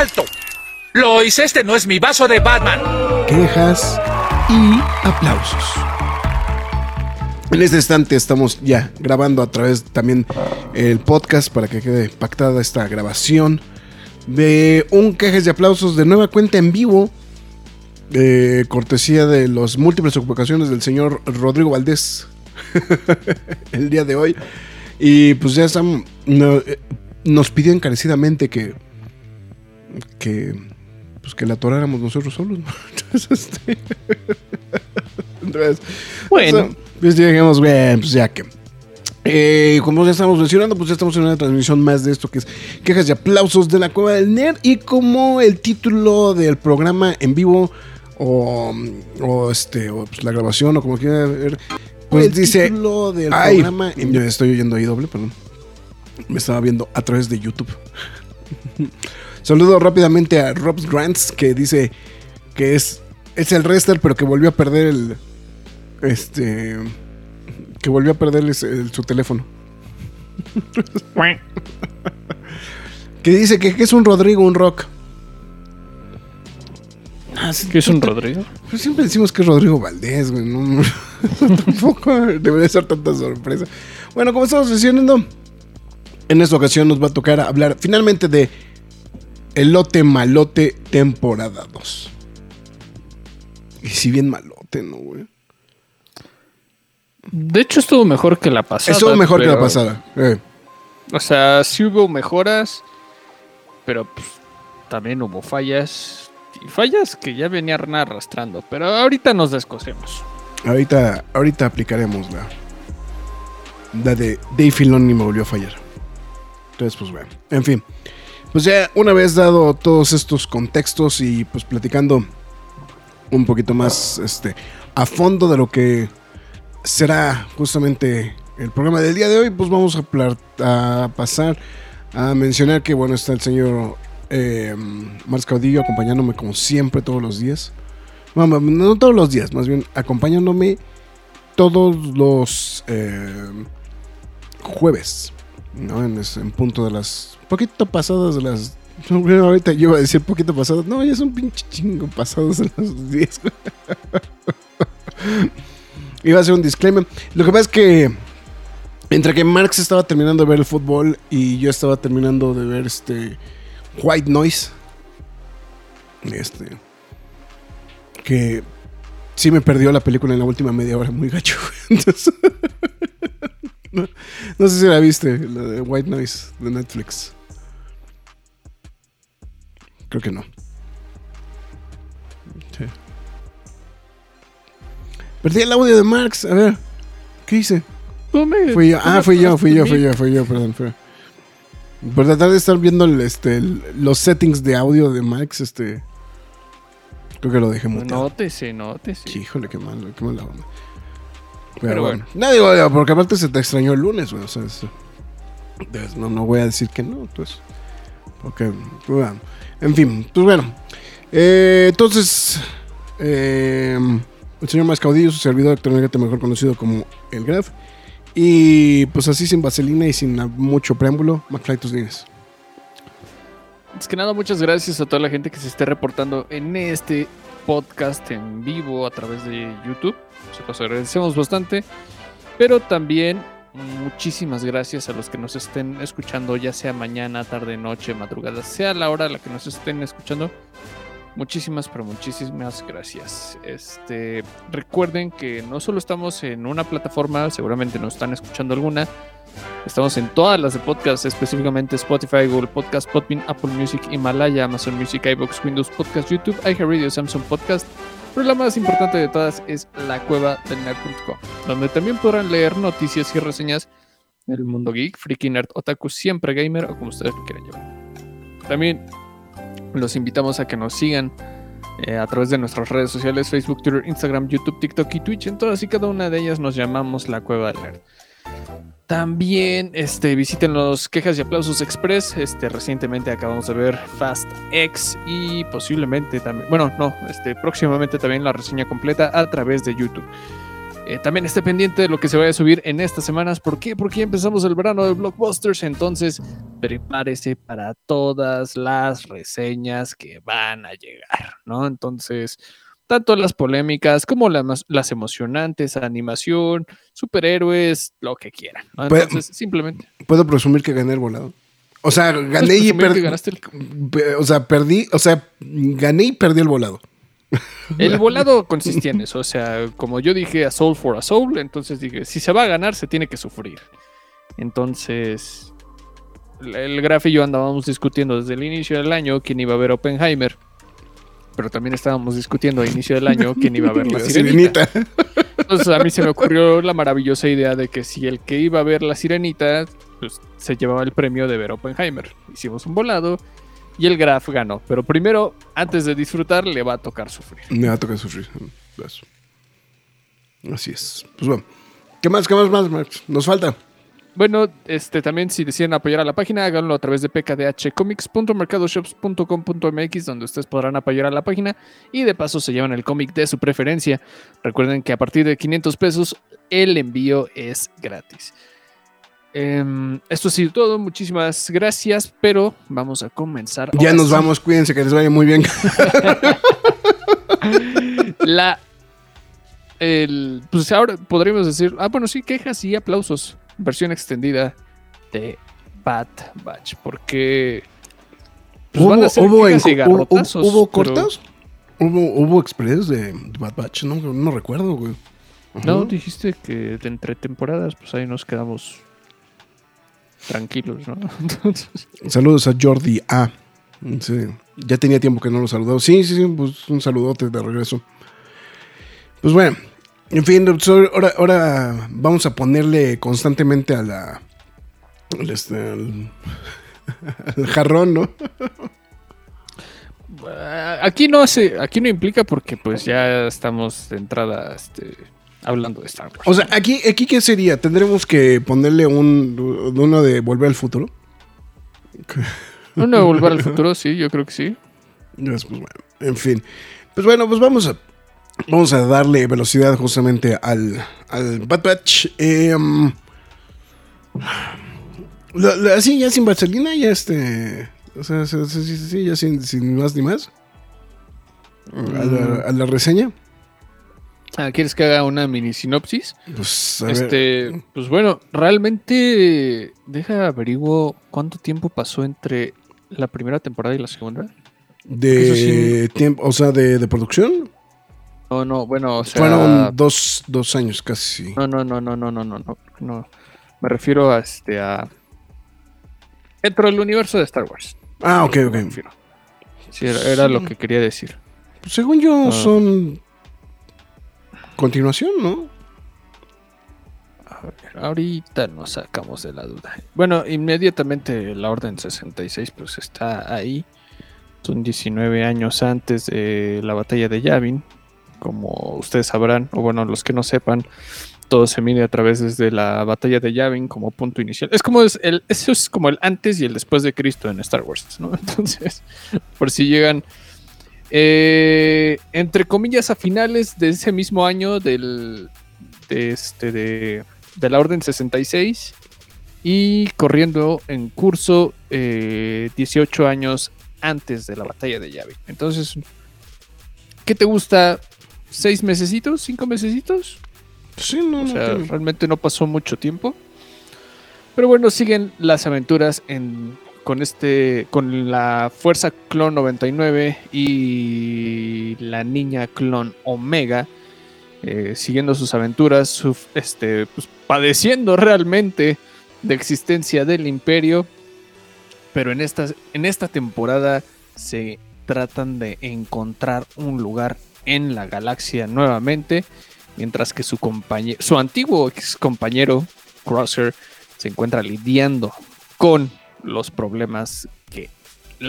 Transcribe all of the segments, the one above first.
¡Alto! Lois, este no es mi vaso de Batman. Quejas y aplausos. En este instante estamos ya grabando a través también el podcast para que quede pactada esta grabación de un quejas y aplausos de nueva cuenta en vivo. De cortesía de las múltiples ocupaciones del señor Rodrigo Valdés el día de hoy. Y pues ya están, eh, nos pidió encarecidamente que que pues que la atoráramos nosotros solos. Este, entonces, bueno, pues dijimos, bien, pues ya que. Eh, como ya estamos mencionando, pues ya estamos en una transmisión más de esto que es quejas y aplausos de la cueva del nerd. Y como el título del programa en vivo, o, o este, o pues la grabación, o como quieran ver, pues el dice. Título del programa en... Yo estoy oyendo ahí doble, perdón. Me estaba viendo a través de YouTube. Saludo rápidamente a Robs Grants, que dice que es, es el wrestler, pero que volvió a perder el. Este. Que volvió a perder su teléfono. que dice que, es un Rodrigo, un rock. Ah, ¿Qué es un Rodrigo? Pues siempre decimos que es Rodrigo Valdés, güey. No, tampoco debería ser tanta sorpresa. Bueno, como estamos diciendo, en esta ocasión nos va a tocar hablar finalmente de Elote Malote temporada 2. Y si bien malote, ¿no, güey? De hecho, estuvo mejor que la pasada. Estuvo mejor que la pasada. Eh. O sea, sí hubo mejoras, pero pues, también hubo fallas. Y fallas que ya venían arrastrando. Pero ahorita nos descosemos. Ahorita, ahorita aplicaremos la, la de Dave Filoni me volvió a fallar. Entonces, pues bueno. En fin. Pues ya una vez dado todos estos contextos y pues platicando un poquito más este, a fondo de lo que será justamente el programa del día de hoy, pues vamos a, pasar a mencionar que bueno está el señor eh, Caudillo acompañándome como siempre todos los días. Bueno, no todos los días, más bien acompañándome todos los eh, jueves, ¿no? En, punto de las poquito pasadas de las. ahorita yo iba a decir poquito pasadas. No, ya son pinche chingo pasados de las 10. iba a hacer un disclaimer. Lo que pasa es que. Entre que Marx estaba terminando de ver el fútbol y yo estaba terminando de ver este. White Noise. Este. Que sí me perdió la película en la última media hora, muy gacho. Entonces, no, no, sé si la viste, la de White Noise de Netflix. Creo que no. Sí. Perdí el audio de Marx. A ver. ¿Qué hice? fui yo. Ah, fui yo, fui yo, fui yo, fui yo, perdón. Por tratar de estar viendo este, los settings de audio de Marx, este. Creo que lo dejé muteado. Nótese, nótese. Híjole, qué mal, qué mal la onda. Pero, bueno. No digo, porque aparte se te extrañó el lunes, güey. O sea, no, no voy a decir que no, pues. Porque, bueno. En fin, pues bueno. Eh, entonces, eh, el señor Mascaudillo, su servidor electrónico mejor conocido como el Graf. Y pues así sin vaselina y sin mucho preámbulo, McFly tus días. Es que nada, muchas gracias a toda la gente que se esté reportando en este podcast en vivo a través de YouTube. Se agradecemos bastante. Pero también Muchísimas gracias a los que nos estén escuchando, ya sea mañana, tarde, noche, madrugada, sea la hora a la que nos estén escuchando. Muchísimas, pero muchísimas gracias. Este, recuerden que no solo estamos en una plataforma, seguramente nos están escuchando alguna. Estamos en todas las de podcast, específicamente Spotify, Google Podcast, Podbean, Apple Music, Himalaya, Amazon Music, iBox, Windows Podcast, YouTube, iHeartRadio, Samsung Podcast, pero la más importante de todas es la cueva del nerd.com, donde también podrán leer noticias y reseñas del mundo geek, freaky nerd, otaku, siempre gamer o como ustedes lo quieran llamar. También los invitamos a que nos sigan eh, a través de nuestras redes sociales, Facebook, Twitter, Instagram, YouTube, TikTok y Twitch. En todas y cada una de ellas nos llamamos La Cueva del Nerd. También este, visiten los Quejas y Aplausos Express. Este, recientemente acabamos de ver Fast X y posiblemente también, bueno, no, este, próximamente también la reseña completa a través de YouTube. Eh, también esté pendiente de lo que se vaya a subir en estas semanas. ¿Por qué? Porque ya empezamos el verano de blockbusters. Entonces, prepárese para todas las reseñas que van a llegar, ¿no? Entonces, tanto las polémicas como las, las emocionantes, animación, superhéroes, lo que quieran. ¿no? Pues, Entonces, simplemente. Puedo presumir que gané el volado. O sea, gané y perdí. el- O sea, perdí. O sea, gané y perdí el volado. El volado consistía en eso, o sea, como yo dije a Soul for a Soul, entonces dije, si se va a ganar, se tiene que sufrir. Entonces, el- Graf y yo andábamos discutiendo desde el inicio del año quién iba a ver Oppenheimer, pero también estábamos discutiendo a inicio del año quién iba a ver la sirenita. Entonces a mí se me ocurrió la maravillosa idea de que si el que iba a ver la sirenita, pues se llevaba el premio de ver Oppenheimer. Hicimos un volado y el Graf ganó, pero primero, antes de disfrutar, le va a tocar sufrir. Me va a tocar sufrir. Eso. Así es. Pues bueno. ¿Qué más? ¿Qué más, más, Max? Nos falta. Bueno, este también si deciden apoyar a la página, háganlo a través de pkdhcomics.mercadoshops.com.mx donde ustedes podrán apoyar a la página y de paso se llevan el cómic de su preferencia. Recuerden que a partir de 500 pesos el envío es gratis. Em, esto ha sido todo, muchísimas gracias, pero vamos a comenzar. Ya nos vamos. Cuídense que les vaya muy bien. La. El, pues ahora podríamos decir. Ah, bueno, sí, quejas y aplausos. Versión extendida de Bad Batch. Porque. pues, van a ser hubo, en- hubo, hubo pero- cortas? ¿Hubo, hubo express de Bad Batch? No, no recuerdo, güey. No, dijiste que de entre temporadas, pues ahí nos quedamos tranquilos, ¿no? Entonces, Saludos a Jordi A. Sí, ya tenía tiempo que no lo saludaba. Sí, sí, sí, pues un saludote de regreso. Pues bueno, en fin, ahora, ahora vamos a ponerle constantemente a la. al, este, al- al jarrón, ¿no? aquí no hace, aquí no implica porque pues ya estamos de entrada este, hablando de Star Wars. O sea, aquí, aquí ¿qué sería? ¿Tendremos que ponerle un uno de Volver al Futuro? Uno de volver al futuro, sí, yo creo que sí. Pues bueno, en fin. Pues bueno, pues vamos a, vamos a darle velocidad justamente al, al Bad Batch. Eh, um, lo- así, ya sin vaselina, ya este. O sea, sí, sí, sí, sí, ya sin, sin más ni más. A la, a la reseña. Ah, ¿Quieres que haga una mini sinopsis? Pues, a ver. Este, pues bueno, realmente deja averiguo cuánto tiempo pasó entre la primera temporada y la segunda. de tiempo, o sea, de, de producción. No, no, bueno, o sea, Fueron dos, dos años casi. no, no, no, no, no, no, no, no, no. Me refiero a este a dentro del universo de Star Wars. Ah, ok, ok. Sí, era, era lo que quería decir. Pues según yo, Ah. son. Continuación, ¿no? A ver, ahorita nos sacamos de la duda. Bueno, inmediatamente la Orden 66 pues está ahí. Son 19 años antes de la batalla de Yavin. Como ustedes sabrán, o bueno, los que no sepan, todo se mide a través desde la batalla de Yavin como punto inicial. Es como es el, eso es como el antes y el después de Cristo en Star Wars, ¿no? Entonces, por si llegan eh, entre comillas a finales de ese mismo año del de este de, de la Orden 66 y corriendo en curso eh, 18 años antes de la batalla de Yavin. Entonces, ¿qué te gusta? ¿Seis mesecitos? ¿Cinco mesecitos? Sí, no, O no. sea, tiene- realmente no pasó mucho tiempo. Pero bueno, siguen las aventuras en, con este. con la Fuerza Clon 99 y la niña Clon Omega. eh, siguiendo sus aventuras, este, pues, padeciendo realmente de existencia del imperio. Pero en esta, en esta temporada se tratan de encontrar un lugar en la galaxia nuevamente mientras que su compañero, su antiguo ex compañero Crosser se encuentra lidiando con los problemas que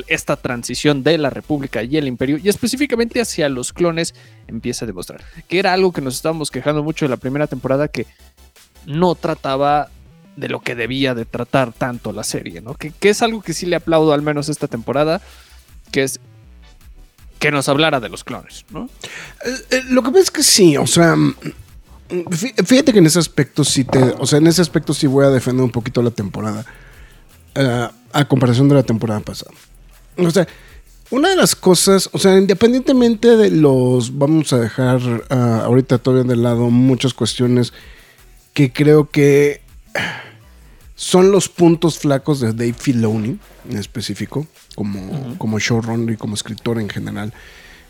esta transición de la República y el Imperio, y específicamente hacia los clones, empieza a demostrar. Que era algo que nos estábamos quejando mucho de la primera temporada, que no trataba de lo que debía de tratar tanto la serie, ¿no? Que, que es algo que sí le aplaudo al menos esta temporada, que es que nos hablara de los clones, ¿no? Eh, eh, lo que pasa es que sí, o sea, mm, fí- fíjate que en ese aspecto sí te, o sea, en ese aspecto sí voy a defender un poquito la temporada eh, a comparación de la temporada pasada. O sea, una de las cosas, o sea, independientemente de los, vamos a dejar ah, ahorita todavía de lado muchas cuestiones que creo que son los puntos flacos de Dave Filoni en específico, como, como showrunner y como escritor en general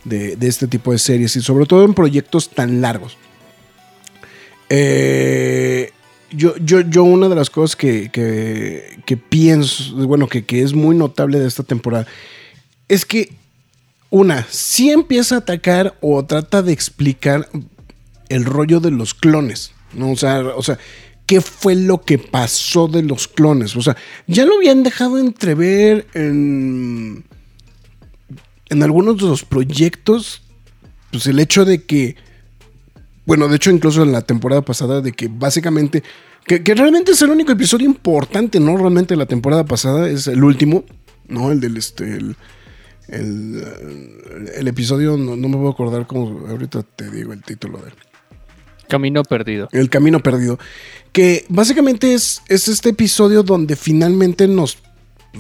de, de este tipo de series y sobre todo en proyectos tan largos. Eh, yo, yo, yo una de las cosas que, que, pienso, bueno, que, que es muy notable de esta temporada, es que una, sí empieza a atacar o trata de explicar el rollo de los clones, ¿no? O sea, o sea, ¿qué fue lo que pasó de los clones? O sea, ya lo habían dejado entrever en, en algunos de los proyectos, pues el hecho de que, bueno, de hecho incluso en la temporada pasada, de que básicamente, que, que realmente es el único episodio importante, ¿no? Realmente la temporada pasada es el último, ¿no? El del, este, el, el, el episodio, no, no me puedo acordar cómo, ahorita te digo el título de él. Camino perdido. El Camino Perdido. Que básicamente es, es este episodio donde finalmente nos,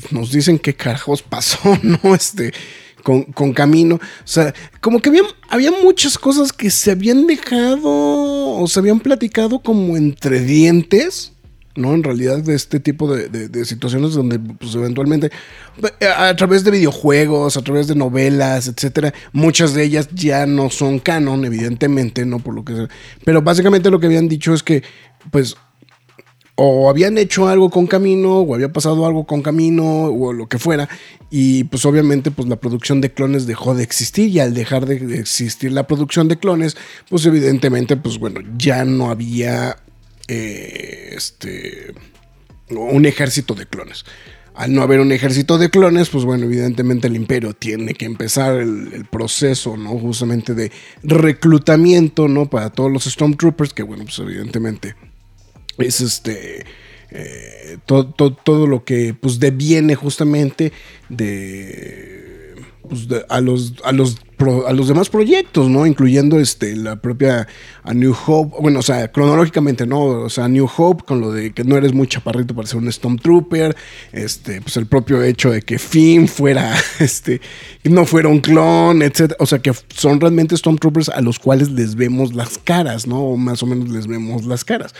nos dicen qué carajos pasó, ¿no? Este, con, con Camino. O sea, como que había, había muchas cosas que se habían dejado o se habían platicado como entre dientes. ¿no? En realidad, de este tipo de, de- situaciones donde, pues, eventualmente, a, a través de videojuegos, a través de novelas, etcétera, muchas de ellas ya no son canon, evidentemente, ¿no? Por lo que sea. Pero básicamente lo que habían dicho es que, pues, o habían hecho algo con Camino, o había pasado algo con Camino, o lo que fuera, y pues obviamente pues la producción de clones dejó de existir, y al dejar de existir la producción de clones, pues evidentemente, pues bueno, ya no había eh, este un ejército de clones. Al no haber un ejército de clones, pues bueno, evidentemente el imperio tiene que empezar el, el proceso, ¿no? Justamente de reclutamiento, ¿no? Para todos los Stormtroopers, que bueno, pues evidentemente es este eh, to- to- todo lo que pues deviene justamente de, pues, a los a los a los demás proyectos no incluyendo este la propia a New Hope bueno o sea cronológicamente no o sea New Hope con lo de que no eres muy chaparrito para ser un Stormtrooper este pues el propio hecho de que Finn fuera este no fuera un clon etcétera. O sea que son realmente Stormtroopers a los cuales les vemos las caras no o más o menos les vemos las caras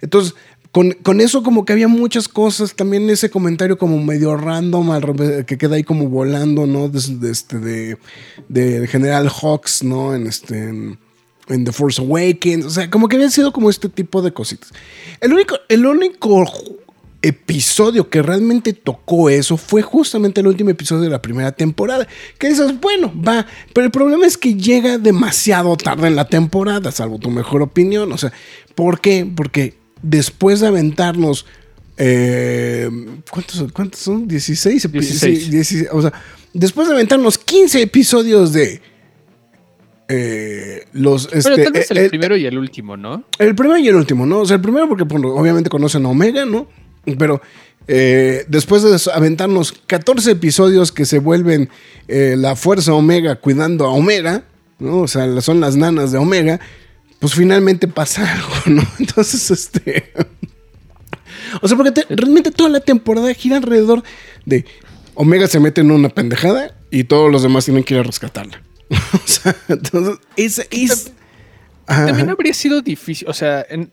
entonces, con, con eso como que había muchas cosas, también ese comentario como medio random, que queda ahí como volando, ¿no? De, este, de, General Hawks, ¿no? En este... En, The Force Awakens, o sea, como que habían sido como este tipo de cositas. El único, el único episodio que realmente tocó eso fue justamente el último episodio de la primera temporada. Que dices, bueno, va, pero el problema es que llega demasiado tarde en la temporada, salvo tu mejor opinión. O sea, ¿por qué? Porque después de aventarnos. eh, ¿cuántos, ¿Cuántos son? 16 epi- 16. sí, 16, O sea, después de aventarnos 15 episodios de. eh, los, Pero este, tal vez el, eh, primero y el último, ¿no? el primero y el último, ¿no? O sea, el primero porque bueno, obviamente conocen a Omega, ¿no? Pero eh, después de aventarnos 14 episodios que se vuelven eh, la fuerza Omega cuidando a Omega, ¿no? O sea, son las nanas de Omega, pues finalmente pasa algo, ¿no? Entonces, este... O sea, porque te- realmente toda la temporada gira alrededor de Omega se mete en una pendejada y todos los demás tienen que ir a rescatarla. o sea, entonces, es... es También habría sido difícil, o sea, en-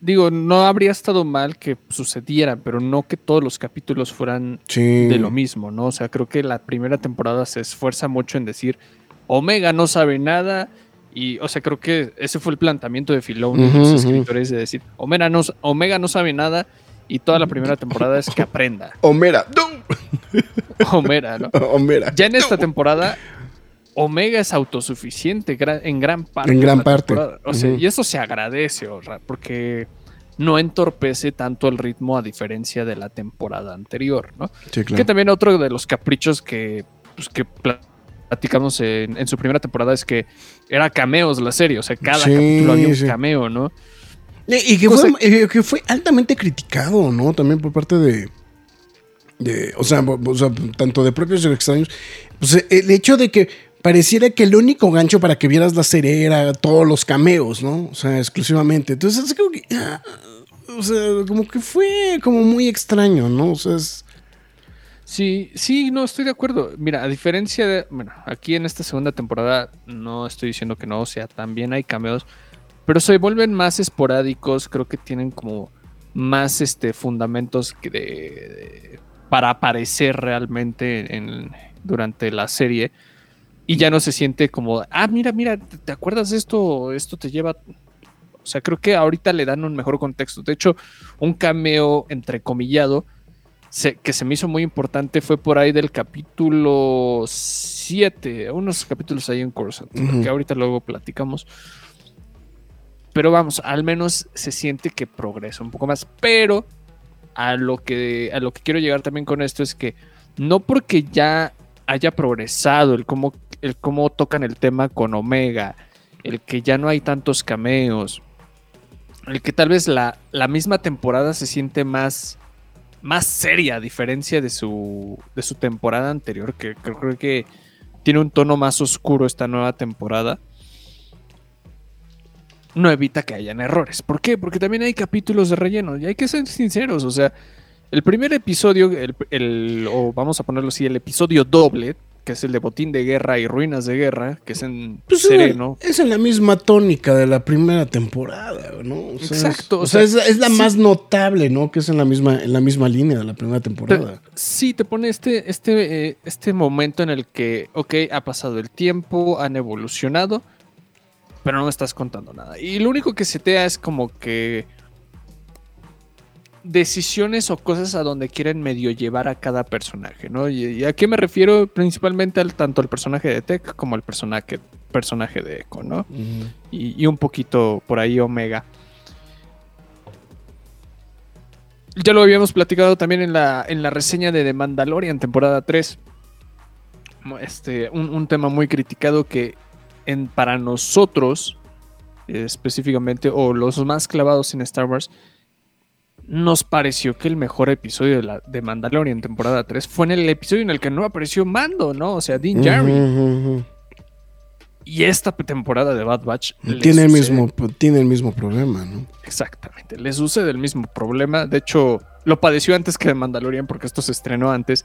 digo, no habría estado mal que sucediera, pero no que todos los capítulos fueran Sí. de lo mismo, ¿no? O sea, creo que la primera temporada se esfuerza mucho en decir, Omega no sabe nada, y, o sea, creo que ese fue el planteamiento de Filoni y Ujú, los escritores de decir, Omega no, Omega no sabe nada, y toda la primera temporada es que aprenda, Omega. ¡Dum! Omega, ¿no? Omega. Ya en esta temporada, Omega es autosuficiente en gran parte. En de gran la parte. temporada. O sea, y eso se agradece, porque no entorpece tanto el ritmo a diferencia de la temporada anterior, ¿no? Sí, Que claro. también otro de los caprichos que, pues, que platicamos en, en su primera temporada es que era cameos la serie, o sea, cada Sí, capítulo había un sí. cameo, ¿no? Y y que, Cosa- fue, eh, que fue altamente criticado, ¿no? También por parte de. de o, sea, bo- o sea, tanto de propios y extraños. Pues eh, el hecho de que pareciera que el único gancho para que vieras la serie era todos los cameos, ¿no? O sea, exclusivamente. Entonces, es como que. ah, o sea, como que fue como muy extraño, ¿no? O sea, es. Sí, sí, no, estoy de acuerdo. Mira, a diferencia de, bueno, aquí en esta segunda temporada no estoy diciendo que no, o sea, también hay cameos, pero se vuelven más esporádicos, creo que tienen como más este fundamentos que de, para aparecer realmente en, durante la serie y ya no se siente como, ah, mira, mira, ¿te, te acuerdas de esto? Esto te lleva o sea, creo que ahorita le dan un mejor contexto. De hecho, un cameo entrecomillado se- que se me hizo muy importante fue por ahí del capítulo 7, unos capítulos ahí en Coruscant, que ahorita luego platicamos. Pero vamos, al menos se siente que progresa un poco más. Pero a lo que, a lo que quiero llegar también con esto es que no porque ya haya progresado el cómo, el cómo tocan el tema con Omega, el que ya no hay tantos cameos, el que tal vez la, la misma temporada se siente más, más seria a diferencia de su, de su temporada anterior, que creo, que tiene un tono más oscuro esta nueva temporada. No evita que hayan errores. ¿Por qué? Porque también hay capítulos de relleno. Y hay que ser sinceros. O sea, el primer episodio, el, el- o vamos a ponerlo así, el episodio doble, que es el de Botín de Guerra y Ruinas de Guerra, que es en Pues, sereno. Es en la misma tónica de la primera temporada, ¿no? O sea, Exacto, es- o sea, sea, es, es la sí. más notable, ¿no? Que es en la misma, en la misma línea de la primera temporada. Te- sí, te pone este, este, eh, este momento en el que, ok, ha pasado el tiempo, han evolucionado, pero no me estás contando nada. Y lo único que se te da es como que decisiones o cosas a donde quieren medio llevar a cada personaje, ¿no? Y, a qué me refiero principalmente al, tanto al personaje de Tech como al personaje, personaje de Echo, ¿no? Y, y un poquito por ahí Omega. Ya lo habíamos platicado también en la, en la reseña de The Mandalorian, temporada 3. Mo- Este, un, un tema muy criticado que en, para nosotros, eh, específicamente, o los más clavados en Star Wars, nos pareció que el mejor episodio de, la, de Mandalorian, temporada 3, fue en el episodio en el que no apareció Mando, ¿no? O sea, Dean Jarry. Y esta temporada de Bad Batch Tiene el, mismo, tiene el mismo problema, ¿no? Exactamente, le sucede el mismo problema. De hecho, lo padeció antes que de Mandalorian porque esto se estrenó antes.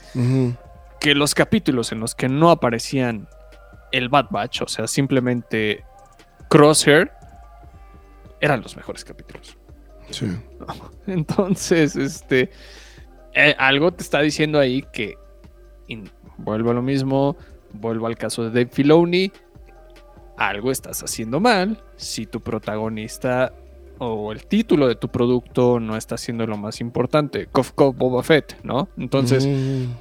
Que los capítulos en los que no aparecían el Bad Batch, o sea, simplemente Crosshair, eran los mejores capítulos. Sí. Entonces, este, eh, algo te está diciendo ahí que vuelvo a lo mismo, vuelvo al caso de Dave Filoni, algo estás haciendo mal si tu protagonista o el título de tu producto no está siendo lo más importante. Cof Cof Boba Fett, ¿no? Entonces, Ujú.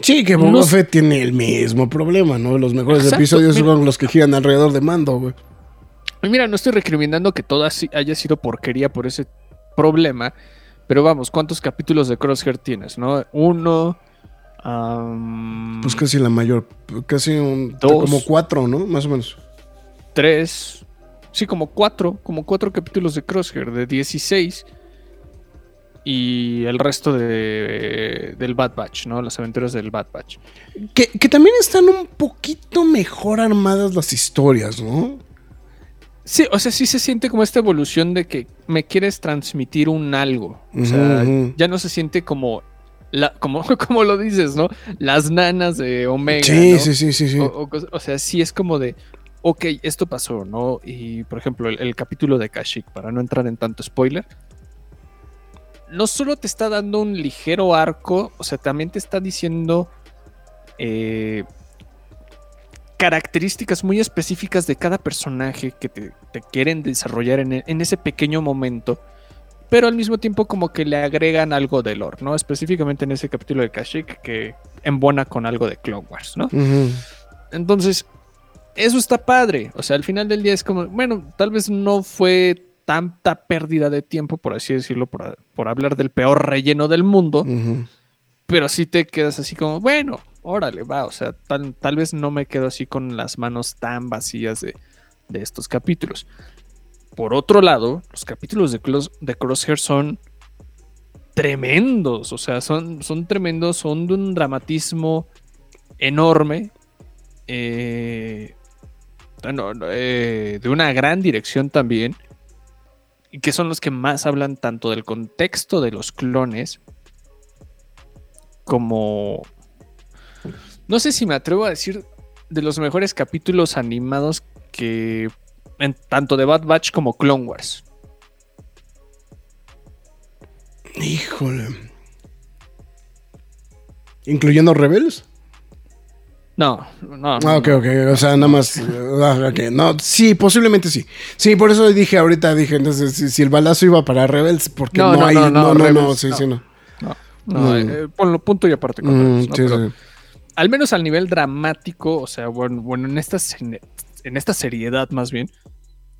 Sí, que Boba No- Fett tiene el mismo problema, ¿no? Los mejores Exacto, episodios son los que giran alrededor de Mando, güey. Y mira, no estoy recriminando que todo haya sido porquería por ese problema, pero vamos, ¿cuántos capítulos de Crosshair tienes, no? Uno, am, Pues casi la mayor, casi un, Dos. como cuatro, ¿no? Más o menos. tres, sí, como cuatro, como cuatro capítulos de Crosshair, de 16. Y el resto de, del Bad Batch, ¿no? Las aventuras del Bad Batch. Que, que también están un poquito mejor armadas las historias, ¿no? Sí, o sea, sí se siente como esta evolución de que me quieres transmitir un algo. O sea, ya no se siente como, la, como, como lo dices, ¿no? Las nanas de Omega. Sí, ¿no? sí, sí, sí, sí. O, o cos- o sea, sí es como de, ok, esto pasó, ¿no? Y por ejemplo, el, el capítulo de Kashyyyk, para no entrar en tanto spoiler, no solo te está dando un ligero arco, o sea, también te está diciendo eh, características muy específicas de cada personaje que te, te quieren desarrollar en, e- en ese pequeño momento. Pero al mismo tiempo como que le agregan algo de lore, ¿no? Específicamente en ese capítulo de Kashyyyk que embona con algo de Clone Wars, ¿no? Entonces, eso está padre. O sea, al final del día es como, bueno, tal vez no fue tanta pérdida de tiempo, por así decirlo, por, por hablar del peor relleno del mundo, pero sí te quedas así como, bueno, órale, va, o sea, tal, tal vez no me quedo así con las manos tan vacías de, de estos capítulos. Por otro lado, los capítulos de, de Crosshair son tremendos, o sea, son, son tremendos, son de un dramatismo enorme, eh, eh, de una gran dirección también, y que son los que más hablan tanto del contexto de los clones, como... No sé si me atrevo a decir de los mejores capítulos animados que... En, tanto de Bad Batch como Clone Wars. Híjole. ¿Incluyendo Rebels? No, no. Ah, ok, ok. O sea, nada más. ah, ok. No, sí, posiblemente sí. Sí, por eso dije ahorita, dije, entonces, si, si el balazo iba para Rebels, porque no, No, no, hay. no, No, no, no, no, Rebels, sí, no. sí, no. No, no, Mm. eh, ponlo punto y aparte con Mm, sí, Pero sí. Al menos al nivel dramático, o sea, bueno, bueno en, esta, en esta seriedad más bien,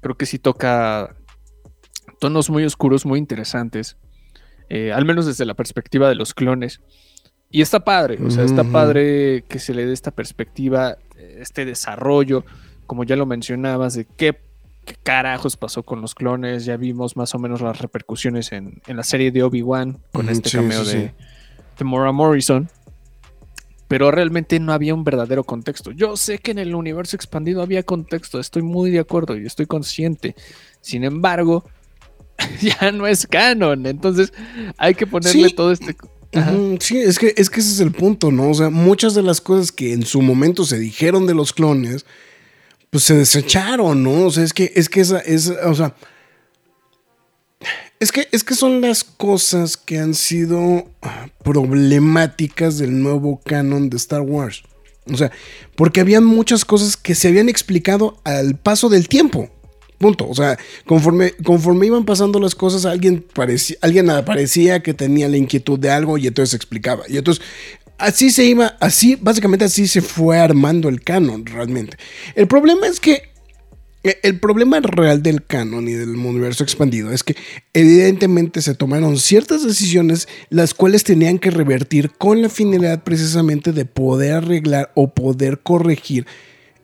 creo que sí toca tonos muy oscuros, muy interesantes, eh, al menos desde la perspectiva de los clones. Y está padre, o sea, está padre que se le dé esta perspectiva, eh, este desarrollo, como ya lo mencionabas, de qué, qué carajos pasó con los clones. Ya vimos más o menos las repercusiones en, en la serie de Obi-Wan con este sí, cameo sí, de, sí. de Maura Morrison. Pero realmente no había un verdadero contexto. Yo sé que en el universo expandido había contexto, estoy muy de acuerdo y estoy consciente. Sin embargo, ya no es canon. Entonces hay que ponerle Sí. todo este. Ajá. Sí, es que, es que ese es el punto, ¿no? O sea, muchas de las cosas que en su momento se dijeron de los clones, pues se desecharon, ¿no? O sea, es que, es que esa, es, o sea, es que, es que son las cosas que han sido problemáticas del nuevo canon de Star Wars. O sea, porque habían muchas cosas que se habían explicado al paso del tiempo. Punto. O sea, conforme, conforme iban pasando las cosas, alguien, parecía, alguien aparecía que tenía la inquietud de algo y entonces explicaba. Y entonces, así se iba, así, básicamente así se fue armando el canon realmente. El problema es que el problema real del canon y del universo expandido es que evidentemente se tomaron ciertas decisiones las cuales tenían que revertir con la finalidad precisamente de poder arreglar o poder corregir,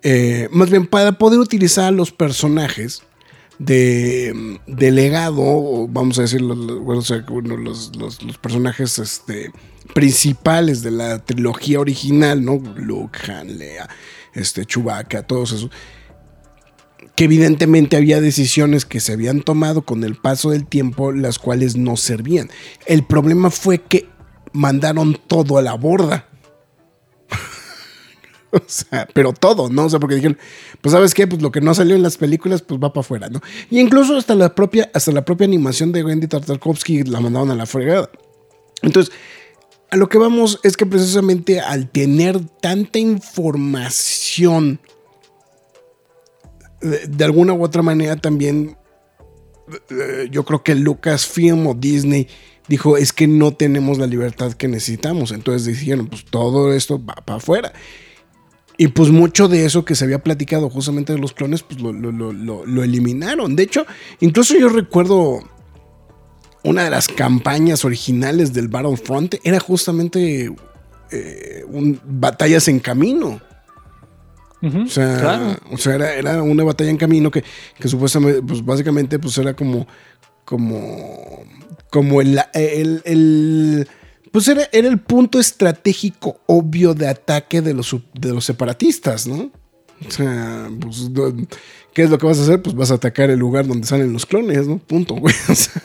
eh, más bien para poder utilizar a los personajes de, de legado, vamos a decir, los, los- personajes este, principales de la trilogía original, ¿no? Luke, Han, Leia, este, Chewbacca, todos esos que evidentemente había decisiones que se habían tomado con el paso del tiempo, las cuales no servían. El problema fue que mandaron todo a la borda. o sea, pero todo, ¿no? O sea, porque dijeron, pues sabes qué, pues lo que no salió en las películas, pues va para afuera, ¿no? Y incluso hasta la propia, hasta la propia animación de Wendy Tartakovsky la mandaron a la fregada. Entonces, a lo que vamos es que precisamente al tener tanta información de, alguna u otra manera también eh, yo creo que Lucasfilm o Disney dijo es que no tenemos la libertad que necesitamos. Entonces dijeron, pues todo esto va para afuera. Y pues mucho de eso que se había platicado justamente de los clones, pues lo, lo- lo- lo- lo eliminaron. De hecho, incluso yo recuerdo una de las campañas originales del Battlefront era justamente eh, un, batallas en camino. O sea, claro. o sea era, era una batalla en camino que, que supuestamente, pues básicamente, pues era como, como, como el, el, el- pues era, era el punto estratégico obvio de ataque de los, de los separatistas, ¿no? O sea, pues, ¿qué es lo que vas a hacer? Pues vas a atacar el lugar donde salen los clones, ¿no? Punto, güey. O sea,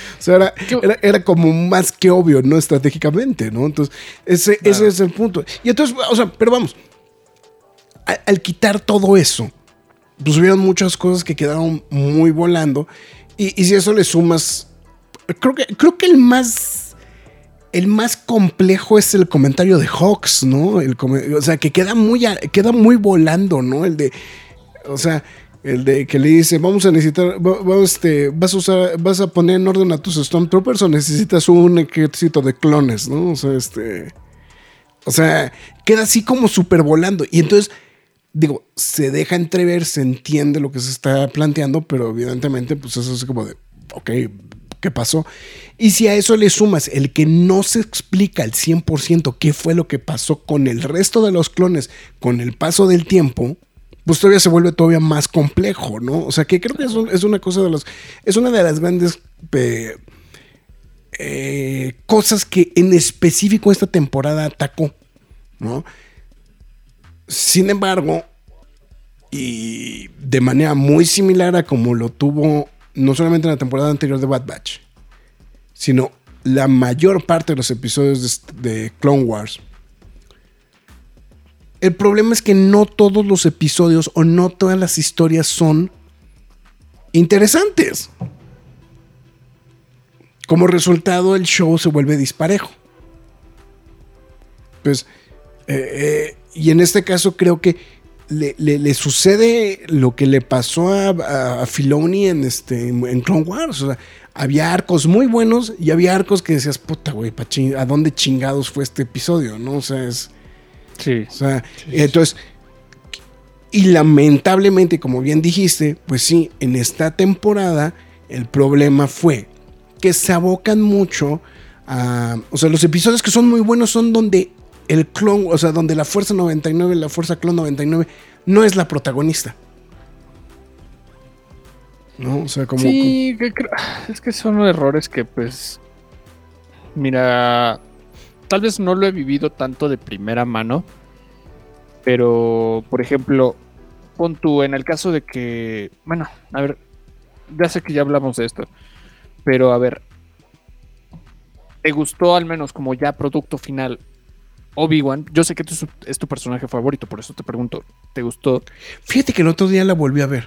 o sea, era, ¿Qué- era, era como más que obvio, ¿no? Estratégicamente, ¿no? Entonces, ese, ese es el punto. Y entonces, o sea, pero vamos, al, al quitar todo eso, pues hubieron muchas cosas que quedaron muy volando. Y, y si eso le sumas, creo que, creo que el más, el más complejo es el comentario de Hawks, ¿no? El o sea, que queda muy, queda muy volando, ¿no? El de, o sea, el de que le dice, vamos a necesitar, este, vas a usar, vas a poner en orden a tus Stormtroopers o necesitas un ejército de clones, ¿no? O sea, este, o sea, queda así como súper volando. Y entonces, digo, se deja entrever, se entiende lo que se está planteando, pero evidentemente, pues eso es como de, ok, ¿qué pasó? Y si a eso le sumas el que no se explica al 100% qué fue lo que pasó con el resto de los clones con el paso del tiempo, pues todavía se vuelve todavía más complejo, ¿no? O sea, que creo que es, un- es una cosa de los, es una de las grandes eh, cosas que en específico esta temporada atacó, ¿no? Sin embargo, y de manera muy similar a como lo tuvo no solamente en la temporada anterior de Bad Batch, sino la mayor parte de los episodios de Clone Wars. El problema es que no todos los episodios o no todas las historias son interesantes. Como resultado, el show se vuelve disparejo. Pues, eh, eh, y en este caso creo que le, le- sucede lo que le pasó a, a- Filoni en, este, en Clone Wars. O sea, había arcos muy buenos y había arcos que decías, puta, güey, ¿a dónde chingados fue este episodio? ¿No? O sea, es. Sí. O sea, entonces. Y lamentablemente, como bien dijiste, pues sí, en esta temporada el problema fue que se abocan mucho a. O sea, los episodios que son muy buenos son donde el clon, o sea, donde la Fuerza 99, la Fuerza Clon 99, no es la protagonista. ¿No? O sea, como. Sí, creo- es que son errores que pues... Mira, tal vez no lo he vivido tanto de primera mano, pero, por ejemplo, pon tú en el caso de que, bueno, a ver, ya sé que ya hablamos de esto, pero a ver, ¿te gustó al menos como ya producto final Obi-Wan? Yo sé que es tu personaje favorito, por eso te pregunto, ¿te gustó? Fíjate que el otro día la volví a ver.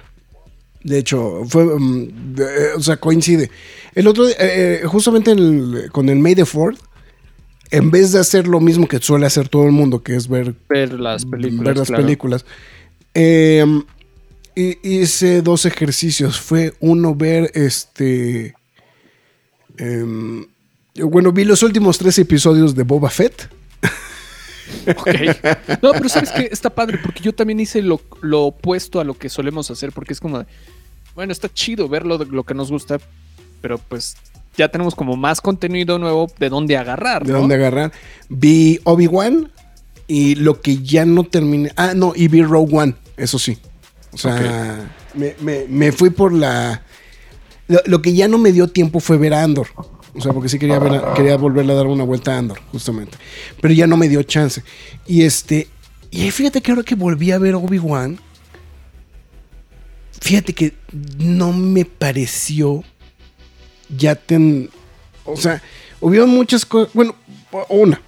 De hecho, fue, mm, eh, o sea, coincide. El otro eh, eh, justamente con el May the Fourth, en vez de hacer lo mismo que suele hacer todo el mundo, que es ver, Ver las películas. ver las claro. películas, eh, hi- hice dos ejercicios. Fue uno ver este. em, bueno, vi los últimos tres episodios de Boba Fett. Ok. No, pero sabes que está padre porque yo también hice lo, lo opuesto a lo que solemos hacer porque es como de, bueno, está chido ver lo que nos gusta, pero pues ya tenemos como más contenido nuevo de dónde agarrar, de ¿no? dónde agarrar. Vi Obi-Wan y lo que ya no terminé. Ah, no, y vi Rogue One, eso sí. O sea, me, me- me fui por la. Lo, lo que ya no me dio tiempo fue ver a Andor. O sea, porque sí quería, ver a- quería volverle a dar una vuelta a Andor, justamente. Pero ya no me dio chance. Y este. Y fíjate que ahora que volví a ver Obi-Wan. Fíjate que no me pareció ya ten. O sea, hubieron muchas cosas. Bueno, una.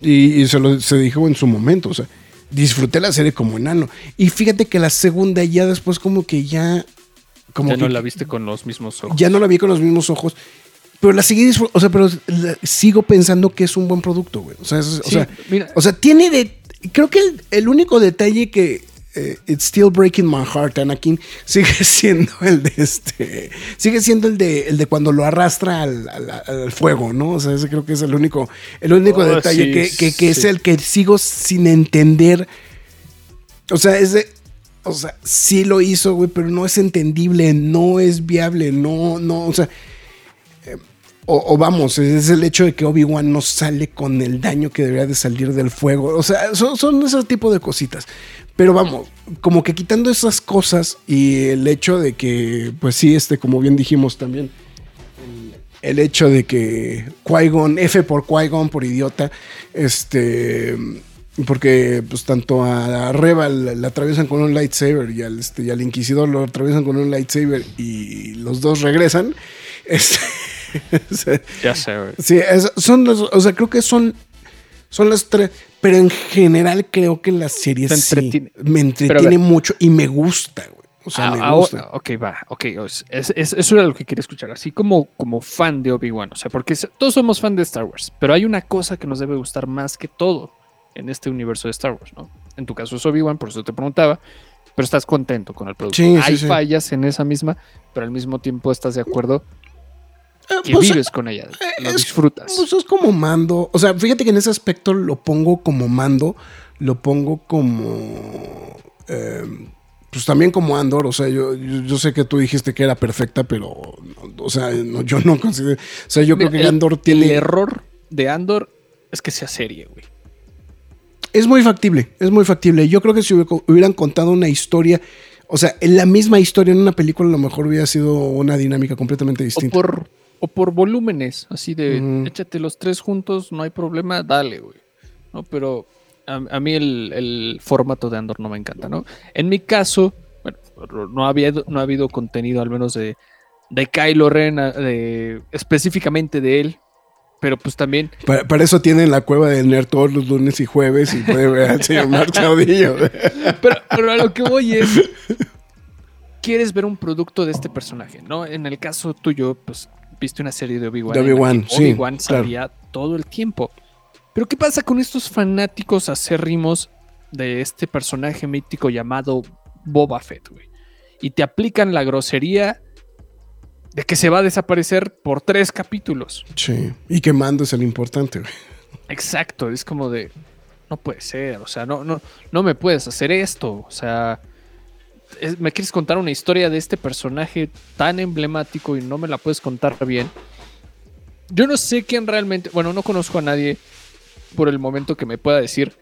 Y, y se lo se dijo en su momento. O sea, disfruté la serie como enano. Y fíjate que la segunda ya después, como que ya. Como ya que no la viste con los mismos ojos. ya no la vi con los mismos ojos. Pero la seguí disfrutando. O sea, pero la- sigo pensando que es un buen producto, güey. O sea, es- o Sí, sea, mira. o sea, tiene de. Creo que el, el único detalle que. Eh, It's still breaking my heart, Anakin. Sigue siendo el de este. Sigue siendo el de el de cuando lo arrastra al, al- al fuego, ¿no? O sea, ese creo que es el único. El único Oh, detalle sí, que, que- que es el que sigo sin entender. O sea, es de. O sea, sí lo hizo, güey, pero no es entendible, no es viable, no, no, o sea. eh, o, o vamos, es el hecho de que Obi-Wan no sale con el daño que debería de salir del fuego. O sea, son, son ese tipo de cositas. Pero vamos, como que quitando esas cosas y el hecho de que, pues sí, este, como bien dijimos también, el, el hecho de que Qui-Gon, F por Qui-Gon, por idiota, este, porque pues tanto a Reba la, atraviesan con un lightsaber y al, este, y al Inquisidor lo atraviesan con un lightsaber y los dos regresan. Este, Ya sé, güey. Sí, es- son los, o sea, creo que son, son las tres, pero en general creo que la serie sí me entretiene mucho y me gusta, güey. O sea, Ah, me ahora- gusta. ok, va, ok. es- es- es- eso era lo que quería escuchar. Así como, como fan de Obi-Wan. O sea, porque todos somos fan de Star Wars. Pero hay una cosa que nos debe gustar más que todo en este universo de Star Wars, ¿no? En tu caso es Obi-Wan, por eso te preguntaba. Pero estás contento con el producto. Sí, hay sí. fallas en esa misma, pero al mismo tiempo estás de acuerdo que pues, vives con ella. Lo es- disfrutas. Pues es como mando. O sea, fíjate que en ese aspecto lo pongo como mando, lo pongo como eh, pues también como Andor, o sea, yo, yo, yo sé que tú dijiste que era perfecta, pero, o sea, no, yo no considero, o sea, yo creo que El- Andor tiene... El error de Andor es que sea serie, güey. Es muy factible, es muy factible. Yo creo que si hubiera- hubieran contado una historia, o sea, en la misma historia en una película, a lo mejor hubiera sido una dinámica completamente O distinta. por, o por volúmenes, así de échate los tres juntos, no hay problema, dale, güey. ¿No? Pero a, a mí el, el formato de Andor no me encanta, ¿no? En mi caso, bueno, no, había, no ha habido contenido al menos de, de Kylo Ren, de, específicamente de él, pero pues también Para, para eso tienen la cueva del nerd todos los lunes y jueves y puede ver al señor Mark Caudillo. Pero, pero a lo que voy es. Quieres ver un producto de este personaje, ¿no? En el caso tuyo, pues viste una serie de Obi-Wan. Obi-Wan, sí, Obi-Wan claro. salía todo el tiempo. Pero ¿qué pasa con estos fanáticos acérrimos de este personaje mítico llamado Boba Fett, güey? Y te aplican la grosería de que se va a desaparecer por tres capítulos. Sí. Y que mando es el importante, güey. Exacto, es como de. No puede ser, o sea, no, no, no me puedes hacer esto. O sea, me quieres contar una historia de este personaje tan emblemático y no me la puedes contar bien. Yo no sé quién realmente. Bueno, no conozco a nadie por el momento que me pueda decir.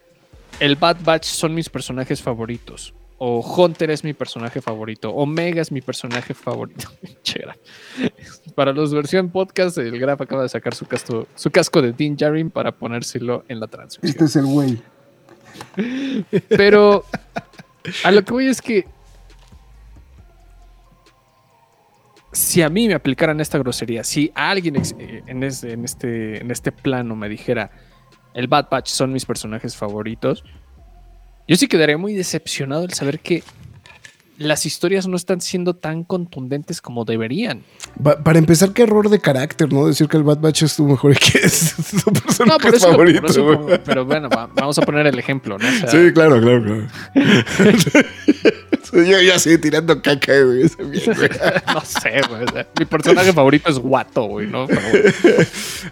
El Bad Batch son mis personajes favoritos. O Hunter es mi personaje favorito. Omega es mi personaje favorito. Para los versión podcast, el Graf acaba de sacar su casco, su casco de Dean Jarin para ponérselo en la transmisión. es el güey. Pero a lo que voy es que si a mí me aplicaran esta grosería, si alguien eh, en, este, en, este, en este plano me dijera el Bad Batch son mis personajes favoritos, yo sí quedaría muy decepcionado al saber que las historias no están siendo tan contundentes como deberían. Pa- para empezar, qué error de carácter, ¿no? Decir que el Bad Batch es tu mejor que es tu personaje No, por eso, favorito. por eso, pero bueno, va- vamos a poner el ejemplo, ¿no? O sea, Sí, claro, claro, claro. yo, yo así tirando caca, güey. no sé, güey. o sea, mi personaje favorito es Guato, güey, ¿no? Pero,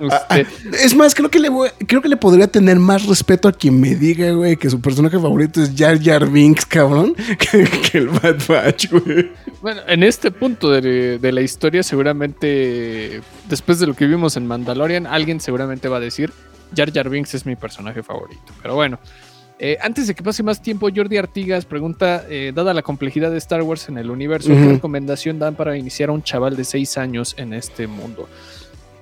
este, Es más, creo que, le voy- creo que le podría tener más respeto a quien me diga, güey, que su personaje favorito es Jar Jar Binks, cabrón, que, que el Bad Batch, güey. bueno, en este punto de, de la historia, seguramente, después de lo que vimos en Mandalorian, alguien seguramente va a decir, Jar Jar Binks es mi personaje favorito. Pero bueno, eh, antes de que pase más tiempo, Jordi Artigas pregunta, eh, dada la complejidad de Star Wars en el universo, ¿qué recomendación dan para iniciar a un chaval de 6 años en este mundo?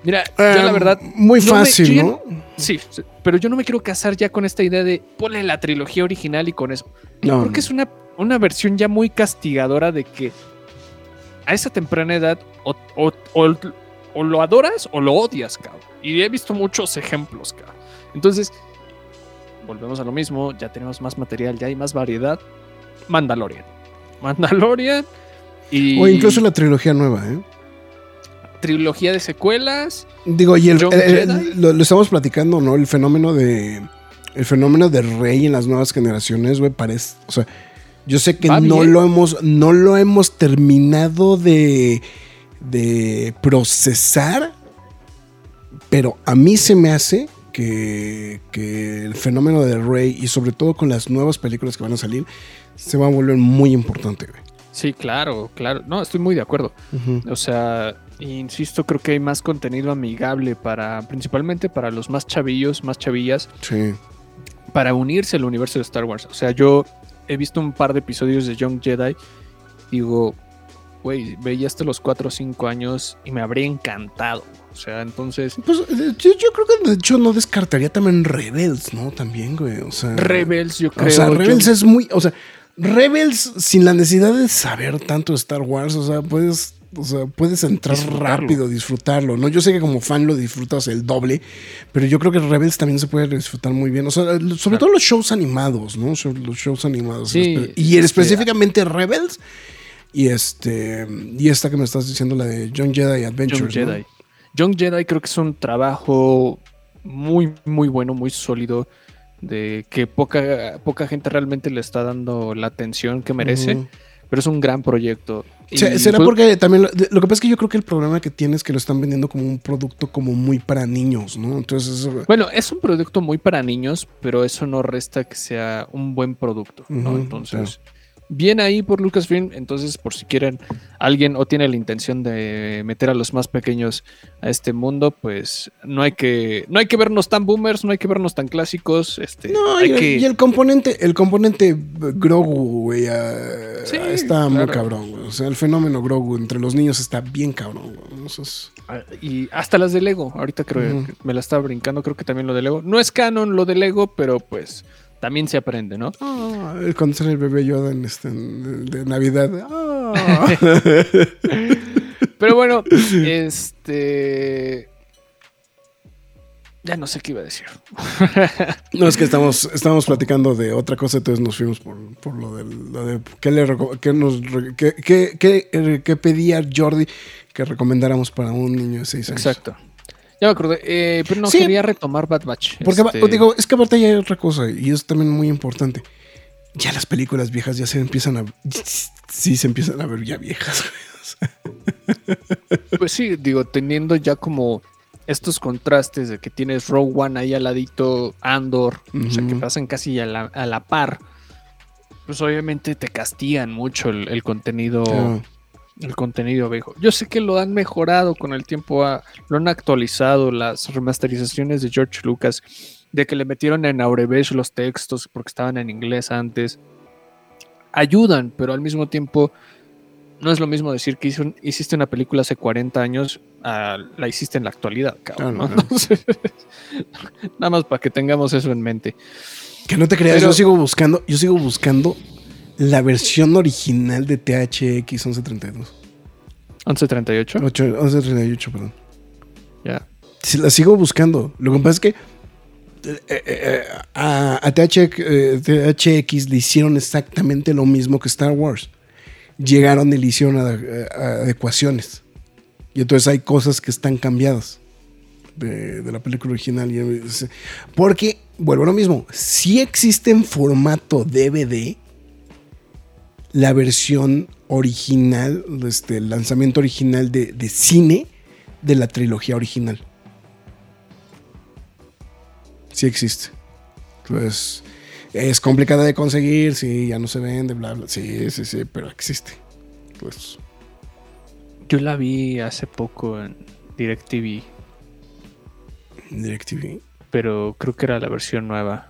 Mira, yo la Ah, verdad... Muy no fácil, yo ¿no? Sí, sí, pero yo no me quiero casar ya con esta idea de ponle la trilogía original y con eso. No, Creo que es una, una versión ya muy castigadora de que a esa temprana edad o, o- o- o lo adoras o lo odias, cabrón. Y he visto muchos ejemplos, cabrón. Entonces, volvemos a lo mismo, ya tenemos más material, ya hay más variedad. Mandalorian. Mandalorian y O incluso la trilogía nueva, ¿eh? Trilogía de secuelas. Digo, y el, lo, lo estamos platicando, ¿no? El fenómeno de. El fenómeno de rey en las nuevas generaciones, güey, parece. O sea, yo sé que Va no bien. lo hemos. No lo hemos terminado de. de procesar. Pero a mí se me hace que, que el fenómeno de Rey, y sobre todo con las nuevas películas que van a salir, se va a volver muy importante, güey. Sí, claro, claro. No, estoy muy de acuerdo. O sea, insisto, creo que hay más contenido amigable para, principalmente para los más chavillos, más chavillas, Sí. para unirse al universo de Star Wars. O sea, yo he visto un par de episodios de Young Jedi. Digo, güey, veía hasta los 4 o 5 años y me habría encantado. O sea, entonces, Pues yo, yo creo que de hecho no descartaría también Rebels, ¿no? También, güey. O sea. Rebels, yo creo. O sea, Rebels es muy. O sea, Rebels sin la necesidad de saber tanto de Star Wars. O sea, puedes. O sea, puedes entrar Disfrutarlo. rápido, disfrutarlo, ¿no? Yo sé que como fan lo disfrutas el doble, pero yo creo que Rebels también se puede disfrutar muy bien. O sea, sobre Claro. todo los shows animados, ¿no? Los shows animados. Sí, y este- específicamente Rebels. Y este. Y esta que me estás diciendo, la de Young Jedi Adventures. Young ¿no? Jedi. Young Jedi creo que es un trabajo muy, muy bueno, muy sólido, de que poca, poca gente realmente le está dando la atención que merece, Ujú. Pero es un gran proyecto. Y, ¿Será porque también lo, que pasa es que yo creo que el problema que tiene es que lo están vendiendo como un producto como muy para niños, ¿no? Entonces, eso- Bueno, es un producto muy para niños, pero eso no resta que sea un buen producto, ¿no? Entonces, bien ahí por Lucasfilm, entonces por si quieren alguien o tiene la intención de meter a los más pequeños a este mundo, pues no hay que no hay que vernos tan boomers, no hay que vernos tan clásicos, este No, hay y, que y el componente, el componente Grogu, güey, ah, Sí, está muy cabrón, güey. O sea, el fenómeno Grogu entre los niños está bien cabrón, güey. Es- y hasta las de Lego, ahorita creo que me la estaba brincando, creo que también lo de Lego. No es canon lo de Lego, pero pues también se aprende, ¿no? Ah, cuando sale el bebé Yoda en este, de Navidad. Ah. Pero bueno, este ya no sé qué iba a decir. no, es que estamos, estamos platicando de otra cosa, entonces nos fuimos por, por lo, del, lo de qué, le qué nos qué- qué- qué, qué pedía Jordi que recomendáramos para un niño de 6 años. Exacto. Ya me acordé, eh, pero no Sí. quería retomar Bad Batch. Porque Este, digo, es que aparte hay otra cosa, y es también muy importante. Ya las películas viejas ya se empiezan a. Sí, se empiezan a ver ya viejas. güey. Pues sí, digo, teniendo ya como estos contrastes de que tienes Rogue One ahí al ladito, Andor, o sea, que pasan casi a la, a la par, pues obviamente te castigan mucho el, el contenido. El contenido viejo. Yo sé que lo han mejorado con el tiempo, ah, lo han actualizado, las remasterizaciones de George Lucas, de que le metieron en Aurebesh los textos porque estaban en inglés antes, ayudan, pero al mismo tiempo no es lo mismo decir que hizo hiciste una película hace 40 años a la hiciste en la actualidad, cabrón. Entonces, Nada más para que tengamos eso en mente. Que no te creas, Pero- yo sigo buscando, yo sigo buscando la versión original de THX 1132. 1138, 8, 1138, perdón. ya. La sigo buscando. Lo que pasa es que eh, eh, eh, a, a THX, eh, THX le hicieron exactamente lo mismo que Star Wars. Llegaron y le hicieron ade- adecuaciones. Y entonces hay cosas que están cambiadas de, de la película original. Porque, vuelvo a lo mismo, si existe en formato DVD la versión original, este, el lanzamiento original de, de cine de la trilogía original. Sí existe. Entonces, es complicada de conseguir, sí, ya no se vende, bla, bla. Sí, sí, sí, pero existe. Pues, Yo la vi hace poco en DirecTV, DirecTV. pero creo que era la versión nueva.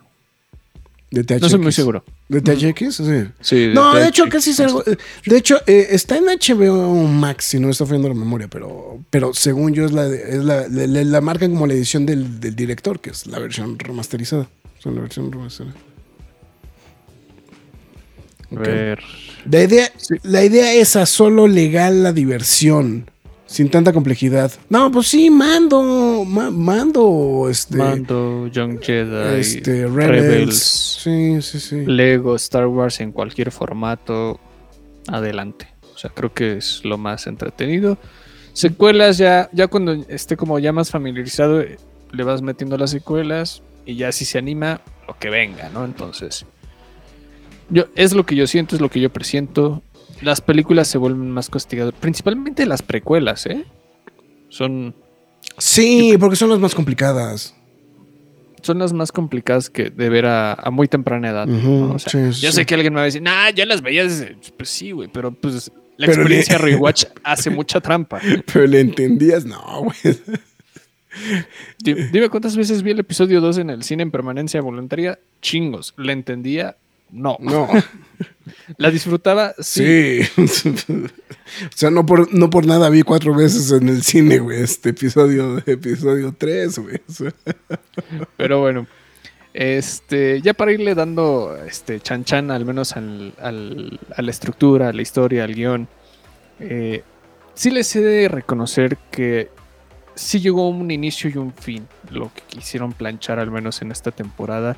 De THX. No soy muy seguro. ¿De THX? Sí. Sí, No, de hecho, casi seguro. De hecho, eh, está en HBO Max, si no me está fallando la memoria, pero, pero según yo es la, es la, la marcan como la edición del, del director, que es la versión remasterizada. O sea, la versión remasterizada. A ver. La idea, Sí. la idea es a solo legal la diversión, sin tanta complejidad. No, pues sí, mando, ma- mando, este, Mando, Young Jedi, este, Rebels. Rebels, Sí, sí, sí. Lego, Star Wars en cualquier formato. Adelante. O sea, creo que es lo más entretenido. Secuelas ya, ya cuando esté como ya más familiarizado, le vas metiendo las secuelas y ya si se anima, lo que venga, ¿no? Entonces, yo, es lo que yo siento, es lo que yo presiento. Las películas se vuelven más castigadas, principalmente las precuelas, ¿eh? Son, Sí, porque son las más complicadas. son las más complicadas que de ver a, a muy temprana edad. Ujú, ¿no? O sea, sí, yo sí. sé que alguien me va a decir, nah, ya las veías. desde-". Pues sí, güey, pero pues la Pero experiencia le- rewatch hace mucha trampa. Pero le entendías, no, güey. Di- Dime cuántas veces vi el episodio 2 en el cine en permanencia voluntaria. Chingos. ¿La entendía? No. No, ¿La disfrutaba? Sí. sí. o sea, no por, no por nada vi cuatro veces en el cine, güey, este episodio, episodio 3, güey. Pero bueno. Este, ya para irle dando este chan chan al menos al, al- a la estructura, a la historia, al guion. eh, sí les he de reconocer que sí llegó un inicio y un fin. Lo que quisieron planchar al menos en esta temporada.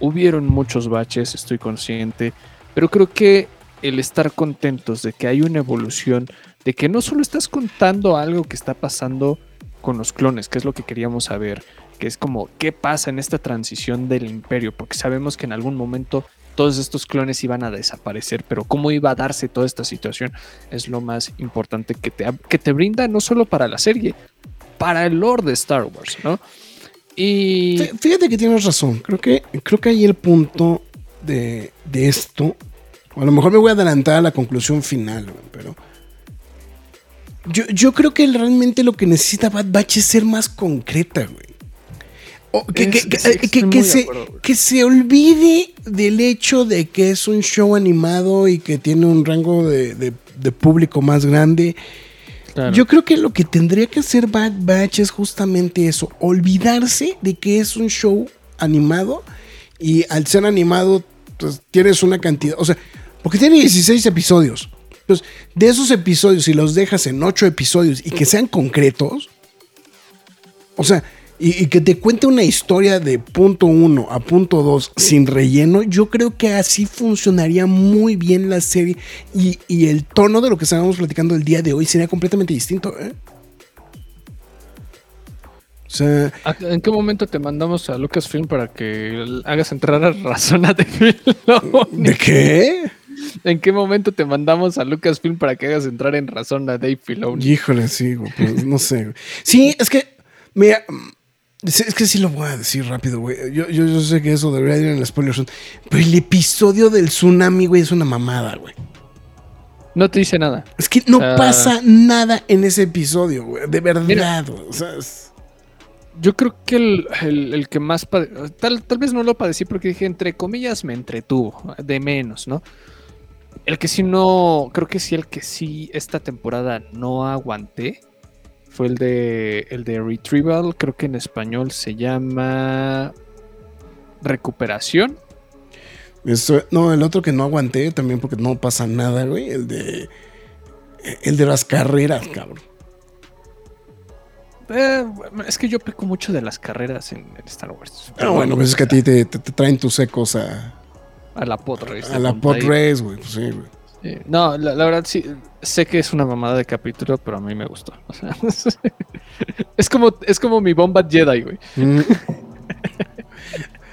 Hubieron muchos baches, estoy consciente. Pero creo que el estar contentos de que hay una evolución, de que no solo estás contando algo que está pasando con los clones, que es lo que queríamos saber, que es como qué pasa en esta transición del imperio, porque sabemos que en algún momento todos estos clones iban a desaparecer, pero cómo iba a darse toda esta situación es lo más importante que te, que te brinda no solo para la serie, para el lore de Star Wars, ¿no? Y fí- fíjate que tienes razón. Creo que, creo que ahí el punto de, de esto a lo mejor me voy a adelantar a la conclusión final, pero. Yo, yo creo que realmente lo que necesita Bad Batch es ser más concreta, güey. O que, Es- que- que- sí, eh, que- que se, acuerdo, que se olvide del hecho de que es un show animado y que tiene un rango de, de- de público más grande. Yo creo que lo que tendría que hacer Bad Batch es justamente eso, olvidarse de que es un show animado y al ser animado pues, tienes una cantidad, o sea, porque tiene 16 episodios. Entonces, de esos episodios, si los dejas en 8 episodios y que sean concretos, o sea, y, y que te cuente una historia de punto 1 a punto 2 sin relleno, yo creo que así funcionaría muy bien la serie y, y el tono de lo que estábamos platicando el día de hoy sería completamente distinto. ¿eh? O sea, ¿A- ¿En qué momento te mandamos a Lucasfilm para que hagas entrar a razón a? ¿de qué? ¿En qué momento te mandamos a Lucasfilm para que hagas entrar en razón a Dave Filoni? Híjole, sí, pues, no sé. Sí, es que, mira, es que sí lo voy a decir rápido, güey. Yo, yo, yo sé que eso debería ir en la spoiler zone, pero el episodio del tsunami, güey, es una mamada, güey. No te dice nada. Es que no pasa nada en ese episodio, güey. De verdad, güey. O sea, es- Yo creo que el, el- el que más... Tal, tal vez no lo padecí porque dije, entre comillas, me entretuvo. De menos, ¿no? El que sí no... Creo que sí, el que sí esta temporada no aguanté fue el de, el de Retrieval. Creo que en español se llama... Recuperación. Eso- no, el otro que no aguanté también porque no pasa nada, güey. El de. El de las carreras, cabrón. Eh, es que yo peco mucho de las carreras en, en Star Wars. Pero bueno, pues es que a ti te, te- te traen tus ecos a, A la race. a la pod race, güey. Pues sí, güey. No, la, la verdad sí, sé que es una mamada de capítulo, pero a mí me gustó. O sea, es como, es como mi bomba Jedi, güey. Mm.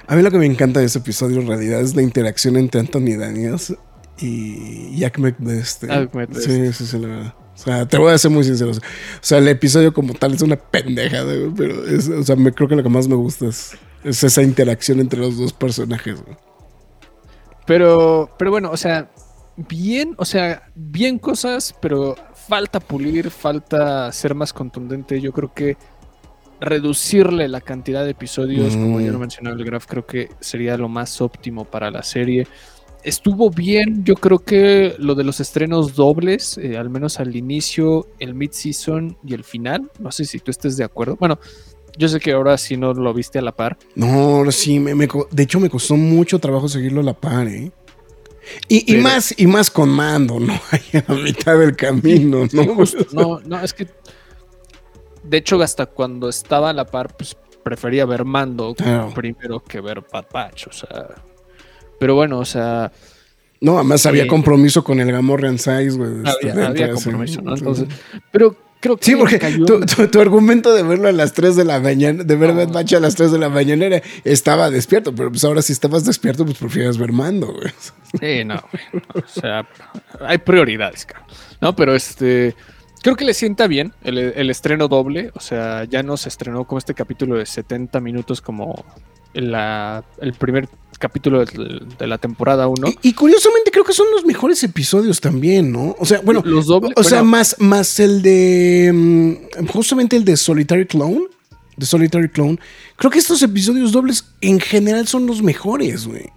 A mí lo que me encanta de ese episodio en realidad es la interacción entre Anthony Daniels y Jack McBeste. Jack McBeste. Sí, sí, sí, la verdad. O sea, te voy a ser muy sincero. O sea, el episodio como tal es una pendeja, güey, pero es, o sea, me, creo que lo que más me gusta es, es esa interacción entre los dos personajes. güey. Pero, pero bueno, o sea, bien, o sea, bien cosas, pero falta pulir, falta ser más contundente. Yo creo que reducirle la cantidad de episodios, como ya lo Mm. mencionaba el Graf, creo que sería lo más óptimo para la serie. Estuvo bien, yo creo que lo de los estrenos dobles, eh, al menos al inicio, el mid-season y el final, no sé si tú estés de acuerdo. Bueno, yo sé que ahora sí no lo viste a la par. No, ahora sí, me, de hecho me costó mucho trabajo seguirlo a la par, ¿eh? Y, y más, y más con mando, ¿no? Ahí a la mitad del camino, ¿no? Sí, justo. No, no, es que. De hecho, hasta cuando estaba a la par, pues prefería ver Mando Claro. primero que ver Batch, o sea. Pero bueno, o sea, No, además había Sí. compromiso con el Gamorrean Size, güey. había, había compromiso, ¿no? Entonces, pero creo que Sí, porque cayó- tu, tu- tu argumento de verlo a las 3 de la mañana, de ver No. Bad Batch a las 3 de la mañana era, estaba despierto, pero pues ahora si estabas despierto, pues prefieres ver Mando, güey. Sí, no, güey, no, o sea, hay prioridades, cabrón. No, pero este. Creo que le sienta bien el, el estreno doble. O sea, ya no se estrenó como este capítulo de 70 minutos como la, el primer capítulo de, la temporada 1. Y, y curiosamente creo que son los mejores episodios también, ¿no? O sea, bueno, los dobles. o sea, bueno, más, más el de, mm, justamente el de Solitary Clone, de Solitary Clone. Creo que estos episodios dobles en general son los mejores, güey.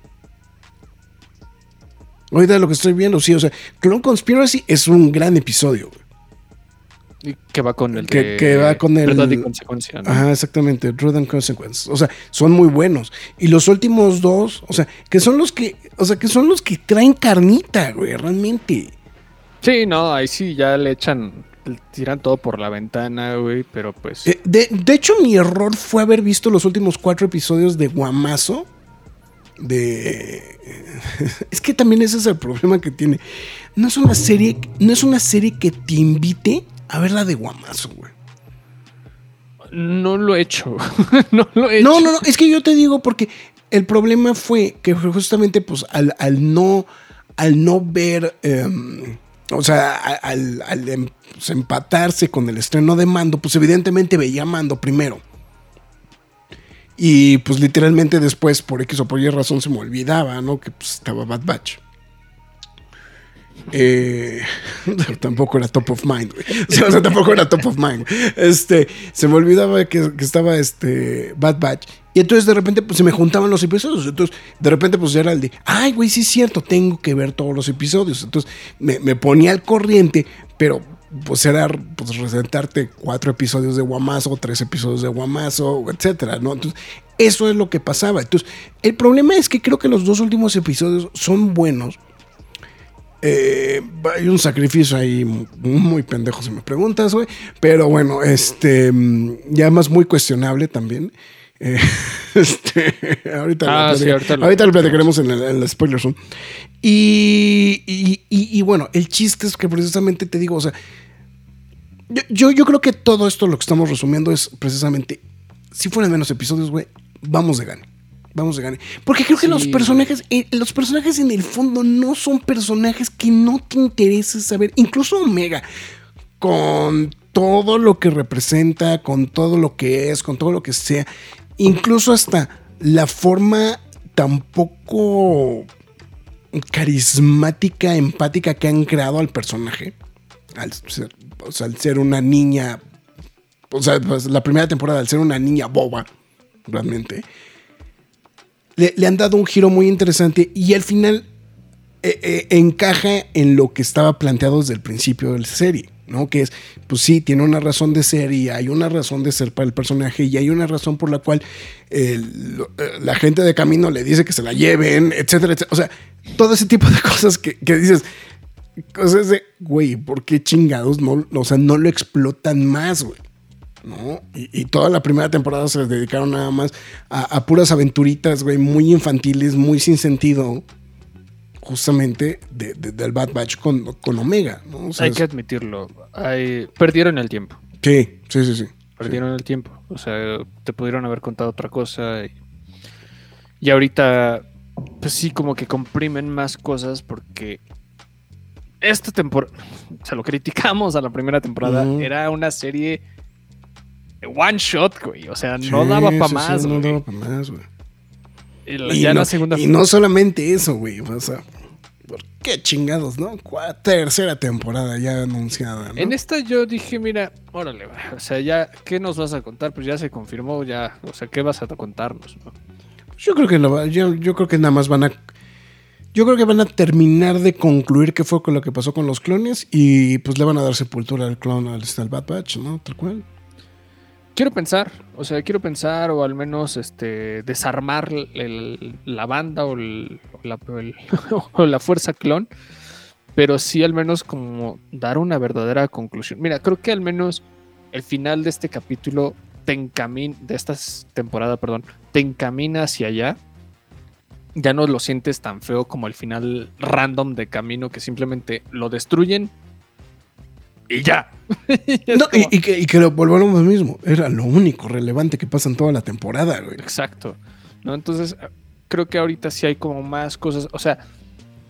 Ahorita lo que estoy viendo, sí, o sea, Clone Conspiracy es un gran episodio, güey. Que va con el que- de que va con el- Verdad y consecuencia. ¿no? Ajá, exactamente. Truth and Consequence. O sea, son muy buenos. Y los últimos dos, o sea, que son los que, o sea, que son los que traen carnita, güey, realmente. Sí, no, ahí sí ya le echan, tiran todo por la ventana, güey, pero pues. Eh, de, de hecho, mi error fue haber visto los últimos cuatro episodios de Guamazo. De. Es que también ese es el problema que tiene. No es una serie. No es una serie que te invite a ver la de Guamazo, güey. No lo he hecho. no lo he No, hecho. no, no, es que yo te digo porque el problema fue que justamente pues al, al no al no ver em, o sea, al em- pues, empatarse con el estreno de Mando, pues evidentemente veía Mando primero. Y pues literalmente después, por X o por Y razón, se me olvidaba, ¿no? Que pues estaba Bad Batch. Eh, tampoco era top of mind, tampoco era top of mind. Este, se me olvidaba que, estaba este Bad Batch. Y entonces de repente pues se me juntaban los episodios. Entonces de repente pues era el de, ay, güey, sí es cierto, tengo que ver todos los episodios. Entonces me, ponía al corriente, pero pues era pues resentarte cuatro episodios de Guamazo, tres episodios de Guamazo, etcétera. Entonces, eso es lo que pasaba. Entonces, el problema es que creo que los dos últimos episodios son buenos. Eh, hay un sacrificio ahí muy pendejo si me preguntas, güey. Pero bueno, este, mm, ya más muy cuestionable también. Eh, este, ahorita, Ah, lo sí, platic- ahorita lo ahorita lo platicaremos en el, en el spoiler zone. Y, y, y- y bueno, el chiste es que precisamente te digo, o sea, yo, yo, yo creo que todo esto lo que estamos resumiendo es precisamente, si fueran menos episodios, güey, vamos de gane. Vamos de gane. Porque creo que Sí, los personajes, eh, los personajes en el fondo no son personajes que no te interese saber. Incluso Omega, con todo lo que representa, con todo lo que es, con todo lo que sea, incluso hasta la forma tampoco carismática, empática que han creado al personaje, al ser, o sea, al ser una niña, o sea, pues, la primera temporada, al ser una niña boba, realmente, le, han dado un giro muy interesante y al final eh, eh, encaja en lo que estaba planteado desde el principio de la serie, ¿no? Que es, pues sí, tiene una razón de ser y hay una razón de ser para el personaje y hay una razón por la cual eh, la gente de camino le dice que se la lleven, etcétera, etcétera. O sea, todo ese tipo de cosas que, que dices, cosas de, güey, ¿por qué chingados no, o sea, no lo explotan más, güey? ¿No? Y, y toda la primera temporada se dedicaron nada más a, a puras aventuritas, güey, muy infantiles, muy sin sentido, justamente de- de- del Bad Batch con, con Omega, ¿no? O sea, Hay que admitirlo. hay- Perdieron el tiempo. sí, sí, sí, sí. Perdieron el tiempo. O sea, te pudieron haber contado otra cosa. Y, y ahorita, pues sí, como que comprimen más cosas porque esta temporada, o sea, lo criticamos a la primera temporada, era una serie one shot, güey. O sea, no Sí, daba para sí, sí, más, no güey. daba para más, güey. Y la- Y, ya no, la segunda y no solamente eso, güey. O sea, ¿por qué chingados, no? Tercera temporada ya anunciada, ¿no? En esta yo dije, mira, órale, güey, o sea, ya, ¿qué nos vas a contar? Pues ya se confirmó, ya, o sea, ¿qué vas a contarnos? no? Yo creo que lo yo, yo creo que nada más van a. Yo creo que van a terminar de concluir qué fue con lo que pasó con los clones y pues le van a dar sepultura al clon al, al Bad Batch, ¿no? Tal cual. Quiero pensar, o sea, quiero pensar o al menos este desarmar la banda o, el- la, fuerza clon, pero sí al menos como dar una verdadera conclusión. Mira, creo que al menos el final de este capítulo te encamina, de esta temporada, perdón, te encamina hacia allá. Ya no lo sientes tan feo como el final random de camino que simplemente lo destruyen y ya. No, y, como- y que, y que lo volvamos a lo mismo. Era lo único relevante que pasa en toda la temporada, güey. Exacto. ¿no? Entonces, creo que ahorita sí hay como más cosas. O sea,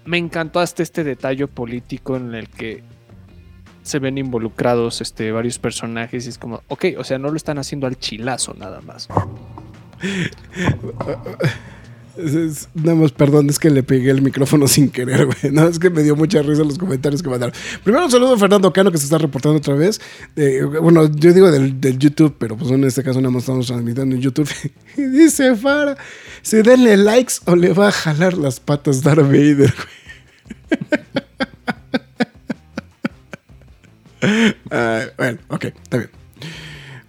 me encantó hasta este detalle político en el que se ven involucrados este, varios personajes y es como, ok, o sea, no lo están haciendo al chilazo nada más. Es- nada más, perdón, es que le pegué el micrófono sin querer, güey. No, es que me dio mucha risa los comentarios que mandaron. Primero un saludo a Fernando Cano que se está reportando otra vez. Eh, bueno, yo digo del, YouTube, pero pues en este caso nada más estamos transmitiendo en YouTube. Dice Fara, si denle likes o le va a jalar las patas Darth Vader, güey. Ah, bueno, ok, está bien.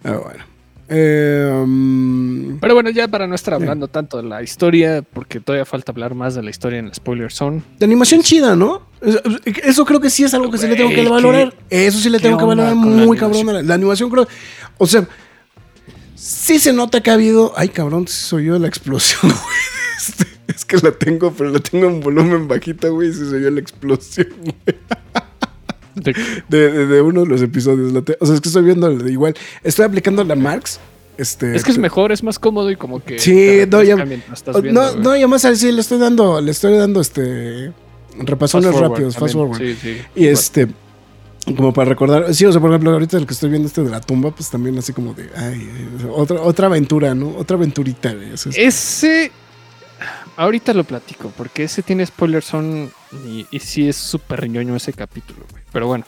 Ah, bueno. Eh, um, Pero bueno, ya para no estar hablando tanto de la historia, porque todavía falta hablar más de la historia en la spoiler zone. De animación chida, ¿no? Es- Eso creo que sí es algo que sí le tengo que valorar. Eso sí le tengo que valorar muy cabrón. La animación creo... O sea, sí se nota que ha habido... Ay, cabrón, soy yo la explosión, güey. Este, Es que la tengo, pero la tengo en volumen bajita, güey. y soy yo la explosión, güey. De- De, uno de los episodios. O sea, es que estoy viendo el- igual. Estoy aplicando la Marx. Este, es que es mejor, es más cómodo y como que. Sí, no, ya- estás viendo, no, no, y además así le estoy dando, le estoy dando este repasones Fast rápidos, fast forward. Sí, sí. Y este, como para recordar, sí, o sea, por ejemplo, ahorita el que estoy viendo este de la tumba, pues también así como de, ay, otra, otra aventura, ¿no? Otra aventurita, Ese. Ahorita lo platico, porque ese tiene spoilers son y, y sí es súper ñoño ese capítulo, güey. Pero bueno,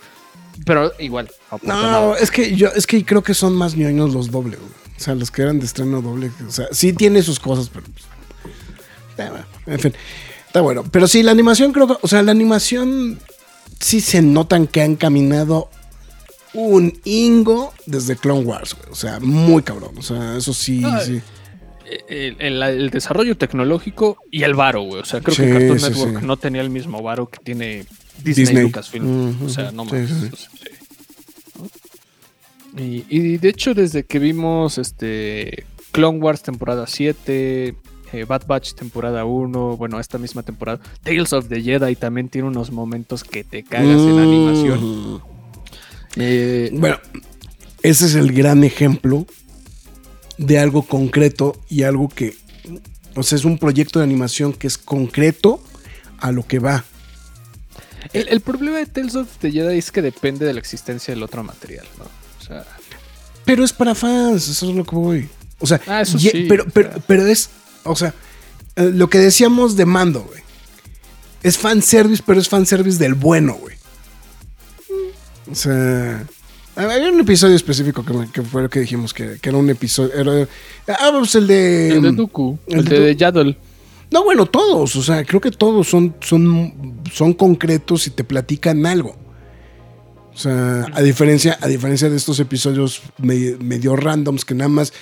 pero igual. No, nada. es que yo, es que creo que son más ñoños los dobles, güey. O sea, los que eran de estreno doble. O sea, sí tiene sus cosas, pero. pues, en fin. Está bueno. Pero sí, la animación creo que. O sea, la animación. Sí se notan que han caminado un ingo desde Clone Wars, güey. O sea, muy cabrón. O sea, eso sí, Ah, sí. El, el- el desarrollo tecnológico y el varo, güey. O sea, creo Sí, que Cartoon sí, Network sí. no tenía el mismo varo que tiene Disney, Disney. Lucasfilm. O sea, no o sea, sí. Y, y de hecho, desde que vimos este Clone Wars temporada 7, eh, Bad Batch temporada 1, bueno, esta misma temporada, Tales of the Jedi también tiene unos momentos que te cagas en animación. Mm. Eh, Bueno, ese es el gran ejemplo de algo concreto y algo que, o sea, es un proyecto de animación que es concreto a lo que va. el, el problema de Tales of the Jedi es que depende de la existencia del otro material, ¿no? O sea, Pero es para fans, eso es lo que voy. O sea, Ah, eso sí, pero, pero, pero es, o sea, eh, lo que decíamos de Mando, güey. Es fanservice, pero es fanservice del bueno, güey. O sea, había un episodio específico que, me- que fue lo que dijimos, que, que era un episodio. Era, ah, pues el de. el de Dooku, el el, de de Yaddle. No, bueno, todos, o sea, creo que todos son, son, son concretos y te platican algo. O sea, a diferencia, a diferencia de estos episodios me- medio randoms que nada más.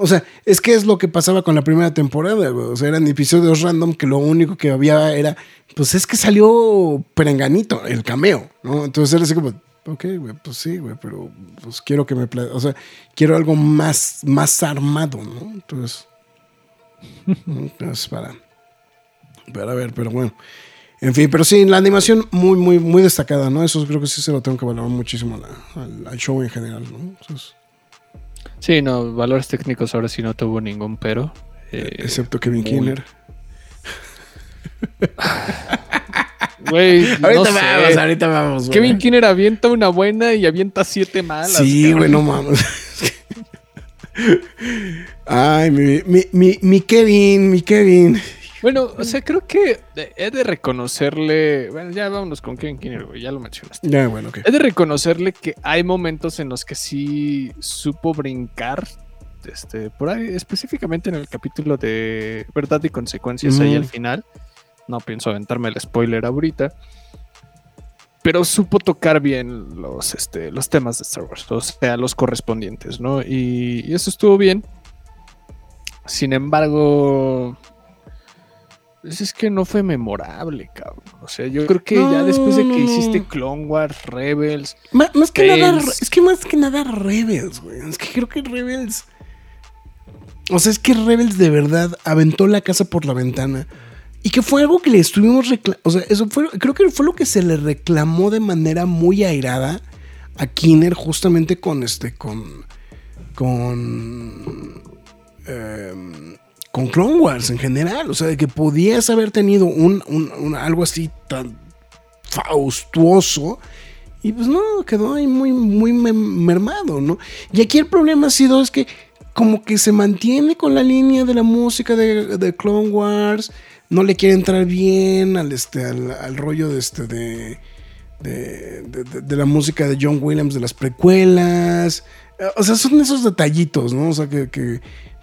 O sea, es que es lo que pasaba con la primera temporada, güey. O sea, eran episodios random que lo único que había era. Pues es que salió Perenganito, el cameo, ¿no? Entonces era así como. Ok, güey, pues sí, güey, pero pues quiero que me. O sea, quiero algo más, más armado, ¿no? Entonces. Entonces, para. Para ver, pero bueno. En fin, pero sí, la animación muy, muy, muy destacada, ¿no? Eso creo que sí se lo tengo que valorar muchísimo la- al, al show en general, ¿no? Entonces, Sí, no, valores técnicos ahora sí no tuvo ningún pero. Eh, excepto Kevin muy- Kinner. Güey, no sé. ahorita vamos. güey. Kevin Kinner avienta una buena y avienta siete malas. Sí, güey, no mames. Ay, mi, mi, mi, mi Kevin, mi Kevin. Bueno, o sea, creo que he de reconocerle. Bueno, ya vámonos con Kevin Kinner, güey, ya lo mencionaste. Ya, bueno, ok. He de reconocerle que hay momentos en los que sí supo brincar. Este, por ahí, específicamente en el capítulo de Verdad y Consecuencias, ahí al final. No pienso aventarme el spoiler ahorita. Pero supo tocar bien los, este, los temas de Star Wars, o sea, los correspondientes, ¿no? Y, y eso estuvo bien. Sin embargo, pues es que no fue memorable, cabrón. O sea, yo creo que ya después de que hiciste Clone Wars, Rebels, Má- Más, que nada, es que más que nada Rebels, güey. Es que creo que Rebels. O sea, es que Rebels de verdad aventó la casa por la ventana. Y que fue algo que le estuvimos reclamando. O sea, eso fue. Creo que fue lo que se le reclamó de manera muy airada a Kinner, justamente con este. con. con. em, con Clone Wars en general. O sea, de que podías haber tenido un, un- algo así tan faustuoso. Y pues no, quedó ahí muy, muy me- mermado, ¿no? Y aquí el problema ha sido es que como que se mantiene con la línea de la música de, de Clone Wars, no le quiere entrar bien al, este, al, al rollo de, este, de, de, de- la música de John Williams de las precuelas. O sea, son esos detallitos, ¿no? O sea, que, que,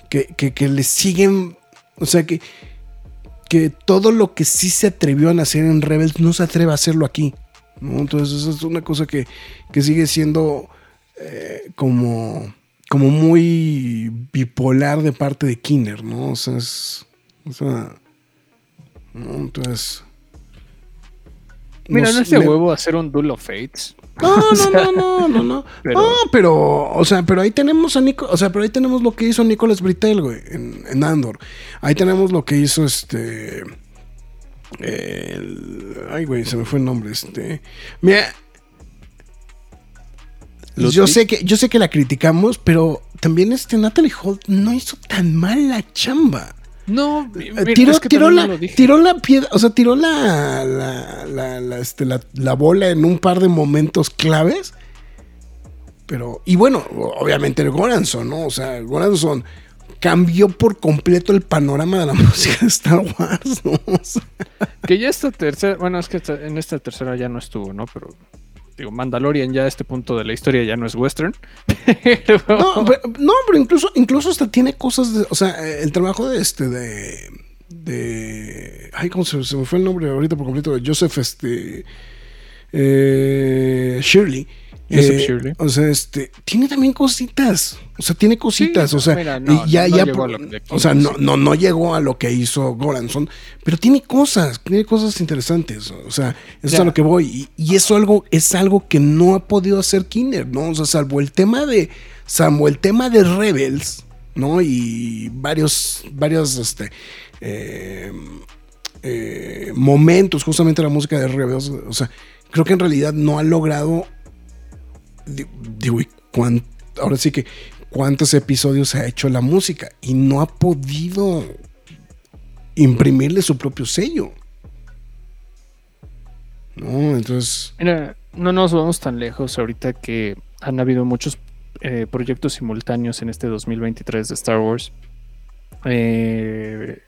que, que- que le siguen, o sea, que, que todo lo que sí se atrevió a hacer en Rebels no se atreve a hacerlo aquí. ¿no? Entonces, eso es una cosa que, que sigue siendo eh, como, como muy bipolar de parte de Kinner, ¿no? O sea, es. O sea. ¿No? Entonces. Mira, no es de huevo hacer un Duel of Fates. no, no, no, no, no, no. Pero- No, pero, o sea, pero ahí tenemos a Nico, o sea, pero ahí tenemos lo que hizo Nicolas Britel, güey, en, en Andor. Ahí tenemos lo que hizo este. el- ay, güey, se me fue el nombre. Este. Mira. Yo sé que, yo sé que la criticamos, pero también este Natalie Holt no hizo tan mal la chamba. No, Eh, mira, tiró, es que tiró la, tiró la piedra, o sea, tiró la, la, la, este, la- la bola en un par de momentos claves. Pero, y bueno, obviamente el Goranson, ¿no? O sea, el Goranson cambió por completo el panorama de la música de Star Wars, ¿no? O sea, Que ya esta tercera, bueno, es que en esta tercera ya no estuvo, ¿no? Pero digo, Mandalorian ya a este punto de la historia ya no es western. No, pero, no, pero incluso, incluso hasta tiene cosas de, o sea, eh, el trabajo de este, de, de, ay, ¿cómo se, me fue el nombre ahorita por completo? Joseph, este, eh, Shirley. Joseph Eh, Shirley. O sea, este, tiene también cositas. O sea, tiene cositas. Sí, o sea, mira, no, ya, no ya, llegó por- aquí o sea, no, no, no llegó a lo que hizo Goranson, pero tiene cosas, tiene cosas interesantes. O sea, eso es a lo que voy. Y, y eso algo, es algo que no ha podido hacer Kinner, ¿no? O sea, salvo el tema de, salvo el tema de Rebels, ¿no? Y varios, varios, este, eh, eh, momentos, justamente la música de Rebels, o sea, creo que en realidad no ha logrado, digo, ¿y cuán- ahora sí que, cuántos episodios ha hecho la música y no ha podido imprimirle su propio sello. No, entonces, Mira, no nos vamos tan lejos ahorita que han habido muchos eh, proyectos simultáneos en este 2023 de Star Wars. Eh,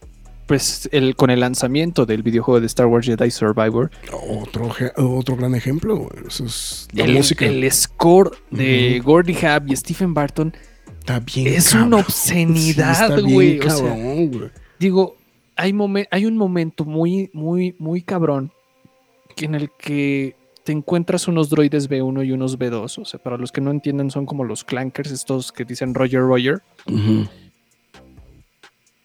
pues el, con el lanzamiento del videojuego de Star Wars Jedi Survivor, otro, otro gran ejemplo, güey. eso es la el, música. el score de Gordy Habb y Stephen Barton está bien es cabrón. una Sí, obscenidad, güey. o sea, digo, hay, momen- hay un momento muy, muy, muy cabrón en el que te encuentras unos droides B1 y unos B2. O sea, para los que no entienden, son como los clankers, estos que dicen Roger, Roger. Ujú.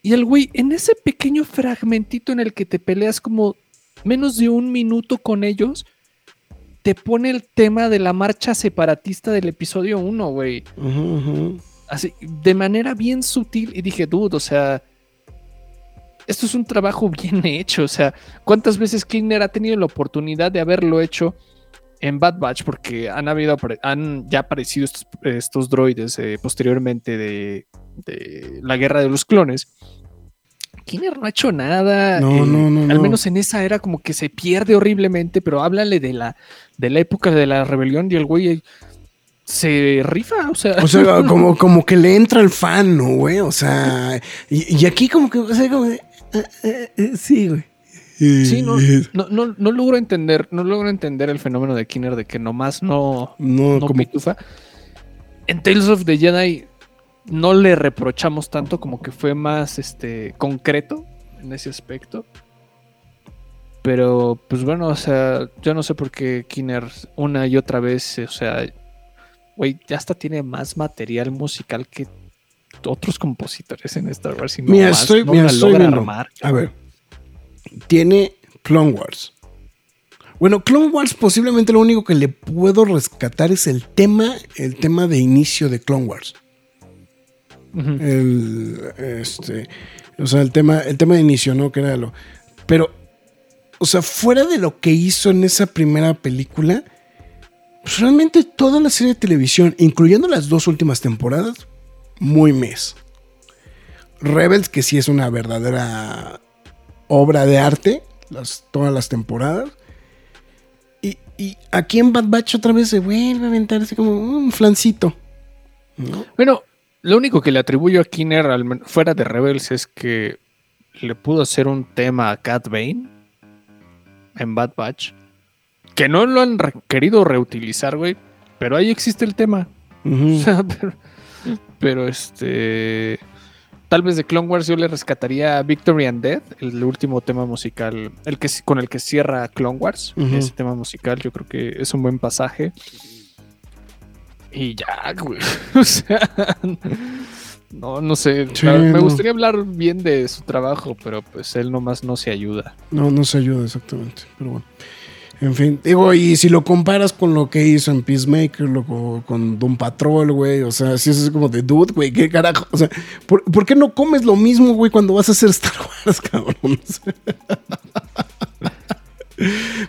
Y el güey, en ese pequeño fragmentito en el que te peleas como menos de un minuto con ellos, te pone el tema de la marcha separatista del episodio 1, güey. Así, de manera bien sutil. Y dije, dude, o sea, esto es un trabajo bien hecho. O sea, ¿cuántas veces Kinner ha tenido la oportunidad de haberlo hecho en Bad Batch? Porque han habido, han ya aparecido estos, estos droides eh, posteriormente de, de la guerra de los clones. Kinner no ha hecho nada. No, eh, no, no, Al no. menos en esa era como que se pierde horriblemente, pero háblale de la, de la época de la rebelión y el güey se rifa. O sea, O sea, como, como que le entra el fan, ¿no, güey? O sea, y, y aquí como que, o sea, como eh, eh, eh, sí, güey. Sí, no, no, no, no logro entender, no logro entender el fenómeno de Kinner de que nomás no, No, no como, pitufa. En Tales of the Jedi no le reprochamos tanto, como que fue más este concreto en ese aspecto. Pero, pues bueno, o sea, yo no sé por qué Kinner una y otra vez, o sea, güey, ya hasta tiene más material musical que otros compositores en Star Wars. Y no Mira, más, estoy, no mira, estoy logra armar. A ver. Tiene Clone Wars. Bueno, Clone Wars posiblemente lo único que le puedo rescatar es el tema, el tema de inicio de Clone Wars. El, este, o sea, el tema, el tema de inicio, ¿no? Que era lo. Pero, o sea, fuera de lo que hizo en esa primera película, pues realmente toda la serie de televisión, incluyendo las dos últimas temporadas, muy mes. Rebels, que sí es una verdadera obra de arte, las, todas las temporadas. Y, y aquí en Bad Batch otra vez se vuelve a aventar así como un flancito. ¿no? Bueno, lo único que le atribuyo a Kinner, fuera de Rebels, es que le pudo hacer un tema a Cat Bane en Bad Batch. Que no lo han querido reutilizar, güey. Pero ahí existe el tema. Ujú. O sea, pero, pero, este. Tal vez de Clone Wars yo le rescataría Victory and Death, el último tema musical, el que con el que cierra Clone Wars. Ese tema musical, yo creo que es un buen pasaje. Y ya, güey. O sea, no, no sé. Sí, La- me no. gustaría hablar bien de su trabajo, pero pues él nomás no se ayuda. No, no se ayuda exactamente. Pero bueno. En fin, digo, y si lo comparas con lo que hizo en Peacemaker, loco, con Doom Patrol, güey, o sea, si eso es como de dude, güey, qué carajo. O sea, ¿por, por qué no comes lo mismo, güey, cuando vas a hacer Star Wars, cabrón?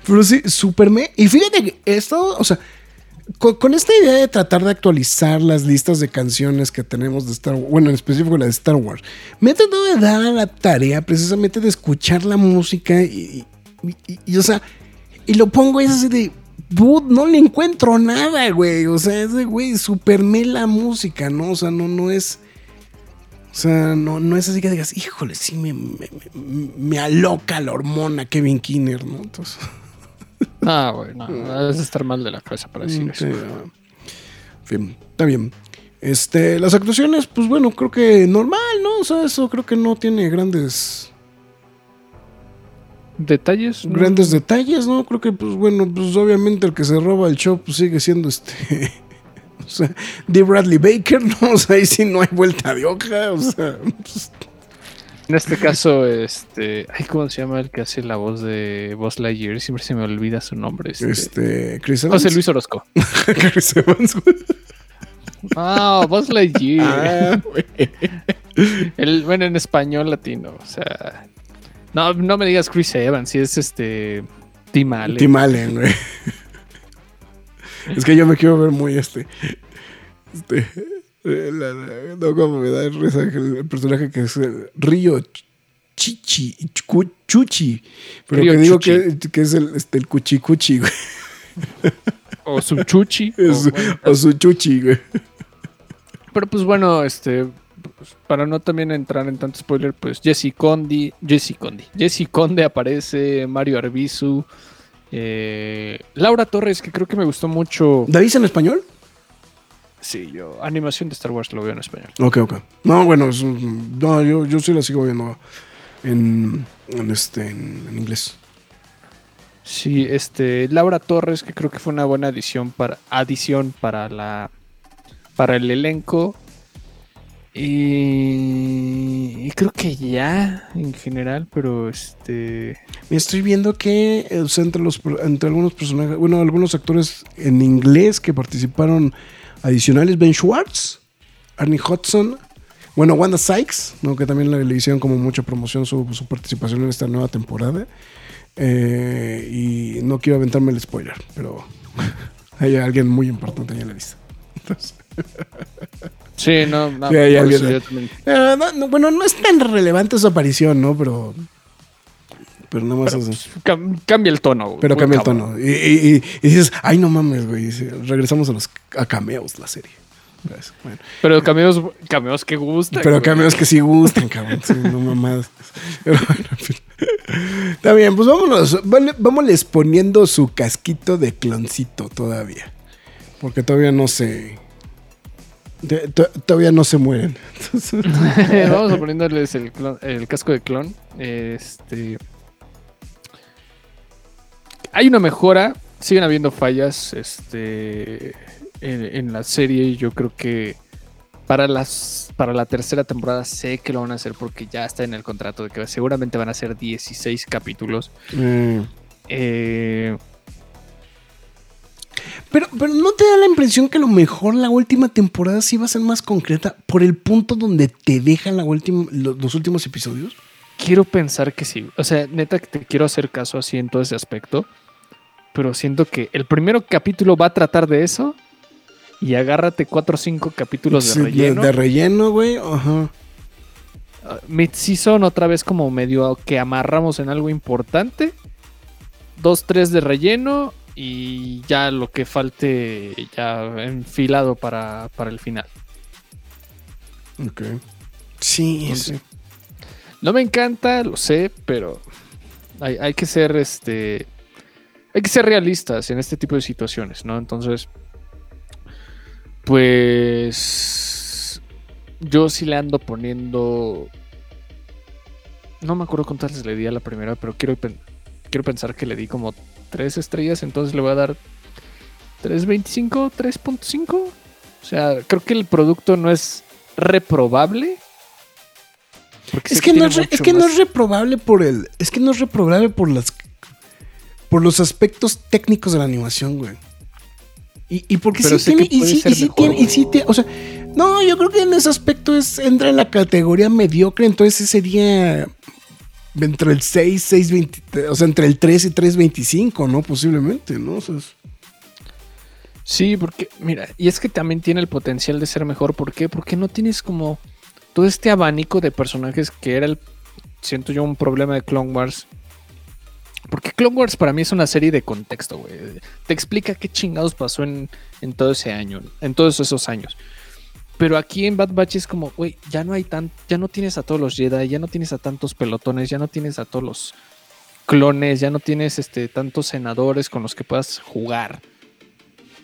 Pero sí, Superman. Y fíjate que esto, o sea, con, esta idea de tratar de actualizar las listas de canciones que tenemos de Star Wars, bueno, en específico la de Star Wars, me he tratado de dar a la tarea precisamente de escuchar la música y, o sea, y lo pongo es así de, dude, no le encuentro nada, güey, o sea, es de, güey, super mela música, ¿no? O sea, no, no es... O sea, no, no es así que digas, híjole, sí me, me, me- me aloca la hormona Kevin Kinner, ¿no? Entonces, Ah, güey, no, debes de estar mal de la cabeza para decir eso. sí, ah, en fin, está bien. Este, las actuaciones, pues bueno, creo que normal, ¿no? O sea, eso creo que no tiene grandes Detalles. ¿no? grandes detalles, ¿no? Creo que, pues bueno, pues obviamente el que se roba el show pues, sigue siendo este. O sea, D. Bradley Baker, ¿no? O sea, ahí sí no hay vuelta de hoja, o sea. pues, En este caso, este. Ay, ¿cómo se llama el que hace la voz de Buzz Lightyear? Siempre se me olvida su nombre. Este, este, Chris Evans. José Luis Orozco. Chris Evans, güey. Ah, Buzz Lightyear. Ah. El, bueno, en español latino. O sea. No, no me digas Chris Evans, si es este. Tim Allen. Tim Allen, güey. Es que yo me quiero ver muy este. Este. Eh, la- la- no, como me da risa el, el personaje que es el Río Chichi. Chu- Chuchi. Pero Río que digo Chuchi. que, que es el, este, el Cuchicuchi, güey. O su chuchi. Es- o, bueno, o su Chuchi, güey. Pero pues bueno, este. pues, Para no también entrar en tanto spoiler, pues Jesse Condi. Jesse Condi. Jesse Conde aparece, Mario Arbizu. eh, Laura Torres, que creo que me gustó mucho. ¿David en español? Sí, yo. Animación de Star Wars lo veo en español. Ok, ok. No, bueno, es no, yo, yo sí la sigo viendo en, en, este, en, en inglés. Sí, este. Laura Torres, que creo que fue una buena adición para. Adición para la. Para el elenco. Y, y creo que ya, en general, pero este. Me estoy viendo que eh, o sea, entre, los, entre algunos personajes, bueno, algunos actores en inglés que participaron adicionales, Ben Schwartz, Arnie Hudson, bueno, Wanda Sykes, ¿no? que también le, hicieron como mucha promoción su, su participación en esta nueva temporada. Eh, y no quiero aventarme el spoiler, pero hay alguien muy importante ahí en la lista. Entonces, Sí, no, no. Sí, alguien eh, no, no, bueno, no es tan relevante su aparición, ¿no? Pero, pero nada más Pero, pues, cam- cambia el tono. güey, Pero cambia el tono. Y, y- y- y dices, ay, no mames, güey. Regresamos a los a cameos, la serie. Bueno, Pero cameos, cameos que gustan. pero güey. cameos que sí gustan, cabrón. Sí, no mamadas. Pero bueno, en fin. Está bien, pues vámonos. Vámonos poniendo su casquito de cloncito todavía. Porque todavía no se. de- to- todavía no se mueren. Entonces, Vamos a poniéndoles el, clon- el casco de clon. Este. Hay una mejora. Siguen habiendo fallas. Este. En, en la serie. Yo creo que. Para las. Para la tercera temporada sé que lo van a hacer porque ya está en el contrato de que seguramente van a ser 16 capítulos. eh, Eh, Pero, pero ¿no te da la impresión que a lo mejor la última temporada sí va a ser más concreta por el punto donde te dejan la última, lo- los, últimos episodios? quiero pensar que sí. O sea, neta que te quiero hacer caso así en todo ese aspecto. Pero siento que el primero capítulo va a tratar de eso. Y agárrate cuatro o cinco capítulos Sí, de relleno. De, relleno, güey. Ajá. Uh, Mid-season otra vez como medio que amarramos en algo importante. Dos, tres de relleno. Y ya lo que falte ya enfilado para, para el final. Ok. Sí, sí. No me encanta, lo sé, pero hay, hay que ser este. Hay que ser realistas en este tipo de situaciones, ¿no? Entonces. Pues. Yo sí le ando poniendo. No me acuerdo cuántas le di a la primera, pero quiero, quiero pensar que le di como tres estrellas, entonces le voy a dar 3.25, 3.5. O sea, creo que el producto no es reprobable. Es que, no es, es que no es reprobable por el. Es que no es reprobable por las. Por los aspectos técnicos de la animación, güey. Y, y porque sí tiene. Y sí, y sí mejor, tiene. Y sí tiene. O sea, no, yo creo que en ese aspecto es, entra en la categoría mediocre. Entonces ese sería. Entre el 6, 6, 20, o sea, entre el 3 y 3.25, ¿no? Posiblemente, ¿no? O sea, es- Sí, porque, mira, y es que también tiene el potencial de ser mejor. ¿Por qué? Porque no tienes como todo este abanico de personajes que era el, siento yo, un problema de Clone Wars. Porque Clone Wars para mí es una serie de contexto, güey. Te explica qué chingados pasó en, en todo ese año, en todos esos años. Pero aquí en Bad Batch es como, güey, ya no hay tan, ya no tienes a todos los Jedi, ya no tienes a tantos pelotones, ya no tienes a todos los clones, ya no tienes este tantos senadores con los que puedas jugar.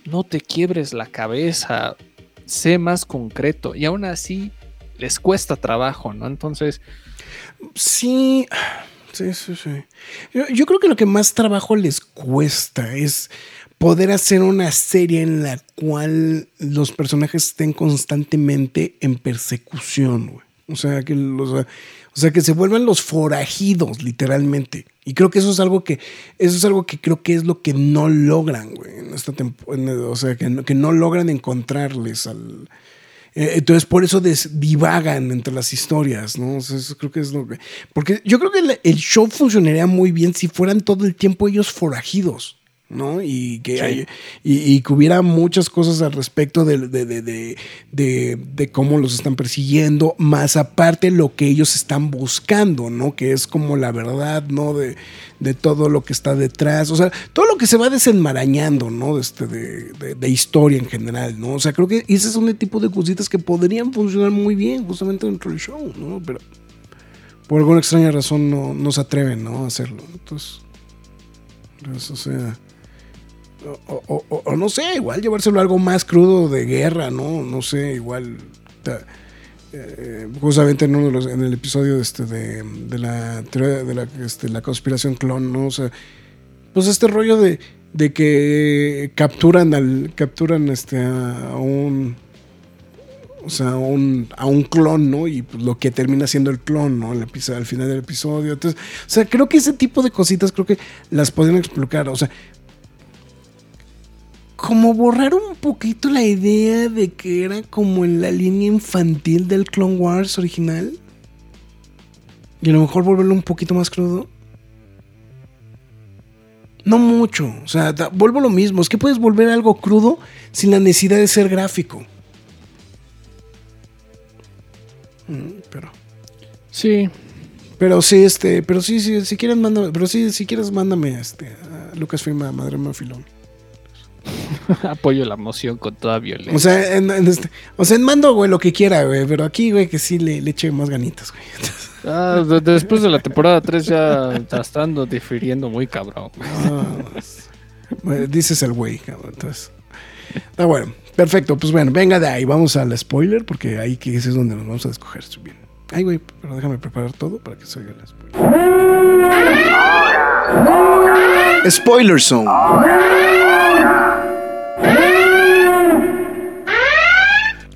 No te quiebres la cabeza, sé más concreto. Y aún así les cuesta trabajo, ¿no? Entonces, Sí, sí, sí, sí. Yo, creo que lo que más trabajo les cuesta es poder hacer una serie en la cual los personajes estén constantemente en persecución, güey. O sea, que los, o sea, que se vuelvan los forajidos, literalmente. Y creo que eso es algo que, eso es algo que creo que es lo que no logran, güey, en esta temporada. O sea, que no, que no logran encontrarles al, eh, entonces, por eso divagan entre las historias, ¿no? Creo que es lo que. Porque yo creo que el, el show funcionaría muy bien si fueran todo el tiempo ellos forajidos. ¿No? Y que, Sí. hay- y, y que hubiera muchas cosas al respecto de, de- de- de- cómo los están persiguiendo, más aparte lo que ellos están buscando, ¿no? Que es como la verdad, ¿no? De, de todo lo que está detrás, o sea, todo lo que se va desenmarañando, ¿no? De, este, de, historia en general, ¿no? O sea, creo que ese es un tipo de cositas que podrían funcionar muy bien justamente dentro del show, ¿no? Pero por alguna extraña razón no, no se atreven, ¿no? A hacerlo. Entonces, pues, o sea... O, no sé, igual llevárselo a algo más crudo de guerra, ¿no? No sé, igual. eh, justamente en uno de los, el episodio de, este, de, de la de la, este, la conspiración clon, ¿no? O sea, pues este rollo de, de que capturan al capturan este a un o sea, a un, a un clon, ¿no? Y pues, lo que termina siendo el clon, ¿no? Al final del episodio. Entonces, o sea, creo que ese tipo de cositas creo que las podrían explicar. O sea, como borrar un poquito la idea de que era como en la línea infantil del Clone Wars original. Y a lo mejor volverlo un poquito más crudo. No mucho. O sea, da- vuelvo a lo mismo. Es que puedes volver algo crudo sin la necesidad de ser gráfico. Mm, Pero. Sí, Pero sí, este, pero sí, sí, si quieres, mándame, pero sí, si quieres, mándame este, a Lucasfilm a Madre Mafilón. apoyo la moción con toda violencia. O sea, en, en este, o sea, en mando, güey, lo que quiera, güey, pero aquí, güey, que sí le, le eche más ganitas, güey. Ah, de- después de la temporada 3 ya, ya estando difiriendo muy cabrón. Ah, dices el güey, cabrón, entonces. Está bueno, perfecto, pues bueno, venga de ahí, vamos al spoiler, porque ahí que ese es donde nos vamos a escoger bien. Ay, güey, pero déjame preparar todo para que se oiga el spoiler. Spoiler Zone.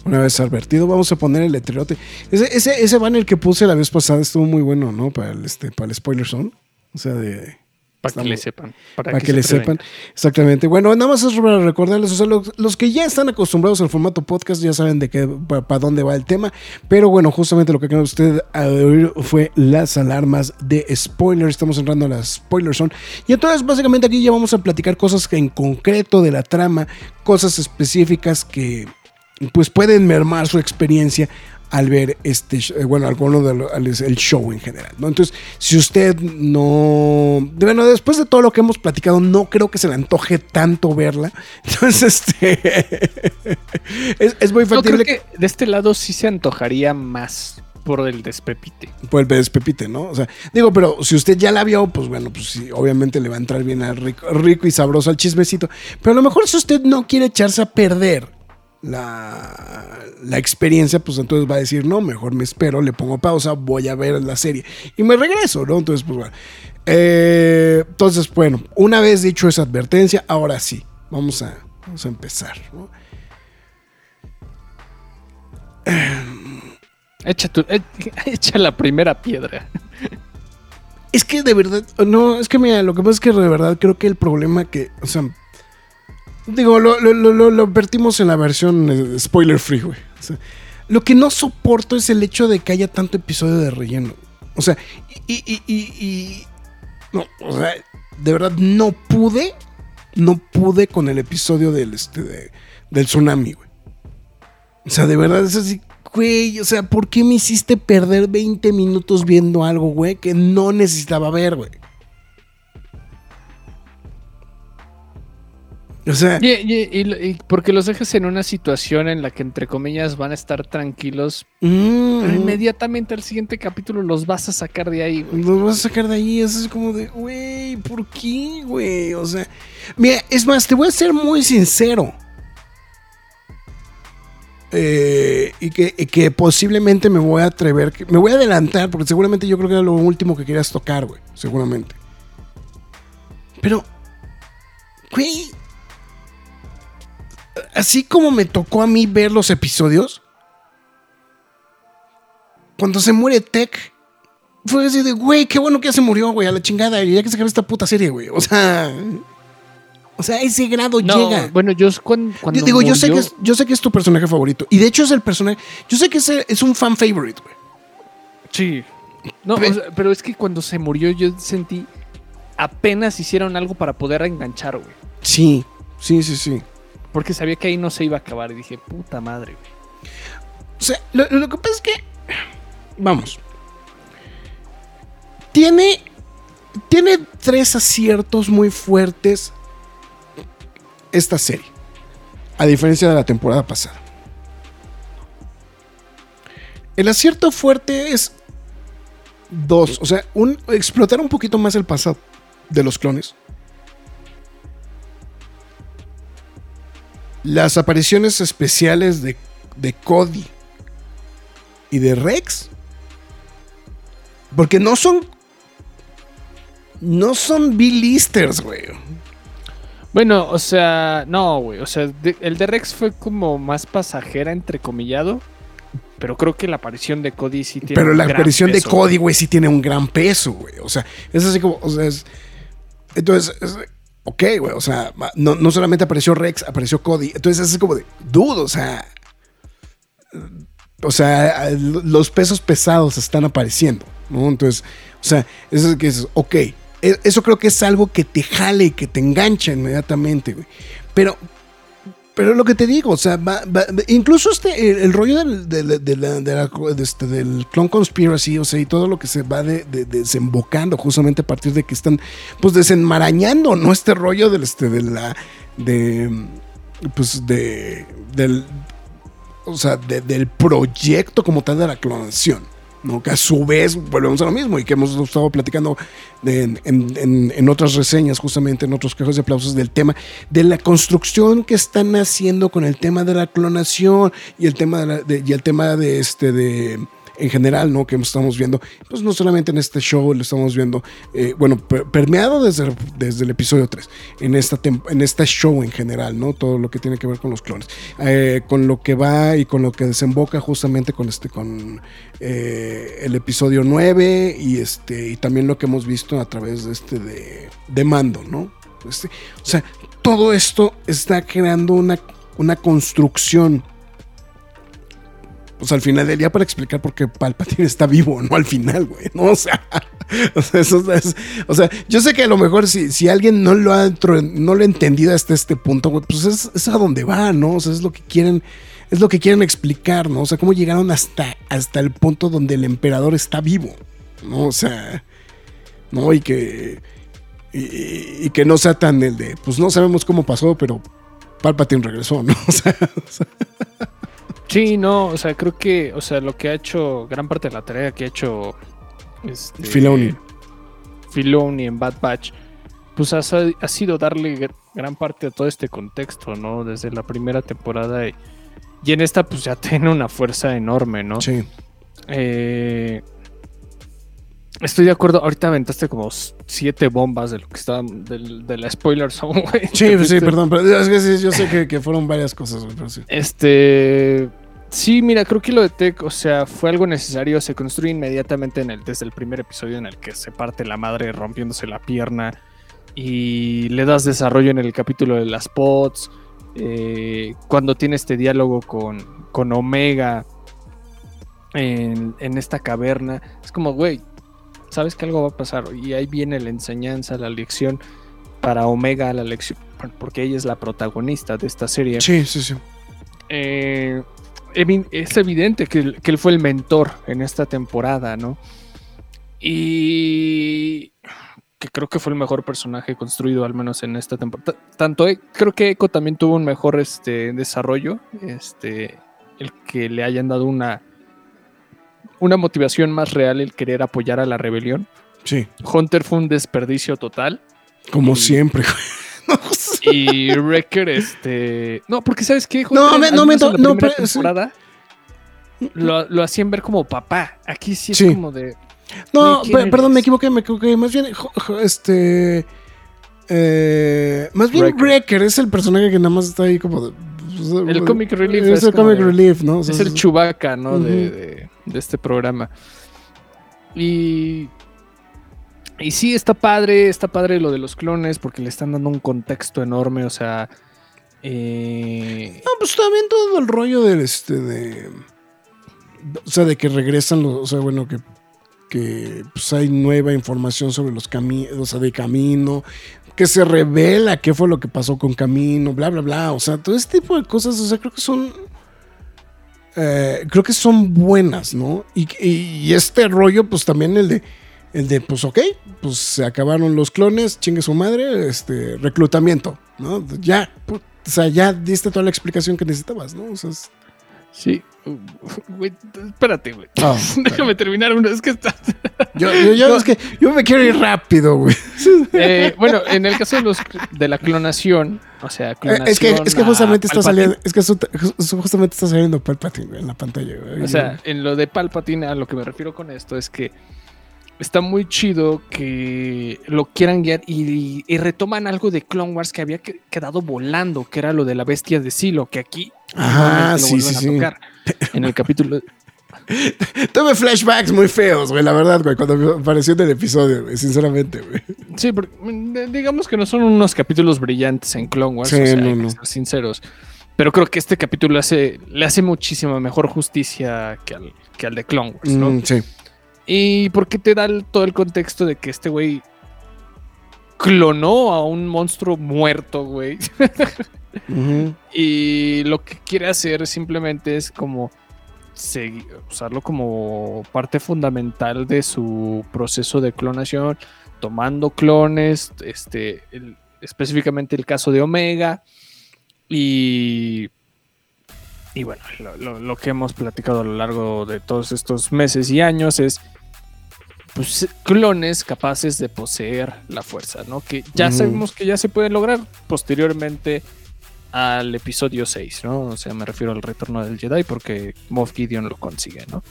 Una vez advertido, vamos a poner el letrerote. Ese, ese, ese banner que puse la vez pasada estuvo muy bueno, ¿no? Para el, este, para el spoiler zone. O sea, de. Para que le sepan. Para, Para, que, le sepan. Exactamente. Bueno, nada más es para recordarles, o sea, los, los que ya están acostumbrados al formato podcast ya saben de qué, para dónde va el tema. Pero bueno, justamente lo que acaba usted a oír fue las alarmas de spoilers. Estamos entrando a la spoiler zone. Y entonces, básicamente, aquí ya vamos a platicar cosas que en concreto de la trama, cosas específicas que pues pueden mermar su experiencia al ver este, eh, bueno, alguno de el show en general, ¿no? Entonces, si usted no, bueno, después de todo lo que hemos platicado, no creo que se le antoje tanto verla. Entonces, este, es, es muy No, creo factible que de este lado sí se antojaría más por el despepite. por el despepite, ¿no? O sea, digo, pero si usted ya la vio, pues bueno, pues sí, obviamente le va a entrar bien al rico, rico y sabroso al chismecito. Pero a lo mejor si usted no quiere echarse a perder la, la experiencia, pues entonces va a decir, no, mejor me espero, le pongo pausa, voy a ver la serie y me regreso, ¿no? Entonces, pues bueno. Eh, entonces, bueno, una vez dicho esa advertencia, ahora sí, vamos a, vamos a empezar, ¿no? Echa, tu- e- echa la primera piedra. Es que de verdad, no, es que mira, lo que pasa es que de verdad creo que el problema que, o sea, digo, lo, lo, lo, lo- lo vertimos en la versión eh, spoiler free, güey. O sea, lo que no soporto es el hecho de que haya tanto episodio de relleno. O sea, y, y, y, y- no, o sea, de verdad no pude, no pude con el episodio del, este, de- del tsunami, güey. O sea, de verdad es así, güey, o sea, ¿por qué me hiciste perder 20 minutos viendo algo, güey, que no necesitaba ver, güey? O sea, Y, y- y- y porque los dejas en una situación en la que, entre comillas, van a estar tranquilos, mm, pero inmediatamente al siguiente capítulo los vas a sacar de ahí, güey. Los vas a sacar de ahí, es así como de, güey, ¿por qué, güey? O sea, mira, es más, te voy a ser muy sincero. Eh, y, que, que posiblemente me voy a atrever, me voy a adelantar, porque seguramente yo creo que era lo último que querías tocar, güey, seguramente. Pero, güey, así como me tocó a mí ver los episodios, cuando se muere Tech, fue así de, güey, qué bueno que ya se murió, güey, a la chingada, y ya que se acabó esta puta serie, güey. O sea, o sea, ese grado No, llega. bueno, yo cuando, Yo digo, yo sé, que es, yo sé que es tu personaje favorito. Y de hecho es el personaje. Yo sé que es, es un fan favorite, güey. Sí. No, Pe- o sea, pero es que cuando se murió yo sentí apenas hicieron algo para poder enganchar, güey. Sí, sí, sí, sí. Porque sabía que ahí no se iba a acabar y dije, puta madre. O sea, lo, lo que pasa es que. Vamos. Tiene. Tiene tres aciertos muy fuertes. Esta serie. A diferencia de la temporada pasada. El acierto fuerte es. Dos. O sea, un, explotar un poquito más el pasado de los clones. Las apariciones especiales de, de Cody y de Rex. Porque no son. No son B-listers, güey. Bueno, o sea, no, güey. O sea, de- el de Rex fue como más pasajera, entrecomillado. Pero creo que la aparición de Cody sí tiene. Pero un la gran aparición de Cody, güey, sí tiene un gran peso, güey. O sea, es así como. O sea, es. Entonces, es- ok, güey. O sea, no, no solamente apareció Rex, apareció Cody. Entonces, es como de. Dude, o sea. O sea, los pesos pesados están apareciendo, ¿no? Entonces, o sea, eso es que es. Ok. e- Eso creo que es algo que te jale que te engancha inmediatamente, güey. Pero, pero lo que te digo, o sea, va- va- incluso este, el, rollo del, del- de la- de este, del Clone Conspiracy, o sea, y todo lo que se va de, de- desembocando justamente a partir de que están, pues, desenmarañando, ¿no? Este rollo del, este, de la, de, pues, de, del, o sea, de- del proyecto como tal de la clonación. ¿No? Que a su vez volvemos a lo mismo y que hemos estado platicando en- en- en otras reseñas, justamente en otros quejos de aplausos del tema de la construcción que están haciendo con el tema de la clonación y el tema de, la- de- y el tema de este de en general, ¿no? Que estamos viendo, pues no solamente en este show, lo estamos viendo, eh, bueno, per- permeado desde, desde el episodio 3, en, esta en este show en general, ¿no? Todo lo que tiene que ver con los clones, Eh, con lo que va y con lo que desemboca justamente con este, con eh, el episodio 9 y este, y también lo que hemos visto a través de este de, de mando, ¿no? Este, o sea, todo esto está creando una, una construcción pues al final del día para explicar por qué Palpatine está vivo, no al final, güey, ¿no? O sea, o sea, eso es- o sea, yo sé que a lo mejor si, si alguien no lo ha no lo ha entendido hasta este punto, güey, pues es, es a donde va, ¿no? O sea, es lo que quieren, es lo que quieren explicar, ¿no? O sea, cómo llegaron hasta, hasta el punto donde el emperador está vivo, ¿no? O sea, ¿no? Y que, y, y que no sea tan el de, pues no sabemos cómo pasó, pero Palpatine regresó, ¿no? O sea, o sea, Sí, no, o sea, creo que, o sea, lo que ha hecho, gran parte de la tarea que ha hecho este, Filoni. Filoni en Bad Batch, pues ha, sido darle gr- gran parte de todo este contexto, ¿no? Desde la primera temporada y, y en esta pues ya tiene una fuerza enorme, ¿no? sí. Eh, estoy de acuerdo, ahorita aventaste como siete bombas de lo que estaba, de, la spoiler zone, güey. Sí, pues sí, perdón, pero es que sí, yo sé que, que fueron varias cosas, güey, pero sí. Este. Sí, mira, creo que lo de Tech, o sea, fue algo necesario. Se construye inmediatamente en el, desde el primer episodio en el que se parte la madre rompiéndose la pierna. Y le das desarrollo en el capítulo de las pods. eh, cuando tiene este diálogo con, con Omega en, en esta caverna. Es como, güey, sabes que algo va a pasar. Y ahí viene la enseñanza, la lección para Omega, la lección. Porque ella es la protagonista de esta serie Sí, sí, sí. eh, es evidente que, él- que él fue el mentor en esta temporada, ¿no? Y que creo que fue el mejor personaje construido, al menos en esta temporada. Tanto E- creo que Echo también tuvo un mejor este, desarrollo. Este, el que le hayan dado una, una motivación más real, el querer apoyar a la rebelión. Sí, Hunter fue un desperdicio total. como Y- siempre. Y Wrecker, este. No, porque ¿sabes qué? No, me- al no, menos me- no, pero- temporada, lo, lo hacían ver como papá. Aquí sí es Sí. como de. No, ¿Quién pe- perdón, me equivoqué, me equivoqué. Más bien, este. eh, más bien, Wrecker. Wrecker es el personaje que nada más está ahí como. de- pues, El comic relief Es es el comic de- relief, ¿no? O sea, Es el Chewbacca, ¿no? De- de este programa. Y. Y sí, está padre, está padre lo de los clones, porque le están dando un contexto enorme, o sea. eh, No, pues también todo el rollo del este de. O sea, de que regresan los. O sea, bueno, que. Que pues hay nueva información sobre los caminos. O sea, de camino. Que se revela qué fue lo que pasó con Camino, bla, bla, bla. O sea, todo este tipo de cosas, o sea, creo que son. eh, creo que son buenas, ¿no? Y, y- y este rollo, pues también el de. El de, pues ok, pues se acabaron los clones, chingue su madre, este, reclutamiento, ¿no? Ya, o sea, ya diste toda la explicación que necesitabas, ¿no? O sea, es- sí. Güey, espérate, güey. Ah, Déjame terminar uno. Es que está. yo, yo, yo- No. es que yo me quiero ir rápido, güey. Eh, bueno, en el caso de, los, de la clonación, o sea, Eh, clonación. Es que, es que justamente está saliendo, es que su- justamente está saliendo Palpatine güey, en la pantalla, güey. O sea, en lo de Palpatine, a lo que me refiero con esto es que está muy chido que lo quieran guiar y, y retoman algo de Clone Wars que había que- quedado volando, que era lo de la bestia de Silo, que aquí lo sí, sí, a sí. tocar en el capítulo. Tuve flashbacks muy feos, güey, la verdad, güey, cuando apareció en el episodio, güey, sinceramente, güey. Sí, porque, mm, digamos que no son unos capítulos brillantes en Clone Wars, Sí, o sea, no, hay que no. ser sinceros. Pero creo que este capítulo hace, le hace muchísima mejor justicia que al, que al de Clone Wars, ¿no? Mm, sí. Y porque te da el- todo el contexto de que este güey clonó a un monstruo muerto, güey. Y lo que quiere hacer simplemente es como usarlo como parte fundamental de su proceso de clonación, tomando clones, este, el- específicamente el caso de Omega. Y, y bueno, lo, lo- lo que hemos platicado a lo largo de todos estos meses y años es pues, clones capaces de poseer la fuerza, ¿no? Que ya sabemos que ya se pueden lograr posteriormente al episodio 6, ¿no? O sea, me refiero al retorno del Jedi porque Moff Gideon lo consigue, ¿no?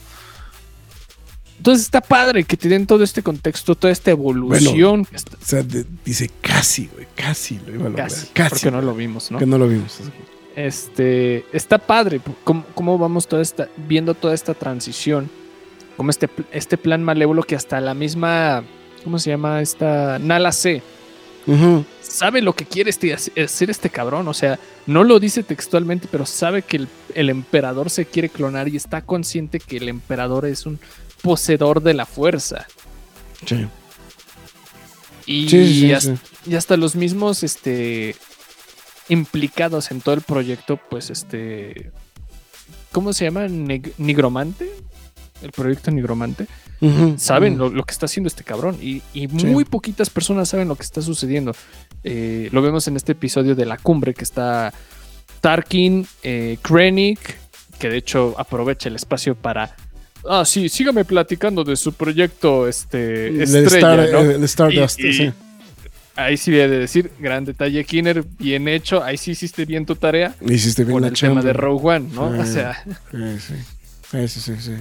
Entonces está padre que te den todo este contexto, toda esta evolución. O sea, de- dice casi, güey, casi lo iba a lograr. casi, Casi. porque no lo vimos, ¿no? Que no lo vimos. Este, está padre cómo, cómo vamos toda esta, viendo toda esta transición, como este, este plan malévolo que hasta la misma, ¿cómo se llama? Esta Nala C. Sabe lo que quiere este, hacer este cabrón, o sea, no lo dice textualmente, pero sabe que el, el emperador se quiere clonar y está consciente que el emperador es un poseedor de la fuerza. Sí. Y, Sí, sí, sí, hasta, sí. y hasta los mismos este, implicados en todo el proyecto, pues este. ¿Cómo se llama? Neg- Nigromante. El proyecto Nigromante. Saben lo, lo que está haciendo este cabrón. Y, y muy poquitas personas saben lo que está sucediendo. Eh, lo vemos en este episodio de la cumbre que está Tarkin, eh, Krennic, que de hecho aprovecha el espacio para. Ah, sí, sígame platicando de su proyecto este, El estrella, Star- ¿no? el Stardust, Y- y- sí. Ahí sí voy a decir, gran detalle, Kinner, bien hecho. Ahí sí hiciste bien tu tarea Hiciste bien con la el tema de Rogue One, ¿no? O Sí. sea. Sí, sí, sí, sí.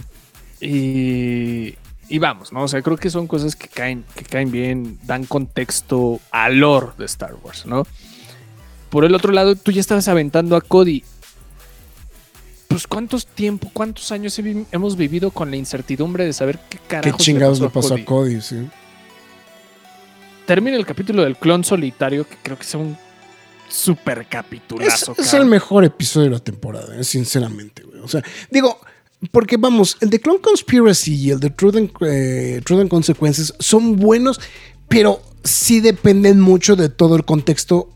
Y, y vamos, ¿no? O sea, creo que son cosas que caen, que caen bien, dan contexto al lore de Star Wars, ¿no? Por el otro lado, tú ya estabas aventando a Cody. Pues cuántos tiempo, cuántos años hemos vivido con la incertidumbre de saber qué Qué carajos chingados le pasó Cody? a Cody, sí. Termina el capítulo del clon solitario, que creo que es un super Es, capitulazo. es cabrón. el mejor episodio de la temporada, eh, sinceramente, güey. O sea, digo, porque vamos, el de Clone Conspiracy y el de Truth and, eh, Consequences son buenos, pero sí dependen mucho de todo el contexto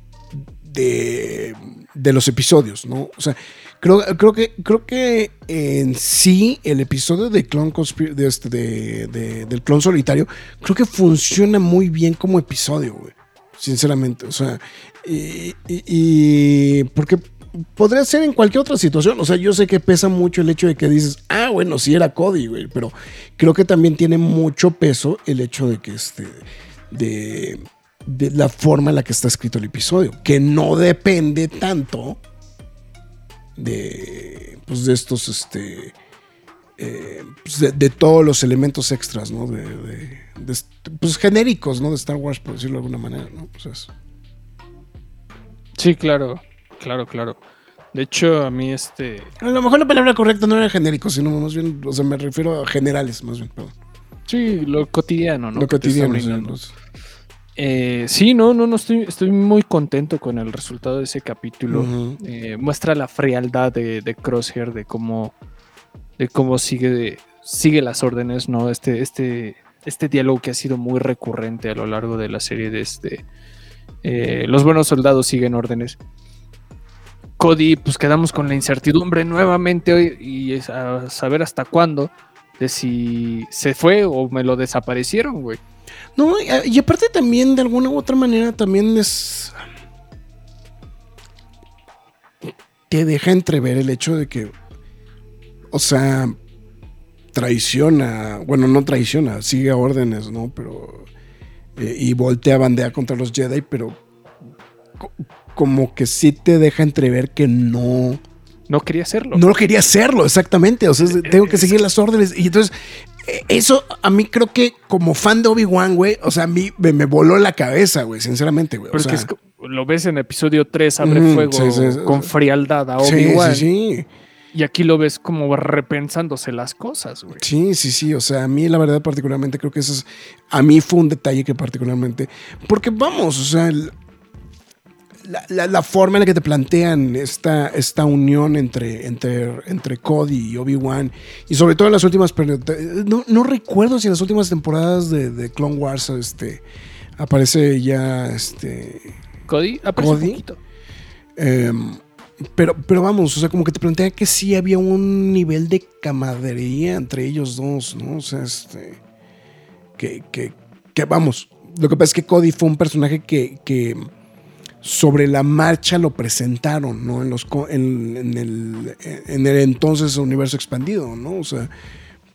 de, de los episodios, ¿no? O sea, Creo, creo que, creo que en sí el episodio de Clone Conspir- de este, de- del clon solitario, creo que funciona muy bien como episodio, güey. Sinceramente. O sea, y, y- y- porque podría ser en cualquier otra situación. O sea, yo sé que pesa mucho el hecho de que dices, ah, bueno, sí era Cody, güey. Pero creo que también tiene mucho peso el hecho de que este. de de la forma en la que está escrito el episodio, que no depende tanto de, pues de estos, este, eh, pues de, de todos los elementos extras, ¿no? De, de- de pues genéricos, ¿no? De Star Wars, por decirlo de alguna manera, ¿no? Pues es- Sí, claro, claro, claro. De hecho, a mí este... a lo mejor la palabra correcta no era genérico, sino más bien, o sea, me refiero a generales, más bien, perdón. Sí, lo cotidiano, ¿no? Lo Que cotidiano, sí, los- Eh, sí, no, no, no, estoy, estoy muy contento con el resultado de ese capítulo. Eh, muestra la frialdad de, de Crosshair, de cómo, de cómo sigue, sigue las órdenes, ¿no? Este, este, este diálogo que ha sido muy recurrente a lo largo de la serie de este. eh, los buenos soldados siguen órdenes. Cody, pues quedamos con la incertidumbre nuevamente hoy y a saber hasta cuándo de si se fue o me lo desaparecieron, güey. No, y, y aparte también, de alguna u otra manera, también es. Te deja entrever el hecho de que. O sea. Traiciona. Bueno, no traiciona, sigue órdenes, ¿no? Pero. eh, y voltea bandea contra los Jedi, pero. Co- como que sí te deja entrever que no. No quería hacerlo. No lo quería hacerlo, exactamente. O sea, es- tengo que seguir las órdenes. Y entonces, eh, eso a mí creo que como fan de Obi-Wan, güey, o sea, a mí me, me voló la cabeza, güey, sinceramente, güey. O Pero es sea, que es lo ves en episodio 3, abre fuego sí, sí, sí. con frialdad a Obi-Wan. sí, sí. Y aquí lo ves como repensándose las cosas, güey. Sí, sí, sí. O sea, a mí la verdad particularmente creo que eso es... A mí fue un detalle que particularmente... Porque vamos, o sea... el- la, la- la forma en la que te plantean esta, esta unión entre, entre, entre Cody y Obi-Wan, y sobre todo en las últimas. No, no recuerdo si en las últimas temporadas de, de Clone Wars este, aparece ya. Este, Cody, aparece un Cody. poquito. Em, pero, pero vamos, o sea, como que te plantea que sí había un nivel de camaradería entre ellos dos, ¿no? O sea, este. Que, que, que vamos. Lo que pasa es que Cody fue un personaje que, que sobre la marcha lo presentaron, ¿no? En, los, en, en el, en el entonces universo expandido, ¿no? O sea,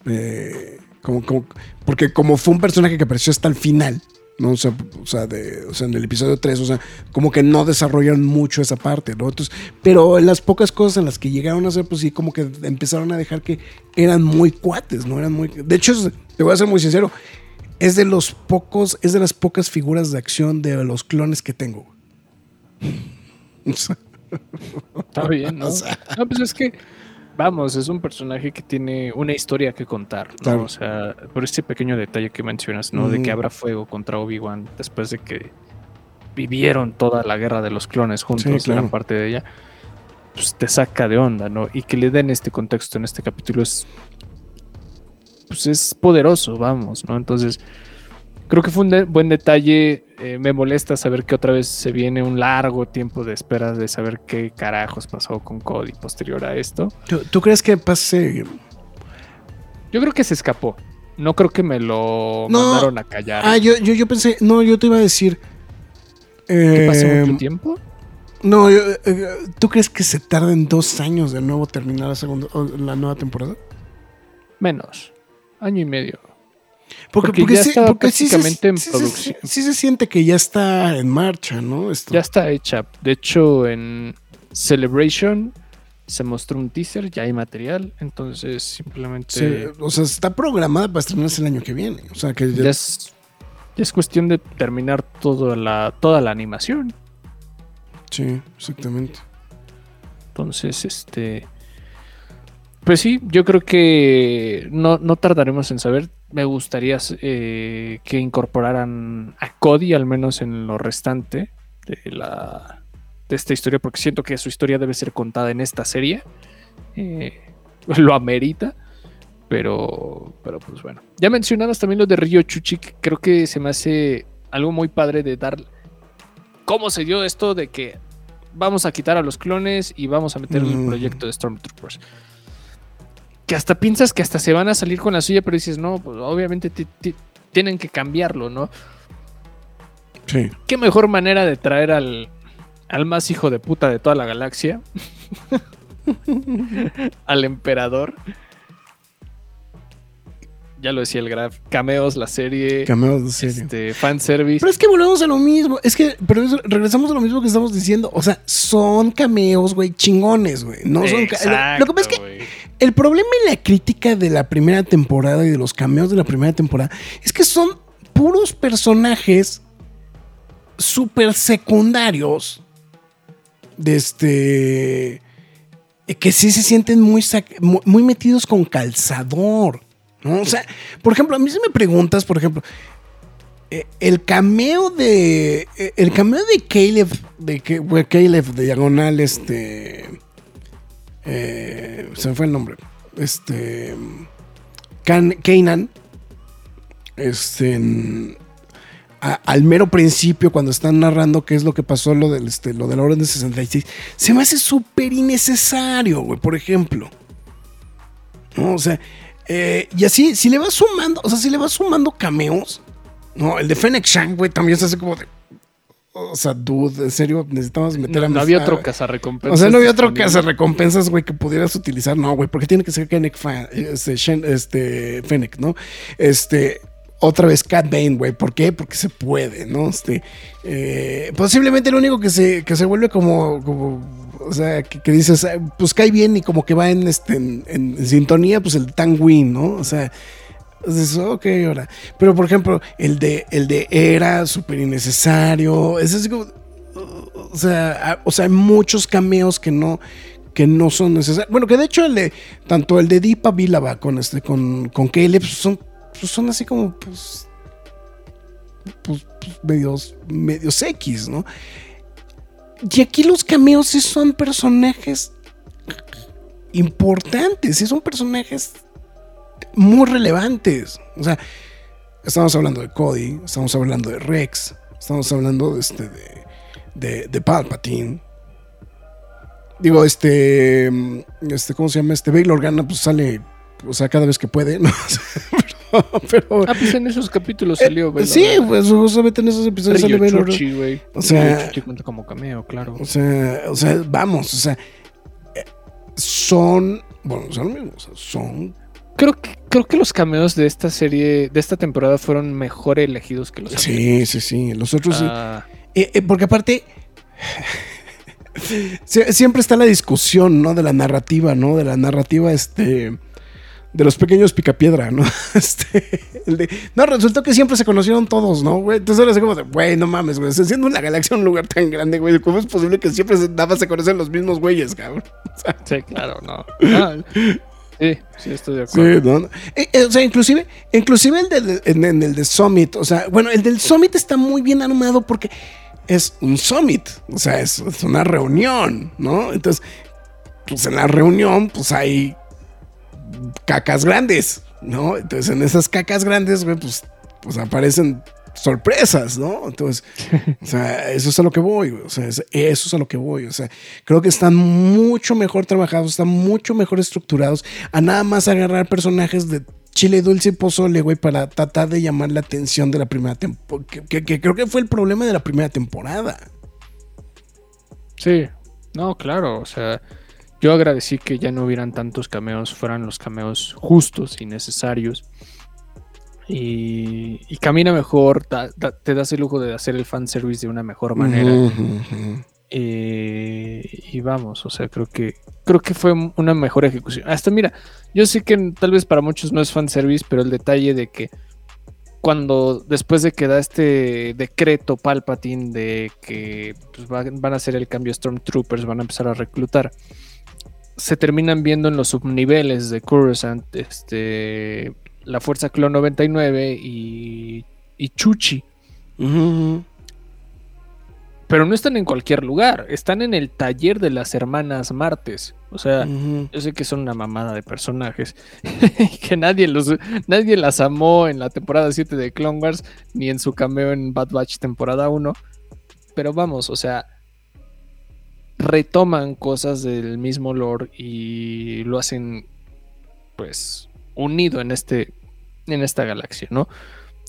eh, como, como- porque como fue un personaje que apareció hasta el final, ¿no? O sea, o sea, de- o sea, en el episodio 3, o sea, como que no desarrollaron mucho esa parte, ¿no? Entonces, pero las pocas cosas en las que llegaron a hacer, pues sí, como que empezaron a dejar que eran muy cuates, ¿no? Eran muy... De hecho, te voy a ser muy sincero, es de los pocos, es de las pocas figuras de acción de los clones que tengo. Está bien, ¿no? O sea. No, pues es que, vamos, es un personaje que tiene una historia que contar, ¿no? Claro. O sea, por este pequeño detalle que mencionas, ¿no? De que abra fuego contra Obi-Wan después de que vivieron toda la guerra de los clones juntos, Sí, claro. gran parte de ella, pues te saca de onda, ¿no? Y que le den este contexto en este capítulo es, pues es poderoso, vamos, ¿no? Entonces, creo que fue un de- buen detalle. eh, me molesta saber que otra vez se viene un largo tiempo de espera de saber qué carajos pasó con Cody posterior a esto. ¿tú, tú crees que pase? Yo creo que se escapó. No creo que me lo No. mandaron a callar. Ah, yo, yo, yo pensé, no, yo te iba a decir... ¿Que pase eh, mucho tiempo? No, yo, eh, ¿tú crees que se tarden dos años de nuevo terminar la, segunda, o la nueva temporada? Menos. Año y medio. Porque, Porque porque ya sí, porque sí se- en sí producción. sí se siente que ya está en marcha, ¿no? Esto. Ya está hecha. De hecho, en Celebration se mostró un teaser, ya hay material. Entonces, simplemente. Se- o sea, está programada para estrenarse el año que viene. O sea, que ya- ya es, ya es cuestión de terminar toda la, toda la animación. Sí, exactamente. Entonces, este. Pues sí, yo creo que no, no tardaremos en saber. Me gustaría eh, que incorporaran a Cody, al menos en lo restante de, la, de esta historia, porque siento que su historia debe ser contada en esta serie. Eh, lo amerita. Pero, pero pues bueno. Ya mencionabas también lo de Ryo Chuchik. Creo que se me hace algo muy padre de dar. ¿Cómo se dio esto de que vamos a quitar a los clones y vamos a meter el Mm. proyecto de Stormtroopers. Que hasta piensas que hasta se van a salir con la suya, pero dices, no, pues obviamente ti- ti- tienen que cambiarlo, ¿no? Sí. ¿Qué mejor manera de traer al, al más hijo de puta de toda la galaxia? al emperador. Ya lo decía el Graf. Cameos, la serie. Cameos de serie. Este, fanservice. Pero es que volvemos a lo mismo. Es que, pero es- regresamos a lo mismo que estamos diciendo. O sea, son cameos, güey, chingones, güey. No son. lo- lo que pasa es que el problema en la crítica de la primera temporada y de los cameos de la primera temporada es que son puros personajes súper secundarios. De este. Que sí se sienten muy, muy metidos con calzador. ¿No? O sea, por ejemplo, a mí si me preguntas, por ejemplo, eh, el cameo de. eh, El cameo de Caleb. De güey, Caleb, de diagonal, este. eh, se me fue el nombre. Este. Can, Kanan. Este. al mero principio, cuando están narrando qué es lo que pasó, lo del, este, lo de la Orden de 66, se me hace súper innecesario, güey, por ejemplo. ¿No? O sea, eh, y así, si le vas sumando, o sea, si le vas sumando cameos, ¿no? El de Fennec Shang, güey, también se hace como de. O sea, dude, en serio, necesitamos meter No, a no mis- había a- otro cazarrecompensas. o sea, no había otro disponible. caza recompensas, güey, que pudieras utilizar. No, güey, porque tiene que ser Fennec, este, Shen- este, Fennec, ¿no? Este, otra vez Cat Bane, güey. ¿Por qué? Porque se puede, ¿no? Este, eh, posiblemente lo único que se, que se vuelve como, como o sea, que, que dices, pues cae bien y como que va en, este, en, sintonía, pues el Tangwin, ¿no? O sea, dices, ok, ahora. Pero, por ejemplo, el de, el de Era, súper innecesario. Es así como, o sea, o sea, hay muchos cameos que no que no son necesarios. Bueno, que de hecho el de, tanto el de Deepa Vilava con este con con Caleb son pues son así como pues pues, pues, medios medios X, ¿no? Y aquí los cameos sí son personajes importantes, sí son personajes muy relevantes. O sea, estamos hablando de Cody, estamos hablando de Rex, estamos hablando de este de de, de Palpatine. Digo, este, este, ¿cómo se llama? Este Bail Organa, pues sale, o sea, cada vez que puede, ¿no? pero, Ah, pues en esos capítulos eh, salió. Bail sí, pues justamente en esos episodios Río Organa. Chuchi. O sea- Chuchi cuenta como cameo, claro. O sea, o sea, vamos, o sea, eh, son, bueno, son lo mismo, o sea, son, Creo que, creo que los cameos de esta serie, de esta temporada, fueron mejor elegidos que los sí, sí, sí, los otros sí. Ah, Eh, eh, porque aparte, sie- siempre está la discusión, ¿no? De la narrativa, ¿no? De la narrativa, este, de los pequeños picapiedra, ¿no? Este, el de, no, resultó que siempre se conocieron todos, ¿no, güey? Entonces ahora es como de, güey, no mames, güey, siendo una galaxia un lugar tan grande, güey, ¿cómo es posible que siempre se, nada más se conocen los mismos güeyes, cabrón? sí, claro, no. Ah, sí, sí, estoy de Sí, acuerdo. ¿no? Eh, eh, o sea, inclusive, inclusive el del, en, en el de Summit, o sea, bueno, el del Summit está muy bien armado porque es un Summit, o sea, es, es una reunión, ¿no? Entonces, pues en la reunión, pues hay cacas grandes, ¿no? Entonces, en esas cacas grandes, güey, pues, pues aparecen sorpresas, ¿no? Entonces, o sea, eso es a lo que voy. O sea, es- eso es a lo que voy. O sea, creo que están mucho mejor trabajados, están mucho mejor estructurados a nada más agarrar personajes de chile dulce y pozole, güey, para tratar de llamar la atención de la primera temporada. Que creo que fue el problema de la primera temporada. Sí, no, claro, o sea, yo agradecí que ya no hubieran tantos cameos, fueran los cameos justos y necesarios. Y, y camina mejor, da- da- te das el lujo de hacer el fanservice de una mejor manera. Eh, y vamos, o sea, creo que creo que fue una mejor ejecución. Hasta mira, yo sé que tal vez para muchos no es fanservice, pero el detalle de que cuando después de que da este decreto Palpatine de que pues, va- van a hacer el cambio Stormtroopers, van a empezar a reclutar, se terminan viendo en los subniveles de Coruscant, este, la Fuerza Clon 99 y, y Chuchi. Pero no están en cualquier lugar, están en el taller de las hermanas Martes. O sea, yo sé que son una mamada de personajes, que nadie, los, nadie las amó en la temporada 7 de Clone Wars, ni en su cameo en Bad Batch temporada 1. Pero vamos, o sea, retoman cosas del mismo lore y lo hacen pues unido en este en esta galaxia, ¿no?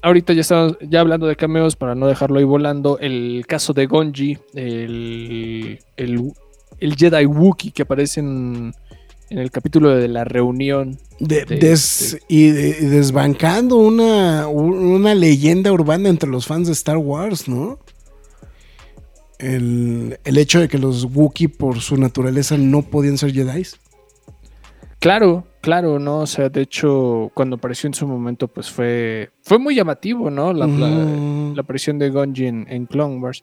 Ahorita ya estamos ya hablando de cameos para no dejarlo ahí volando. El caso de Gonji, el, el, el Jedi Wookiee que aparece en, en el capítulo de la reunión. De- de- des- de- y, de- y desbancando una, una leyenda urbana entre los fans de Star Wars, ¿no? El, el hecho de que los Wookiee por su naturaleza no podían ser Jedi. Claro, claro, ¿no? O sea, de hecho, cuando apareció en su momento, pues fue, fue muy llamativo, ¿no? La, la- aparición de Gonji en, en Clone Wars.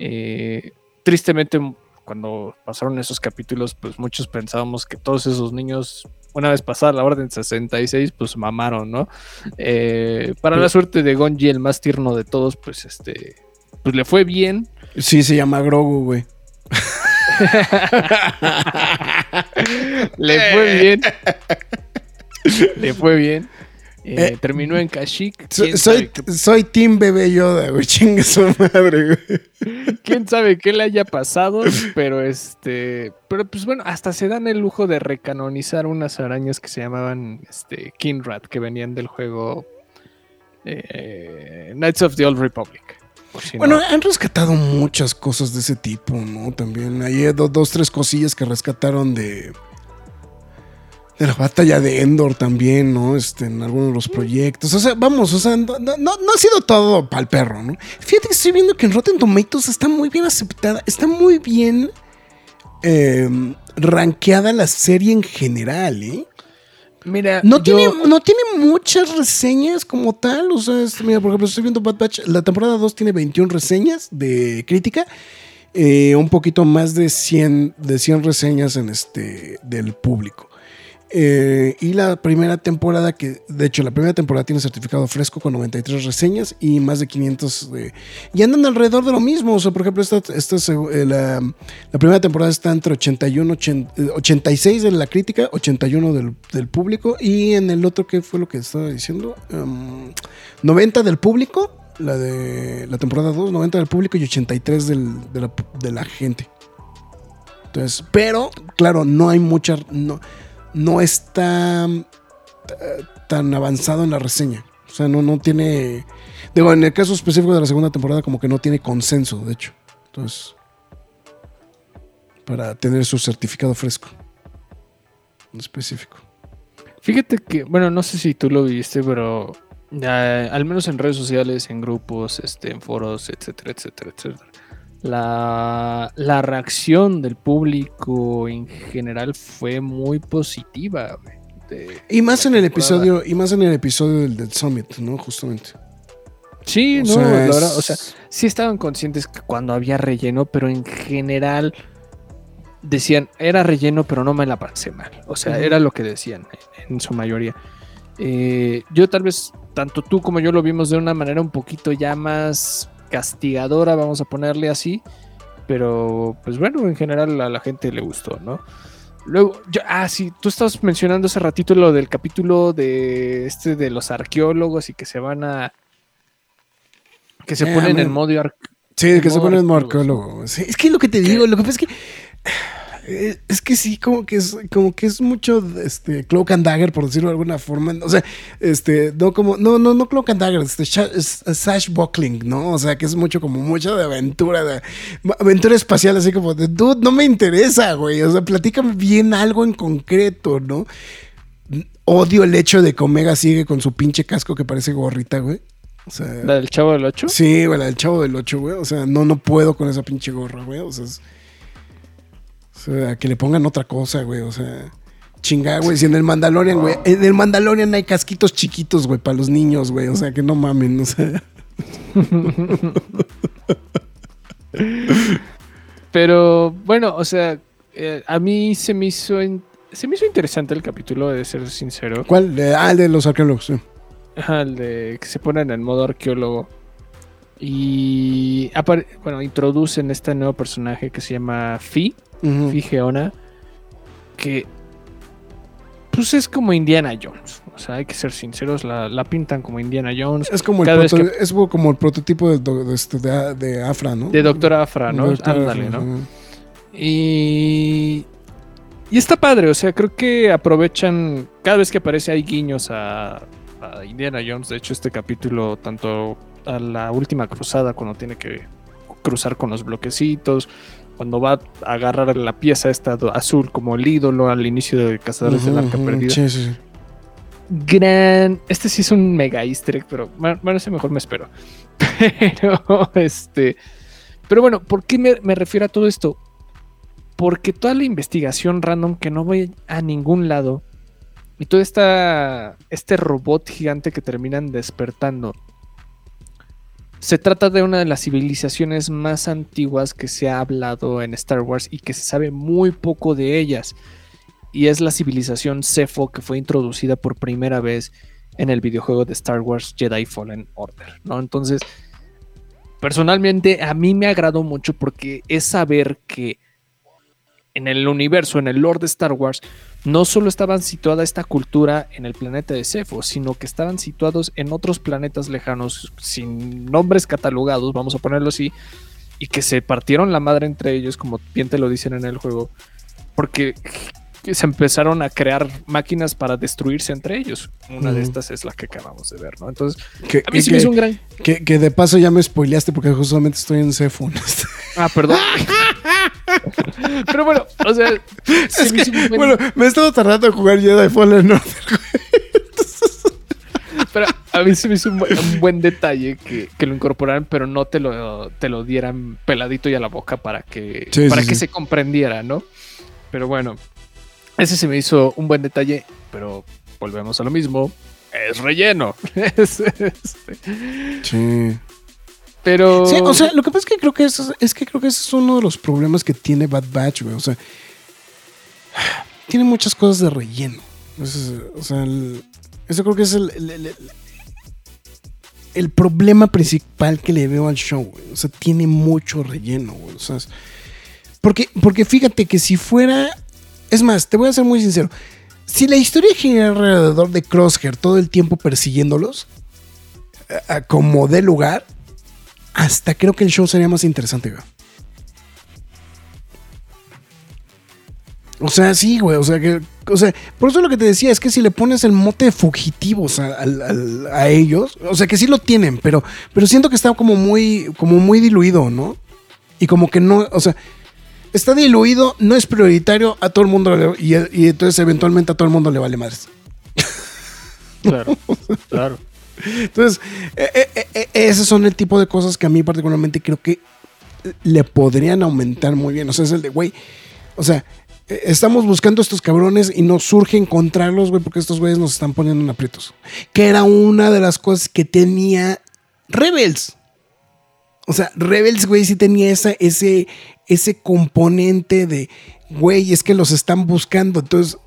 Eh, tristemente, cuando pasaron esos capítulos, pues muchos pensábamos que todos esos niños, una vez pasada la Orden 66, pues mamaron, ¿no? Eh, para la suerte de Gonji, el más tierno de todos, pues este, pues le fue bien. Sí, se llama Grogu, güey. le fue bien. le fue bien. Eh, Eh, terminó en Kashyyyk. So- ¿Quién, soy, sabe qué- soy Team Bebé Yoda, güey. Chingue su madre, güey. quién sabe qué le haya pasado, pero este, pero pues bueno, hasta se dan el lujo de recanonizar unas arañas que se llamaban este Kinrat, que venían del juego eh, Knights of the Old Republic. Por si Bueno, no- han rescatado muchas cosas de ese tipo, ¿no? También hay do- dos, tres cosillas que rescataron de. De la batalla de Endor también, ¿no? Este, en algunos de los proyectos. O sea, vamos, o sea, no, no- no ha sido todo para el perro, ¿no? Fíjate que estoy viendo que en Rotten Tomatoes está muy bien aceptada, está muy bien eh, rankeada la serie en general, ¿eh? Mira, No, yo- tiene, no tiene muchas reseñas como tal. O sea, es- mira, por ejemplo, estoy viendo Bad Batch. La temporada 2 tiene 21 reseñas de crítica. eh, un poquito más de 100, de 100 reseñas en este, del público. Eh, y la primera temporada, que de hecho la primera temporada tiene certificado fresco con 93 reseñas y más de 500 de... Y andan alrededor de lo mismo. O sea, por ejemplo, esta, esta eh, la, primera temporada está entre 81, 80, eh, 86 de la crítica, 81 del, público. Y en el otro, ¿qué fue lo que estaba diciendo? Em, 90 del público, la de la temporada 2, 90 del público y 83 del- de, la, gente. Entonces, pero, claro, no hay mucha. No está eh, tan avanzado en la reseña. O sea, no, no tiene. Digo, en el caso específico de la segunda temporada, como que no tiene consenso, de hecho. Entonces, para tener su certificado fresco. En específico. Fíjate que, bueno, no sé si tú lo viste, pero eh, al menos en redes sociales, en grupos, este, en foros, etcétera, etcétera, etcétera. La, la reacción del público en general fue muy positiva. de- Y más en el temporada. episodio, y más en el episodio del, del Summit, ¿no? Justamente. Sí, O no, sea, la es- verdad, o sea, sí estaban conscientes que cuando había relleno, pero en general decían, era relleno, pero no me la pasé mal. O sea, era lo que decían en, en su mayoría. Eh, yo tal vez, tanto tú como yo lo vimos de una manera un poquito ya más castigadora, vamos a ponerle así. Pero, pues bueno, en general a la gente le gustó, ¿no? Luego, yo, ah, sí, tú estabas mencionando hace ratito lo del capítulo de este de los arqueólogos y que se van a. que se Eh, ponen man. en modo ar- Sí, que se modo pone en arqueólogos. arqueólogo. Sí, es que lo que te digo, lo que pasa es que. Eh, Es que sí, como que es, como que es mucho este, Cloak and Dagger, por decirlo de alguna forma. O sea, este, no como, no, no, no Cloak and Dagger, este, sha- es- es Sash Buckling, ¿no? O sea, que es mucho como mucho de aventura, de aventura espacial, así como de, dude, no me interesa, güey. O sea, platícame bien algo en concreto, ¿no? Odio el hecho de que Omega sigue con su pinche casco que parece gorrita, güey. O sea, la del chavo del 8. Sí, güey, la del chavo del 8, güey. O sea, no, no puedo con esa pinche gorra, güey. O sea, es- sea, que le pongan otra cosa, güey. O sea, chingada, güey. Si en el Mandalorian, güey. En el Mandalorian hay casquitos chiquitos, güey, para los niños, güey. O sea, que no mamen, o sea. Pero bueno, o sea, eh, a mí se me hizo se me hizo interesante el capítulo, de ser sincero. ¿Cuál? De- ah, el de los arqueólogos, sí. Ajá, el de que se ponen en modo arqueólogo. Y bueno, introducen este nuevo personaje que se llama Fi, Ujú. Fi Geona, que pues es como Indiana Jones. O sea, hay que ser sinceros, la, la pintan como Indiana Jones. Es como el, Cada vez proto- que- es como el prototipo de, de de- de Afra, ¿no? De Doctor Afra, ¿no? Ándale, Afra, ¿no? Y, y está padre, o sea, creo que aprovechan, cada vez que aparece hay guiños a, a Indiana Jones, de hecho este capítulo, tanto a la última cruzada, cuando tiene que cruzar con los bloquecitos, cuando va a agarrar la pieza esta azul como el ídolo al inicio de Cazadores del Arca Ujú, Perdida. Sí, sí, sí. Gran. Este sí es un mega easter egg, pero bueno, bueno, ese mejor me espero. Pero, este. Pero bueno, ¿por qué me, me refiero a todo esto? Porque toda la investigación random que no voy a ningún lado y todo esta, este robot gigante que terminan despertando. Se trata de una de las civilizaciones más antiguas que se ha hablado en Star Wars y que se sabe muy poco de ellas y es la civilización Cepho que fue introducida por primera vez en el videojuego de Star Wars Jedi Fallen Order, ¿no? Entonces, personalmente a mí me agradó mucho porque es saber que en el universo, en el lore de Star Wars, no solo estaban situada esta cultura en el planeta de Cepho, sino que estaban situados en otros planetas lejanos sin nombres catalogados, vamos a ponerlo así, y que se partieron la madre entre ellos, como bien te lo dicen en el juego, porque se empezaron a crear máquinas para destruirse entre ellos. Una de estas es la que acabamos de ver, ¿no? Entonces, Que, a mí sí me que- hizo un gran... que- que de paso ya me spoileaste porque justamente estoy en Cephon. Ah, perdón. Pero bueno, o sea, se me hizo un buen- bueno, me he estado tardando en jugar Jedi Fallen Order. pero a mí se me hizo un, buen- un buen detalle que, que lo incorporaran, pero no te lo, te lo dieran peladito y a la boca para que, Sí, para sí, que sí. se comprendiera, ¿no? Pero bueno, ese se me hizo un buen detalle, pero volvemos a lo mismo. Es relleno. Es- es- Sí. pero. Sí, o sea, lo que pasa es que creo que eso, es que creo que ese es uno de los problemas que tiene Bad Batch, güey. O sea, tiene muchas cosas de relleno. Es- o sea, el- eso creo que es el, el- el- el- el problema principal que le veo al show, güey. O sea, tiene mucho relleno, güey. O sea, es- porque, porque fíjate que si fuera. Es más, te voy a ser muy sincero. Si la historia gira alrededor de Crosshair todo el tiempo persiguiéndolos, como de lugar, hasta creo que el show sería más interesante, güey. O sea, sí, güey. O sea, que. O sea, por eso lo que te decía es que si le pones el mote fugitivos a, a ellos, o sea, que sí lo tienen, pero, pero siento que está como muy, como muy diluido, ¿no? Y como que no, o sea, está diluido, no es prioritario, a todo el mundo le- y, y entonces eventualmente a todo el mundo le vale madres. Claro, claro. Entonces, eh, eh, eh, eh, esos son el tipo de cosas que a mí particularmente creo que le podrían aumentar muy bien. O sea, es el de, güey, o sea, estamos buscando a estos cabrones y nos surge encontrarlos, güey, porque estos güeyes nos están poniendo en aprietos. Que era una de las cosas que tenía Rebels. O sea, Rebels, güey, sí tenía esa, ese, ese componente de, güey, es que los están buscando. Entonces,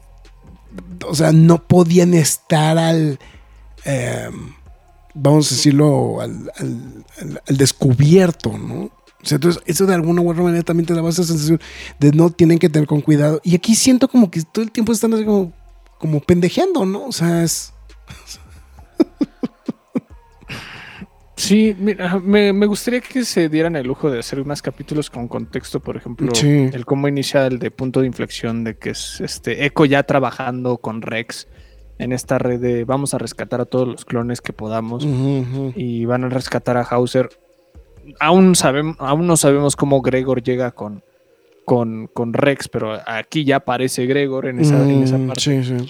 o sea, no podían estar al... em, vamos a decirlo, al, al- al- descubierto, ¿no? O sea, entonces, eso de alguna u otra manera también te daba esa sensación de no tienen que tener con cuidado. Y aquí siento como que todo el tiempo están así como, como pendejeando, ¿no? O sea, es. Sí, mira, me, me gustaría que se dieran el lujo de hacer más capítulos con contexto, por ejemplo, Sí. el cómo inicia el de punto de inflexión de que es este Echo ya trabajando con Rex en esta red de vamos a rescatar a todos los clones que podamos y van a rescatar a Hauser. Aún sabemos, aún no sabemos cómo Gregor llega con, con, con Rex, pero aquí ya aparece Gregor en esa, en esa Mm, parte. Sí, sí.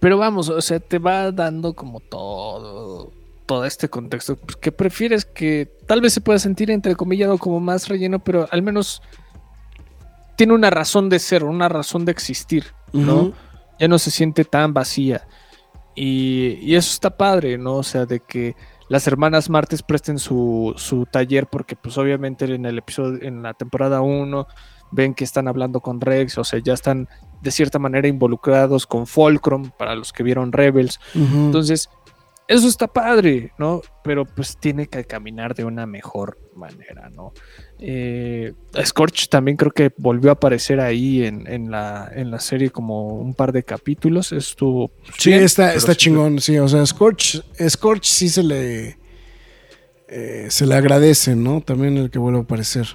Pero vamos, o sea, te va dando como todo, todo este contexto pues, que prefieres que tal vez se pueda sentir entrecomillado como más relleno, pero al menos tiene una razón de ser, una razón de existir, ¿no? Ya no se siente tan vacía. Y, y eso está padre, ¿no? O sea, de que las hermanas Martes presten su, su taller porque pues obviamente en el episodio, en la temporada 1 ven que están hablando con Rex, o sea, ya están de cierta manera involucrados con Fulcrum para los que vieron Rebels. Entonces, eso está padre, ¿no? Pero pues tiene que caminar de una mejor manera, ¿no? Eh, Scorch también creo que volvió a aparecer ahí en, en la, en la serie como un par de capítulos. Estuvo. pues, Sí, bien, está, está sí- chingón, sí. O sea, Scorch, Scorch sí se le. eh, se le agradece, ¿no? También el que vuelva a aparecer.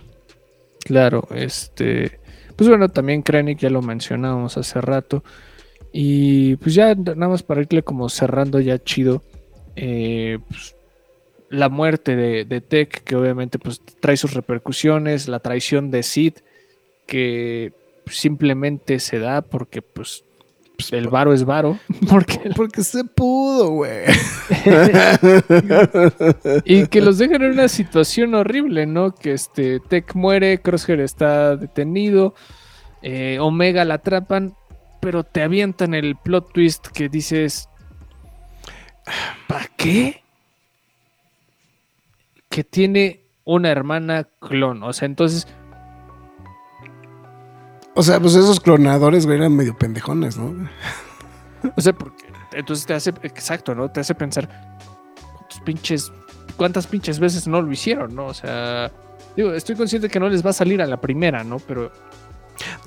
Claro, este. Pues bueno, también Krennic ya lo mencionábamos hace rato. Y pues ya nada más para irle como cerrando ya chido. Eh, pues, la muerte de, de Tech, que obviamente pues trae sus repercusiones, la traición de Sid, que simplemente se da porque pues el varo es varo. Porque Porque se pudo, güey. Y que los dejan en una situación horrible, ¿no? Que este Tech muere, Crosshair está detenido, eh, Omega la atrapan, pero te avientan el plot twist que dices, ¿para qué? Que tiene una hermana clon, o sea, entonces, O sea, pues esos clonadores, güey, eran medio pendejones, ¿no? o sea, porque entonces te hace, exacto, ¿no? Te hace pensar, ¿cuántos pinches, cuántas pinches veces no lo hicieron, ¿no? O sea, digo, estoy consciente que no les va a salir a la primera, ¿no? Pero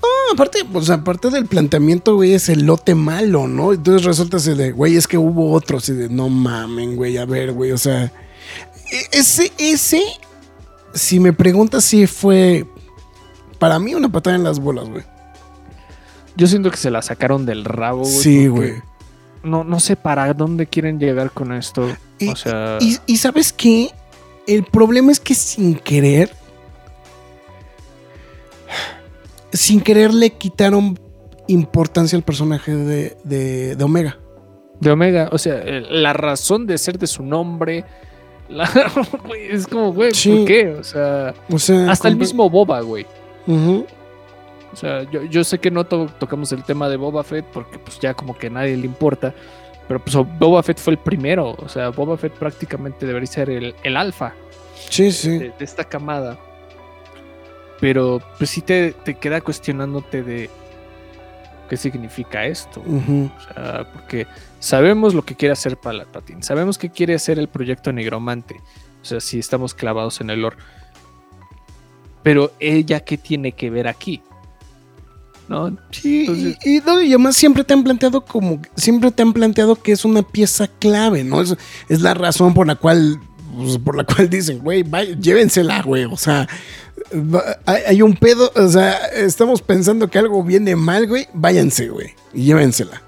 No, aparte, pues aparte del planteamiento, güey, es el lote malo, ¿no? Entonces resulta así de, güey, es que hubo otros y de, no mamen, güey, a ver, güey, o sea, e- ese, ese, si me preguntas si fue, para mí, una patada en las bolas, güey. Yo siento que se la sacaron del rabo, güey. Sí, güey. No, no sé para dónde quieren llegar con esto. Y- o sea, Y, y sabes qué? El problema es que sin querer, sin querer le quitaron importancia al personaje de, de- de Omega. de Omega, o sea, la razón de ser de su nombre. la- es como, güey, Sí. ¿por qué? O sea, O sea, hasta el mismo Boba, güey. O sea, yo, yo sé que no to- tocamos el tema de Boba Fett porque pues ya como que a nadie le importa. Pero pues Boba Fett fue el primero. O sea, Boba Fett prácticamente debería ser el, el alfa. Sí, sí. de, de esta camada. Pero pues sí te, te queda cuestionándote de qué significa esto. O sea, porque sabemos lo que quiere hacer Palpatine, sabemos que quiere hacer el proyecto Negromante. O sea, si estamos clavados en el lore. Pero ella, ¿qué tiene que ver aquí? ¿No? Sí, Entonces- y, y no, y además siempre te han planteado como, siempre te han planteado que es una pieza clave, ¿no? Es, es la razón por la cual, pues, por la cual dicen, güey, llévensela, güey, o sea, hay, un pedo, o sea, estamos pensando que algo viene mal, güey, váyanse, güey, y llévensela.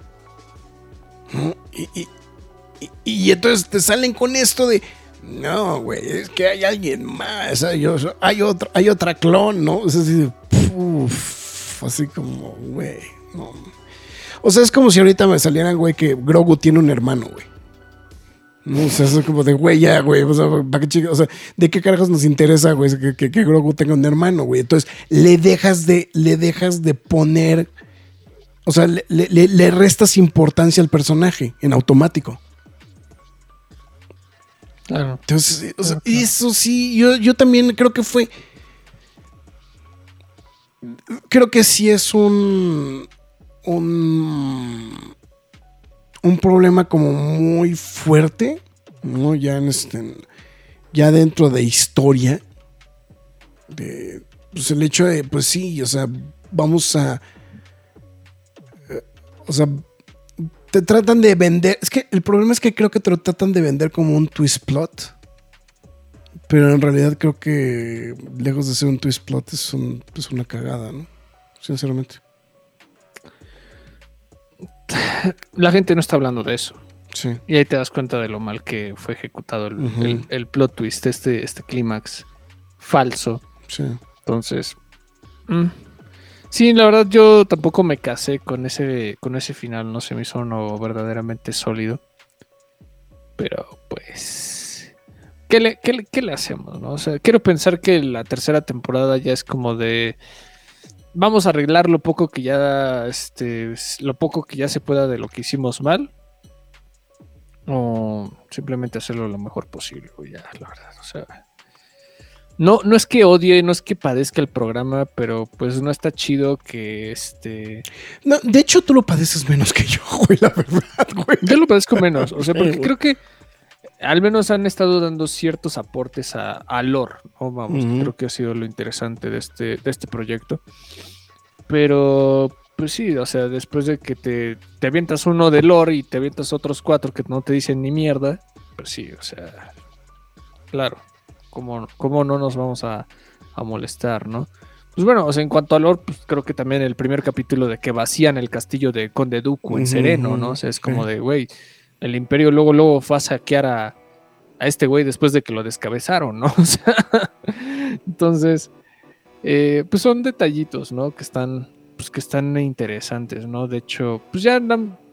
Y, y- y- entonces te salen con esto de, no, güey, es que hay alguien más, hay, otro- hay, otra, clon, ¿no? Es así de, así como, güey, no. O sea, es como si ahorita me salieran, güey, que Grogu tiene un hermano, güey. No, o sea, es como de, güey, ya, güey, o sea, ¿para qué chica- o sea, ¿de qué carajos nos interesa, güey, que, que- que Grogu tenga un hermano, güey? Entonces, le dejas de, le dejas de poner, o sea, le, le- le- restas importancia al personaje en automático. Claro. Entonces, o sea, eso sí, yo, yo también creo que fue. Creo que sí es un. Un. Un problema como muy fuerte, ¿no? Ya en este. Ya dentro de historia. De. Pues el hecho de, pues sí, o sea, vamos a. eh, O sea, te tratan de vender. Es que el problema es que creo que te lo tratan de vender como un twist plot. Pero en realidad creo que lejos de ser un twist plot es, un- es una cagada, ¿no? Sinceramente. La gente no está hablando de eso. Sí. Y ahí te das cuenta de lo mal que fue ejecutado el, Ujú. el- el plot twist, este, este clímax falso. Sí. Entonces, mm. sí, la verdad yo tampoco me casé con ese, con ese final, no se me hizo uno verdaderamente sólido. Pero pues, ¿qué le, qué le- qué le hacemos? no? O sea, quiero pensar que la tercera temporada ya es como de, vamos a arreglar lo poco que ya, este, lo poco que ya se pueda de lo que hicimos mal. O simplemente hacerlo lo mejor posible, ya, la verdad, o sea. No, no es que odie, no es que padezca el programa, pero pues no está chido que este. No, de hecho, tú lo padeces menos que yo, güey, la verdad, güey. Yo lo padezco menos. O sea, porque creo que al menos han estado dando ciertos aportes a, a lore, ¿no? Vamos, Ujú. creo que ha sido lo interesante de este, de este proyecto. Pero, pues sí, o sea, después de que te, te avientas uno de lore y te avientas otros cuatro que no te dicen ni mierda, pues sí, o sea, claro, ¿cómo, cómo no nos vamos a, a molestar, no? Pues bueno, o sea, en cuanto a lore, pues creo que también el primer capítulo de que vacían el castillo de Conde Dooku en Sereno, ¿no? O sea, es como de, güey, el imperio luego, luego fue a saquear a, este güey después de que lo descabezaron, ¿no? O sea, entonces, eh, pues son detallitos, ¿no? Que están, pues que están interesantes, ¿no? De hecho, pues ya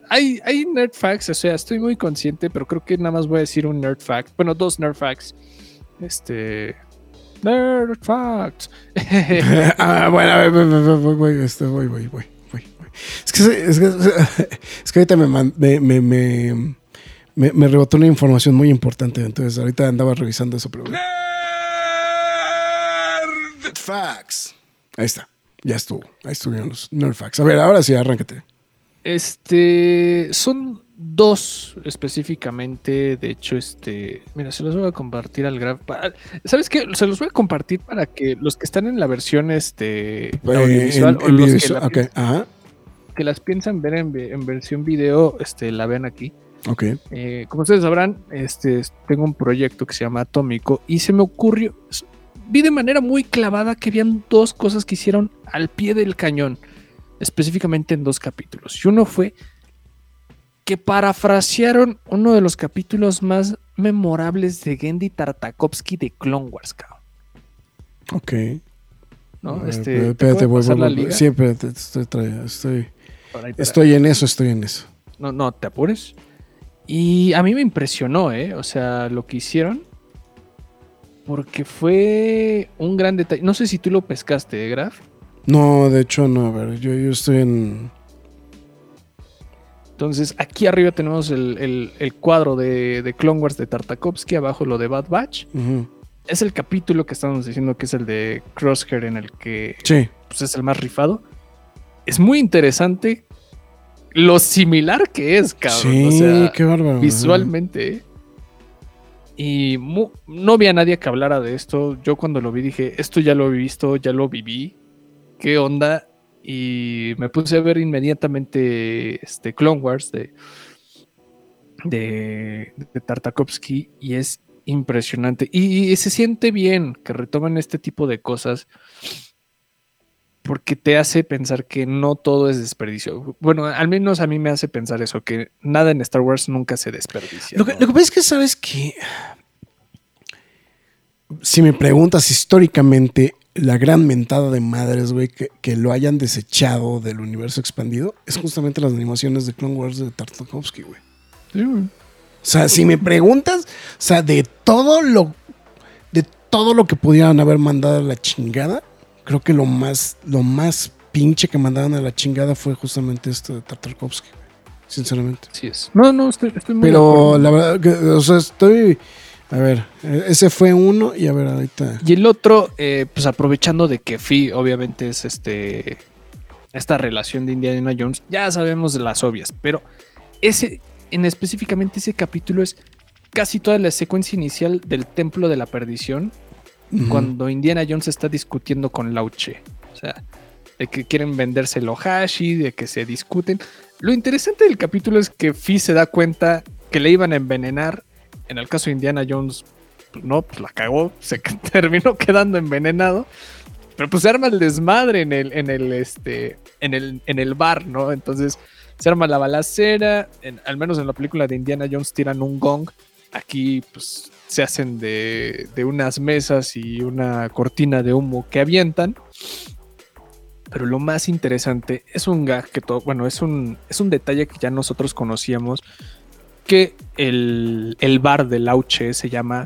hay, hay nerd facts, o sea, estoy muy consciente, pero creo que nada más voy a decir un nerd fact, bueno, dos nerd facts. Este... Nerd facts. ah, bueno, a ver, voy, voy, voy, voy, este, voy, voy, voy, voy, voy. Es que, es que, es que ahorita me, me, me, me, me- me rebotó una información muy importante, entonces ahorita andaba revisando eso, pero... Facts. Ahí está, ya estuvo, ahí estuvieron los Nerd Facts. A ver, ahora sí, arráncate. Este, son dos específicamente, de hecho, este, mira, se los voy a compartir al graf. pa- ¿Sabes qué? Se los voy a compartir para que los que están en la versión este Eh, audiovisual en- o en los que, la piensan- ajá, que las piensan ver en, en versión video, este, la vean aquí. Ok. Eh, como ustedes sabrán, este, tengo un proyecto que se llama Atómico y se me ocurrió, vi de manera muy clavada que habían dos cosas que hicieron al pie del cañón, específicamente en dos capítulos. Y uno fue que parafrasearon uno de los capítulos más memorables de Gendy Tartakovsky de Clone Wars, cabrón, Ok. ¿no? Ver, Este, pero ¿te espérate, voy, voy, la voy, liga? Sí, espérate, estoy, estoy en eso, estoy en eso. No, no, te apures. Y a mí me impresionó, ¿eh? O sea, lo que hicieron. Porque fue un gran detalle. No sé si tú lo pescaste, ¿eh, Graf? No, de hecho, no, a ver, yo, yo estoy en... Entonces, aquí arriba tenemos el, el- el cuadro de, de Clone Wars de Tartakovsky, abajo lo de Bad Batch. Es el capítulo que estamos diciendo que es el de Crosshair, en el que Sí, pues, es el más rifado. Es muy interesante lo similar que es, cabrón. sí, o sea, qué bárbaro. visualmente. Y mu- no había nadie que hablara de esto. Yo cuando lo vi dije, esto ya lo he visto, ya lo viví. ¿Qué onda? Y me puse a ver inmediatamente este Clone Wars de, de, de Tartakovsky y es impresionante. Y, y se siente bien que retomen este tipo de cosas porque te hace pensar que no todo es desperdicio. Bueno, al menos a mí me hace pensar eso, que nada en Star Wars nunca se desperdicia. Lo que, ¿no? lo que pasa es que, ¿sabes que Si me preguntas históricamente, la gran mentada de madres, güey, que, que lo hayan desechado del universo expandido, es justamente las animaciones de Clone Wars de Tartakovsky, güey. Sí, güey. O sea, si me preguntas, o sea, de todo lo de todo lo que pudieran haber mandado a la chingada, creo que lo más lo más pinche que mandaron a la chingada fue justamente esto de Tartakovsky, sinceramente. Así es. No, no, estoy, estoy muy Pero la verdad que, o sea, estoy a ver, eh, ese fue uno y a ver ahorita. Y el otro, eh, pues aprovechando de que Fi obviamente es este esta relación de Indiana Jones, ya sabemos de las obvias, pero ese en específicamente ese capítulo es casi toda la secuencia inicial del Templo de la Perdición Cuando Indiana Jones está discutiendo con Lauche. O sea, de que quieren venderse el Ohashi, de que se discuten. Lo interesante del capítulo es que Fi se da cuenta que le iban a envenenar. En el caso de Indiana Jones, pues no, pues la cagó, se terminó quedando envenenado. Pero pues se arma el desmadre en el, en el, este, en el, en el bar, ¿no? Entonces se arma la balacera. al menos en la película de Indiana Jones tiran un gong. Aquí, pues, se hacen de, de unas mesas y una cortina de humo que avientan. Pero lo más interesante es un gag que todo, bueno, es un, es un detalle que ya nosotros conocíamos. Que el, el bar de Lauche se llama,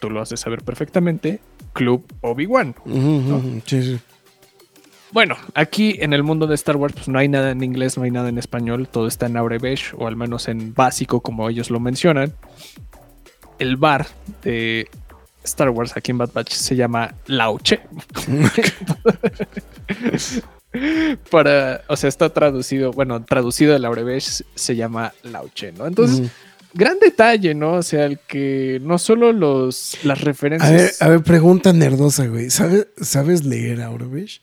tú lo has de saber perfectamente, Club Obi-Wan. Sí, sí. Bueno, aquí en el mundo de Star Wars, pues no hay nada en inglés, no hay nada en español, todo está en Aurebesh, o al menos en básico, como ellos lo mencionan. El bar de Star Wars aquí en Bad Batch se llama Lauche. Para, o sea, está traducido, bueno, traducido del Aurebesh se llama Lauche, ¿no? Entonces, gran detalle, ¿no? O sea, el que no solo los, las A referencias. ver, a ver, pregunta nerdosa, güey. ¿Sabes, ¿sabes leer Aurobish?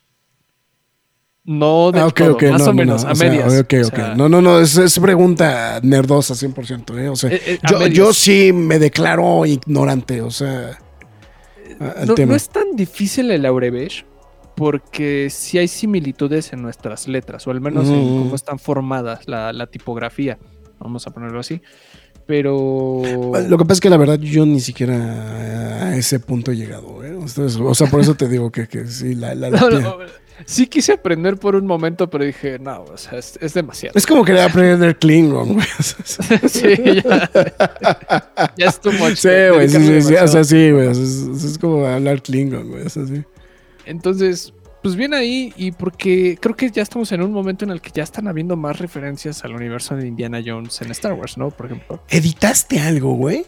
No, de Ah, todo, más no, o no, menos, no, a o sea, medias. o sea, No, no, no, es, es pregunta nerdosa 100%, ¿eh? O sea, Eh, eh, yo, yo sí me declaro ignorante, o sea, al no, tema. no es tan difícil el Aurebesh porque sí hay similitudes en nuestras letras, o al menos en Mm. cómo están formadas la, la tipografía, vamos a ponerlo así. Pero... Lo que pasa es que la verdad yo ni siquiera a ese punto he llegado, ¿eh? Entonces, o sea, por eso te digo que, que sí, la, la- la No, tía- no, sí quise aprender por un momento, pero dije, no, o sea, es, es demasiado. Es como querer aprender Klingon, güey. Sí, ya. ya es too much. Sí, güey, sí, sí, o sea, sí, güey. es como hablar Klingon, güey. O sea, sí. Entonces, pues bien ahí, y porque creo que ya estamos en un momento en el que ya están habiendo más referencias al universo de Indiana Jones en Star Wars, ¿no? Por ejemplo. ¿Editaste algo, güey?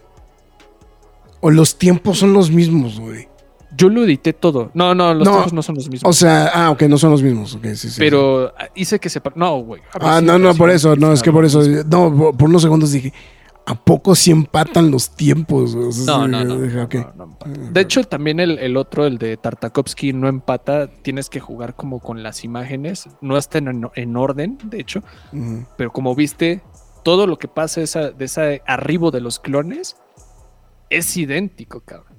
¿O los tiempos son los mismos, güey? Yo lo edité todo. No, no, los No, tiempos no son los mismos. O sea, ah, ok, no son los mismos. ok, sí, sí, pero hice que se... No, güey. Ah, sí, no, no, por eso, no, es que por eso. No, por, por unos segundos dije, ¿a poco sí empatan los tiempos? güey? O sea, No, sí, no, no. dije, no, ok. no, no empata. De hecho, también el, el otro, el de Tartakovsky, no empata. Tienes que jugar como con las imágenes. No están en, en orden, de hecho. Pero como viste, todo lo que pasa esa, de ese arribo de los clones es idéntico, cabrón.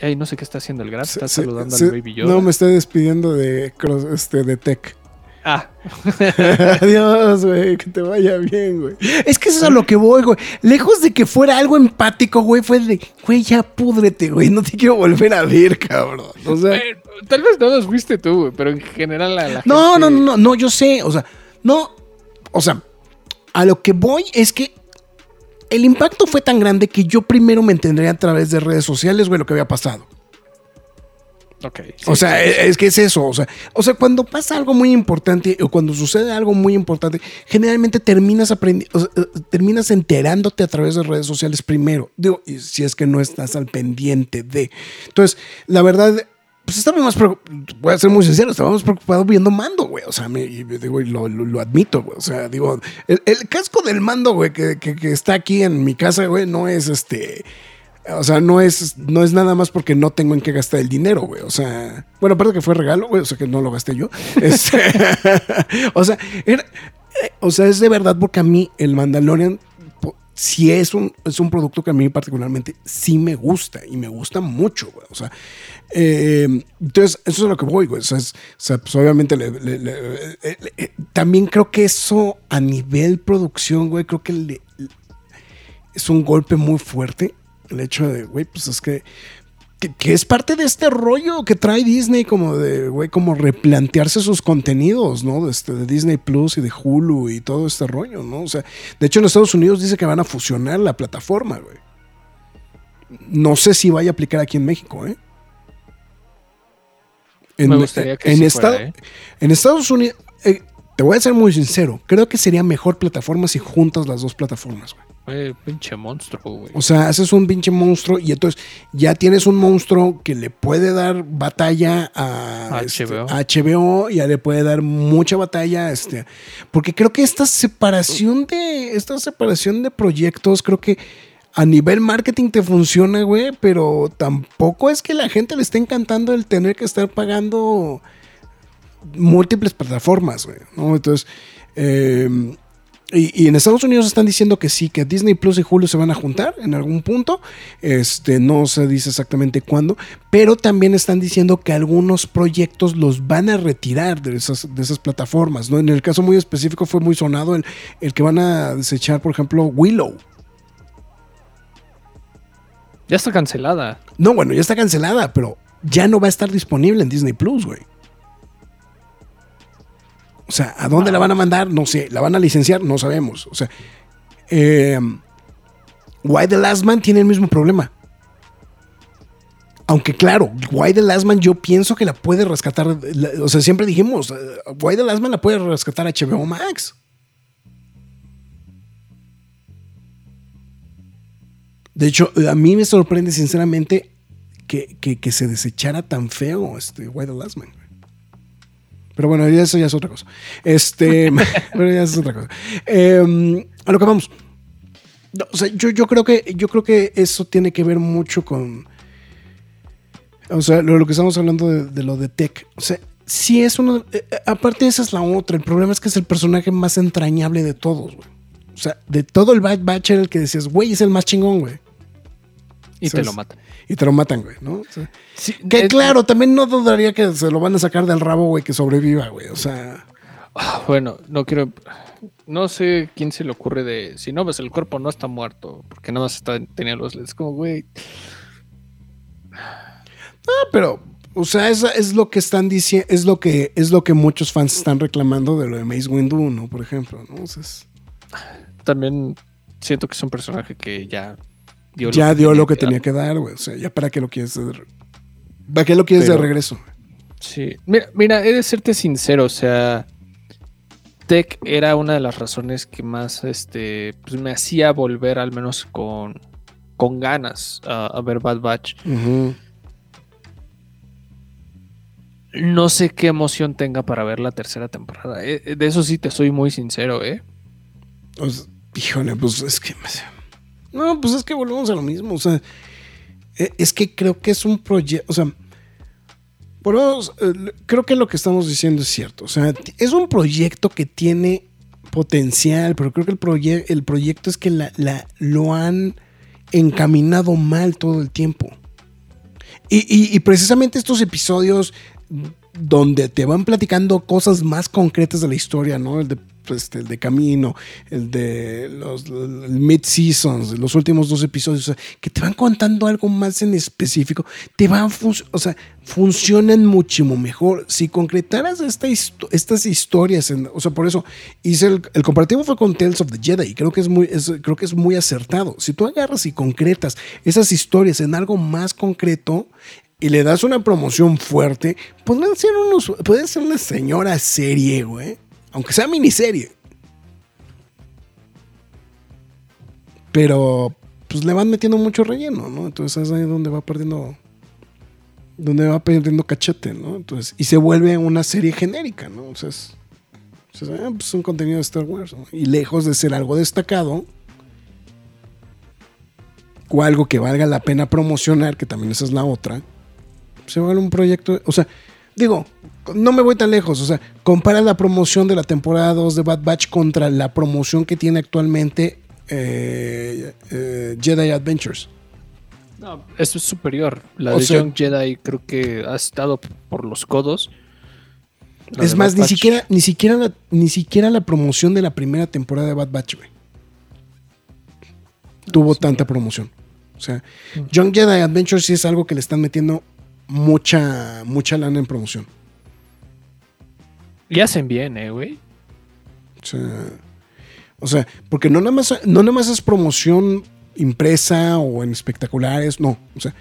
Y ahí no sé qué está haciendo el Graf. Está Sí, saludando sí, al Baby Yoda. No, me estoy despidiendo de, este, de Tech. Ah, Adiós, güey, que te vaya bien, güey. Es que eso es a lo que voy, güey. Lejos de que fuera algo empático, güey, fue de, güey, ya púdrete, güey, no te quiero volver a ver, cabrón. O sea, eh, tal vez no los fuiste tú, güey, pero en general la, la no, gente- no, no, no, no, yo sé, o sea, no, o sea, a lo que voy es que el impacto fue tan grande que yo primero me entendería a través de redes sociales, güey, lo que había pasado. Ok, sí, O sea, sí, es, es que es eso. O sea, o sea, cuando pasa algo muy importante o cuando sucede algo muy importante, generalmente terminas o sea, eh, terminas enterándote a través de redes sociales primero. Digo, si es que no estás al pendiente de. Entonces, la verdad, pues estaba más preocupado. Voy a ser muy sincero, estaba más preocupado viendo mando, güey. O sea, me, digo, lo, lo- admito, güey. O sea, digo, el, casco del mando, güey, que, que- está aquí en mi casa, güey, no es este. O sea, no es, no es nada más porque no tengo en qué gastar el dinero, güey. O sea, bueno, aparte que fue regalo, güey, o sea que no lo gasté yo. Este, o sea, era- eh, o sea, es de verdad porque a mí el Mandalorian sí es un, es un producto que a mí particularmente sí me gusta y me gusta mucho, güey. O sea, eh, entonces, eso es lo que voy, güey. O sea, pues obviamente le- eh, eh, también creo que eso a nivel producción, güey, creo que es un golpe muy fuerte. El hecho de, güey, pues es que, que, que es parte de este rollo que trae Disney, como de, güey, como replantearse sus contenidos, ¿no? De, este, de Disney Plus y de Hulu y todo este rollo, ¿no? O sea, de hecho en Estados Unidos dice que van a fusionar la plataforma, güey. No sé si vaya a aplicar aquí en México, ¿eh? En, Me gustaría que en, sí fuera, ¿eh? en Estados Unidos, eh, te voy a ser muy sincero, creo que sería mejor plataforma si juntas las dos plataformas, güey. Güey, pinche monstruo, güey. O sea, haces un pinche monstruo y entonces ya tienes un monstruo que le puede dar batalla a este, HBO. a HBO, ya le puede dar mucha batalla, este, porque creo que esta separación de esta separación de proyectos, creo que a nivel marketing te funciona, güey, pero tampoco es que la gente le esté encantando el tener que estar pagando múltiples plataformas, güey, ¿no? Entonces, y, y en Estados Unidos están diciendo que sí, que Disney Plus y Hulu se van a juntar en algún punto. Este, no se dice exactamente cuándo, pero también están diciendo que algunos proyectos los van a retirar de esas, de esas plataformas. ¿no? En el caso muy específico fue muy sonado el, el que van a desechar, por ejemplo, Willow. Ya está cancelada. No, bueno, ya está cancelada, pero ya no va a estar disponible en Disney Plus, güey. O sea, ¿a dónde la van a mandar? No sé. ¿La van a licenciar? No sabemos. O sea, eh, Why the Last Man tiene el mismo problema. Aunque claro, Why the Last Man yo pienso que la puede rescatar. o sea, siempre dijimos, eh, Why the Last Man la puede rescatar HBO Max. De hecho, a mí me sorprende sinceramente que, que- que se desechara tan feo este Why the Last Man. Pero bueno, eso ya es otra cosa. Este, pero ya es otra cosa. Eh, a lo que vamos. No, o sea, yo, yo creo que yo creo que eso tiene que ver mucho con. O sea, lo, lo que estamos hablando de, de lo de Tech. O sea, sí es uno. eh, eh, aparte, esa es la otra. El problema es que es el personaje más entrañable de todos, güey. O sea, de todo el Bad Batch era el que decías, güey, es el más chingón, güey. Y te lo matan. y te lo matan, güey, ¿no? O sea, Sí, que es- claro, también no dudaría que se lo van a sacar del rabo, güey, que sobreviva, güey. O sea, Ah, Bueno, no quiero. No sé quién se le ocurre de. Si no ves, el cuerpo no está muerto. Porque nada más está, tenía los. Es como, güey. ah, pero, o sea, es, es lo que están diciendo, es lo que, es lo que muchos fans están reclamando de lo de Mace Windu, ¿no? Por ejemplo, ¿no? O sea, es- También siento que es un personaje que ya dio ya dio lo que tenía que dar, güey. O sea, ya para qué lo quieres de, ¿Para qué lo quieres de regreso? Sí. Mira, mira, he de serte sincero, o sea. Tech era una de las razones que más este, pues me hacía volver al menos con, con ganas a, a ver Bad Batch. No sé qué emoción tenga para ver la tercera temporada. eh, De eso sí te soy muy sincero, ¿eh? Sea, híjole, pues es que. No, pues es que volvemos a lo mismo. O sea, eh, es que creo que es un proyecto. O sea, volvemos, eh, creo que lo que estamos diciendo es cierto. O sea, es un proyecto que tiene potencial, pero creo que el, el proyecto es que la, la- lo han encaminado mal todo el tiempo. Y, y- y precisamente estos episodios donde te van platicando cosas más concretas de la historia, ¿no? El de, este, el de Camino, el de los mid-seasons, los últimos dos episodios, que te van contando algo más en específico, te van, o sea, funcionan muchísimo mejor. Si concretaras esta estas historias, o sea, por eso hice el, el comparativo fue con Tales of the Jedi y creo que es muy, creo que es muy acertado. Si tú agarras y concretas esas historias en algo más concreto, y le das una promoción fuerte, podrían ser unos, puede ser una señora serie, güey. Aunque sea miniserie. Pero, pues le van metiendo mucho relleno, ¿no? Entonces es ahí donde va perdiendo. Donde va perdiendo cachete, ¿no? Entonces, y se vuelve una serie genérica, ¿no? O sea, es, ah, pues, un contenido de Star Wars. Y lejos de ser algo destacado, o algo que valga la pena promocionar, que también esa es la otra, se vuelve un proyecto, o sea, digo, no me voy tan lejos, o sea, compara la promoción de la temporada 2 de Bad Batch contra la promoción que tiene actualmente eh, eh, Jedi Adventures. No, eso es superior. La O de sea- Young Jedi creo que ha estado por los codos. La es más, Bad ni Batch- siquiera, ni, siquiera la, ni siquiera la promoción de la primera temporada de Bad Batch, güey. Tuvo tanta promoción. O sea, Young Jedi Adventures sí es algo que le están metiendo mucha, mucha lana en promoción. Y hacen bien, eh, güey. O sea, o sea, porque no nada más, no nada más es promoción impresa o en espectaculares, no. O sea,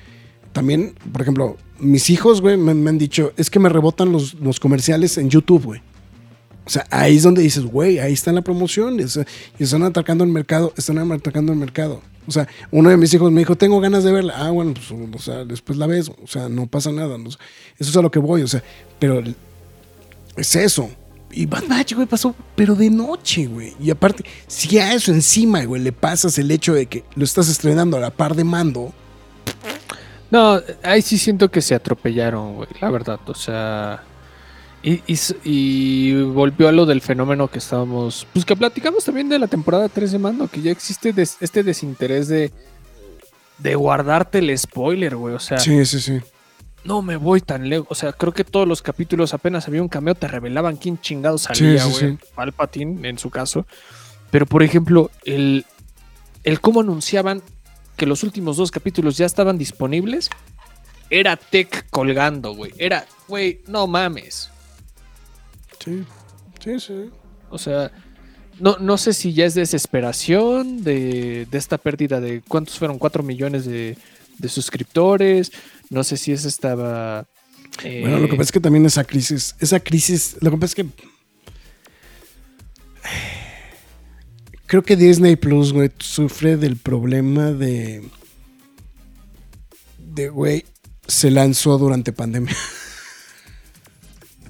también, por ejemplo, mis hijos, güey, me, han dicho, es que me rebotan los, los comerciales en YouTube, güey. O sea, ahí es donde dices, güey, ahí está la promoción. O sea, y están atacando el mercado, están atacando el mercado. O sea, uno de mis hijos me dijo, tengo ganas de verla. Ah, bueno, pues, o sea, después la ves. O sea, no pasa nada. no sé. Eso es a lo que voy. O sea, pero es eso. Y Bad Batch, güey, pasó, pero de noche, güey. Y aparte, si a eso encima, güey, le pasas el hecho de que lo estás estrenando a la par de mando, No, ahí sí siento que se atropellaron, güey, la verdad. O sea. Y, y volvió a lo del fenómeno que estábamos. Pues que platicamos también de la temporada 3 de Mando, que ya existe des- este desinterés de. De guardarte el spoiler, güey. O sea, sí, sí, sí. No me voy tan lejos. O sea, creo que todos los capítulos apenas había un cameo, te revelaban quién chingado salía, sí, güey. sí. Palpatine, en su caso. Pero, por ejemplo, el, el cómo anunciaban que los últimos dos capítulos ya estaban disponibles, era Tech colgando, güey. Era, güey, no mames. Sí, sí, sí. O sea, no, no sé si ya es desesperación de, de esta pérdida de cuántos fueron, 4 millones de, de suscriptores. No sé si es estaba. eh, Bueno, lo que pasa es que también esa crisis, esa crisis, lo que pasa es que creo que Disney Plus, güey, sufre del problema de de güey se lanzó durante pandemia.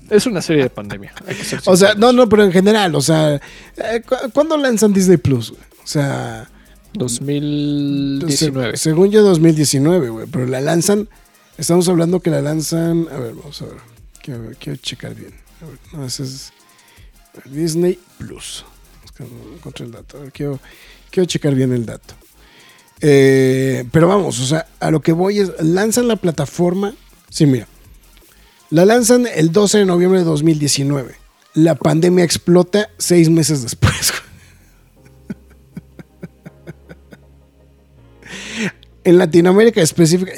Es una serie de pandemia. hay que ser O sea, no, no, pero en general, o sea, eh, ¿cu- ¿cuándo lanzan Disney Plus? güey? O sea, 2019. se- según yo 2019, güey, pero la lanzan, estamos hablando que la lanzan, a ver, vamos a ver, quiero, checar bien. A ver, no, ese es Disney Plus. Encontré el dato, a ver, quiero, quiero checar bien el dato. Eh, pero vamos, o sea, a lo que voy es, lanzan la plataforma. Sí, mira. La lanzan el 12 de noviembre de 2019. La pandemia explota seis meses después. en Latinoamérica específica.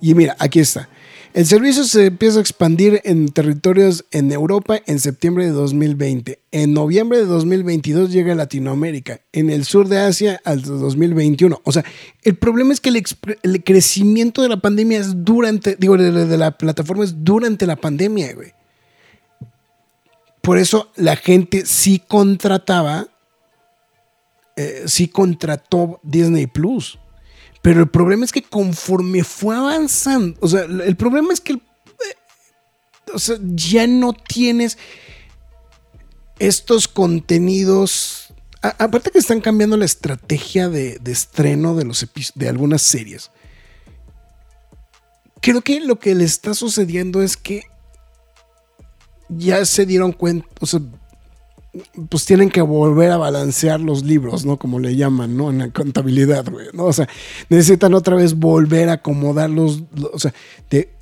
y mira, aquí está. El servicio se empieza a expandir en territorios en Europa en septiembre de 2020. En noviembre de 2022 llega a Latinoamérica. En el sur de Asia al 2021. O sea, el problema es que el, crecimiento de la pandemia es durante, digo, de, de la plataforma es durante la pandemia, güey. Por eso la gente sí contrataba, eh, sí contrató Disney Plus. Pero el problema es que conforme fue avanzando, o sea, el problema es que eh, o sea, ya no tienes estos contenidos. aparte que están cambiando la estrategia de, de estreno de, los de algunas series. Creo que lo que le está sucediendo es que ya se dieron cuenta, o sea, pues tienen que volver a balancear los libros, ¿no? Como le llaman, ¿no? En la contabilidad, güey, ¿no? O sea, necesitan otra vez volver a acomodar los, lo- o sea,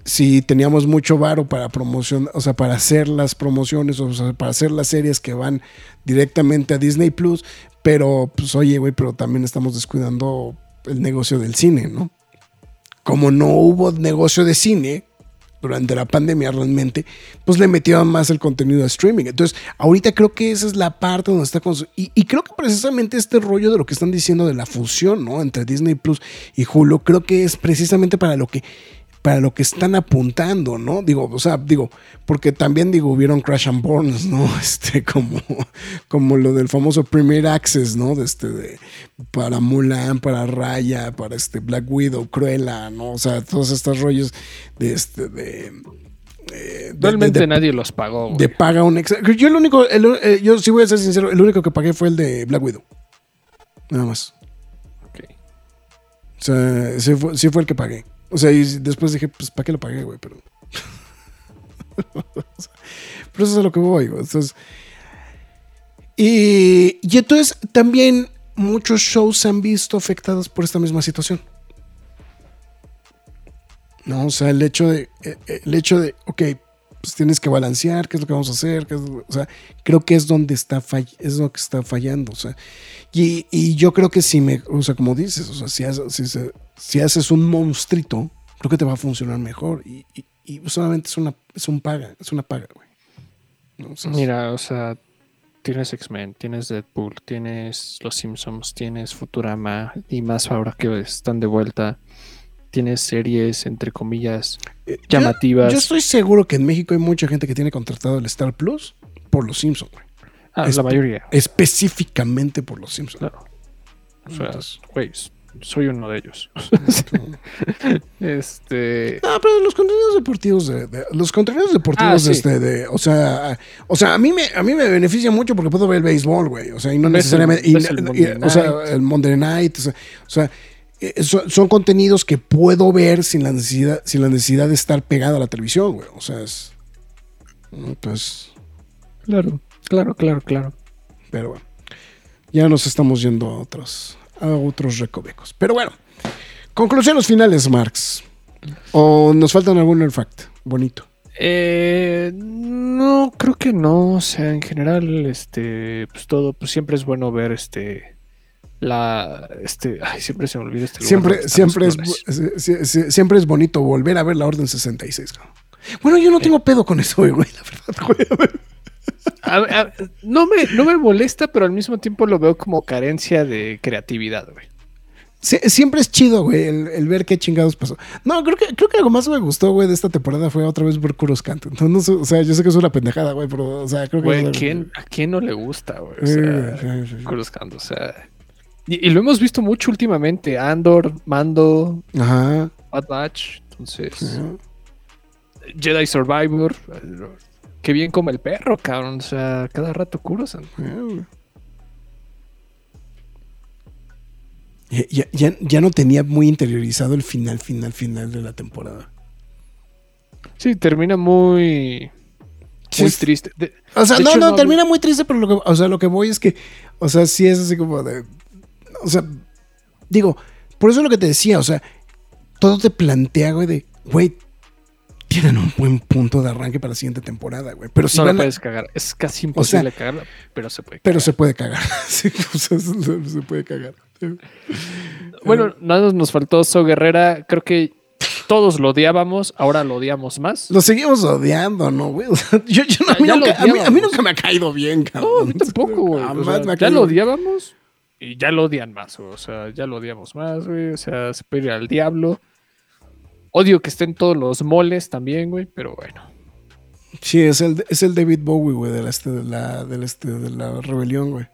si teníamos mucho varo para promoción, o sea, para hacer las promociones, o sea, para hacer las series que van directamente a Disney Plus, pero, pues, oye, güey, pero también estamos descuidando el negocio del cine, ¿no? Como no hubo negocio de cine, durante la pandemia realmente, pues le metieron más el contenido de streaming. Entonces, ahorita creo que esa es la parte donde está y, y creo que precisamente este rollo de lo que están diciendo de la fusión, ¿no? Entre Disney Plus y Hulu, creo que es precisamente para lo que para lo que están apuntando, ¿no? Digo, o sea, digo, porque también digo, hubieron Crash and Burns, ¿no? Este, como, como lo del famoso Premier Access, ¿no? De este, de, para Mulan, para Raya, para este Black Widow, Cruella, ¿no? O sea, todos estos rollos de este, de. eh, Realmente de- de- nadie los pagó. güey. de paga un extra. Yo el único, el- eh, yo sí voy a ser sincero, el único que pagué fue el de Black Widow. Nada más. Ok. O sea, sí fue, sí fue el que pagué. O sea, y después dije, pues, ¿para qué lo pagué, güey? Pero. Pero eso es a lo que voy, güey. Entonces. Y, y entonces también muchos shows se han visto afectados por esta misma situación. No, o sea, el hecho de, eh, eh, el hecho de, ok, pues tienes que balancear, qué es lo que vamos a hacer, o sea, creo que es donde está es lo que está fallando, o sea, y, yo creo que si me, o sea, como dices, o sea, si, haces- si, haces un monstruito, creo que te va a funcionar mejor y, y- y solamente es una, es un paga, es una paga, güey. Mira, o sea, tienes X-Men, tienes Deadpool, tienes Los Simpsons, tienes Futurama y más ahora que están de vuelta. Tienes series, entre comillas, eh, llamativas. Yo, estoy seguro que en México hay mucha gente que tiene contratado el Star Plus por los Simpsons, güey. ah, es- la mayoría. Específicamente por los Simpsons. Claro. O sea, güey, soy uno de ellos. este. No, pero los contenidos deportivos de, de- los contenidos deportivos Ah, sí. este de, o sea, o sea, a mí me a mí me beneficia mucho porque puedo ver el béisbol, güey, o sea, y no el- necesariamente y- y- o sea, el Monday Night, o sea, o sea, son, son contenidos que puedo ver sin la necesidad sin la necesidad de estar pegado a la televisión, güey. O sea, es ¿no? pues Claro, claro, claro, claro. pero bueno. Ya nos estamos yendo a otros a otros recovecos. Pero bueno, conclusiones finales, Marx. O nos faltan algún fact bonito. Eh, no, creo que no. O sea, en general, este, pues todo, pues siempre es bueno ver este. La, este, ay, siempre se me olvida este lugar Siempre, siempre, es, siempre es bonito volver a ver la Orden 66. cabrón. Bueno, yo no tengo pedo con eso, güey, la verdad, güey. A ver. A- no, me, no me molesta, pero al mismo tiempo lo veo como carencia de creatividad, güey. Sie- siempre es chido, güey, el, el ver qué chingados pasó. No, creo que, creo que algo más me gustó, güey, de esta temporada fue otra vez ver Kuros Canto. No, no o sea, yo sé que es una pendejada, güey, pero, o sea, creo que... Güey, ¿quién, ¿a quién no le gusta, güey? O sea. Coruscant, o sea. Y, y lo hemos visto mucho últimamente. Andor, Mando, Ajá. Bad Batch. Entonces. Jedi Survivor. Qué bien come el perro, cabrón. O sea, cada rato Coruscant. Ya, ya- ya- no tenía muy interiorizado el final, final, final de la temporada. Sí, termina muy. Sí, Muy triste. De- O sea, De no, hecho, no, no- termina muy triste, pero lo que, o sea, lo que voy es que, o sea, sí es así como de, o sea, digo, por eso es lo que te decía, o sea, todo te plantea, güey, de, güey, tienen un buen punto de arranque para la siguiente temporada, güey. Pero si no la puedes cagar. Es casi imposible cagarla, pero se puede. pero cagar. se puede cagar. Sí, o sea, se, puede cagar. Bueno, nada más nos faltó So Guerrera. Creo que todos lo odiábamos, ahora lo odiamos más. Lo seguimos odiando, ¿no, güey? O sea, yo, yo no- a, mí Ya- nunca, a, mí, a mí odiábamos. nunca me ha caído bien, No, cabrón. a mí tampoco, güey. O sea, ya lo odiábamos y ya lo odian más, güey. O sea, ya lo odiamos más, güey. O sea, se puede ir al diablo. Odio que estén todos los moles también, güey, pero bueno. Sí, es el, es el David Bowie, güey, de la, este, de, la, del este, de la rebelión, güey.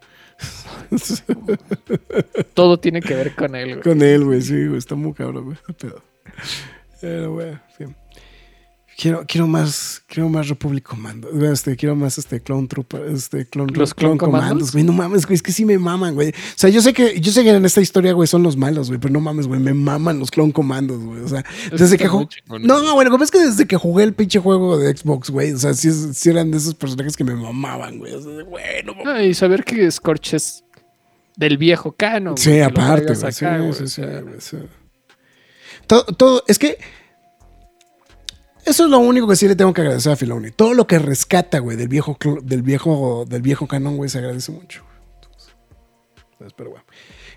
Todo tiene que ver con él, güey. Con él, güey, sí, güey, está muy cabrón, güey. Pero, güey, sí. Quiero, quiero más, quiero más Republic Commando. Este, quiero más este Clone Trooper, este Clone, ¿Los Clone Clone Commandos? Güey. No mames, güey, es que sí me maman, güey. O sea, yo sé que, yo sé que en esta historia, güey, son los malos, güey, pero no mames, güey, me maman los Clone Commandos, güey. O sea, desde que jugué. No, bueno, como es que desde que jugué el pinche juego de Xbox, güey. O sea, sí, es- sí eran de esos personajes que me mamaban, güey. O sea, güey, no mames. Ah, y saber que Scorch es del viejo canon. Sí, aparte, güey. Sí, sí, sí. Todo, todo, es que eso es lo único que sí le tengo que agradecer a Filoni. Todo lo que rescata, güey, del viejo, del viejo, del viejo canon, güey, se agradece mucho. Entonces, pero bueno.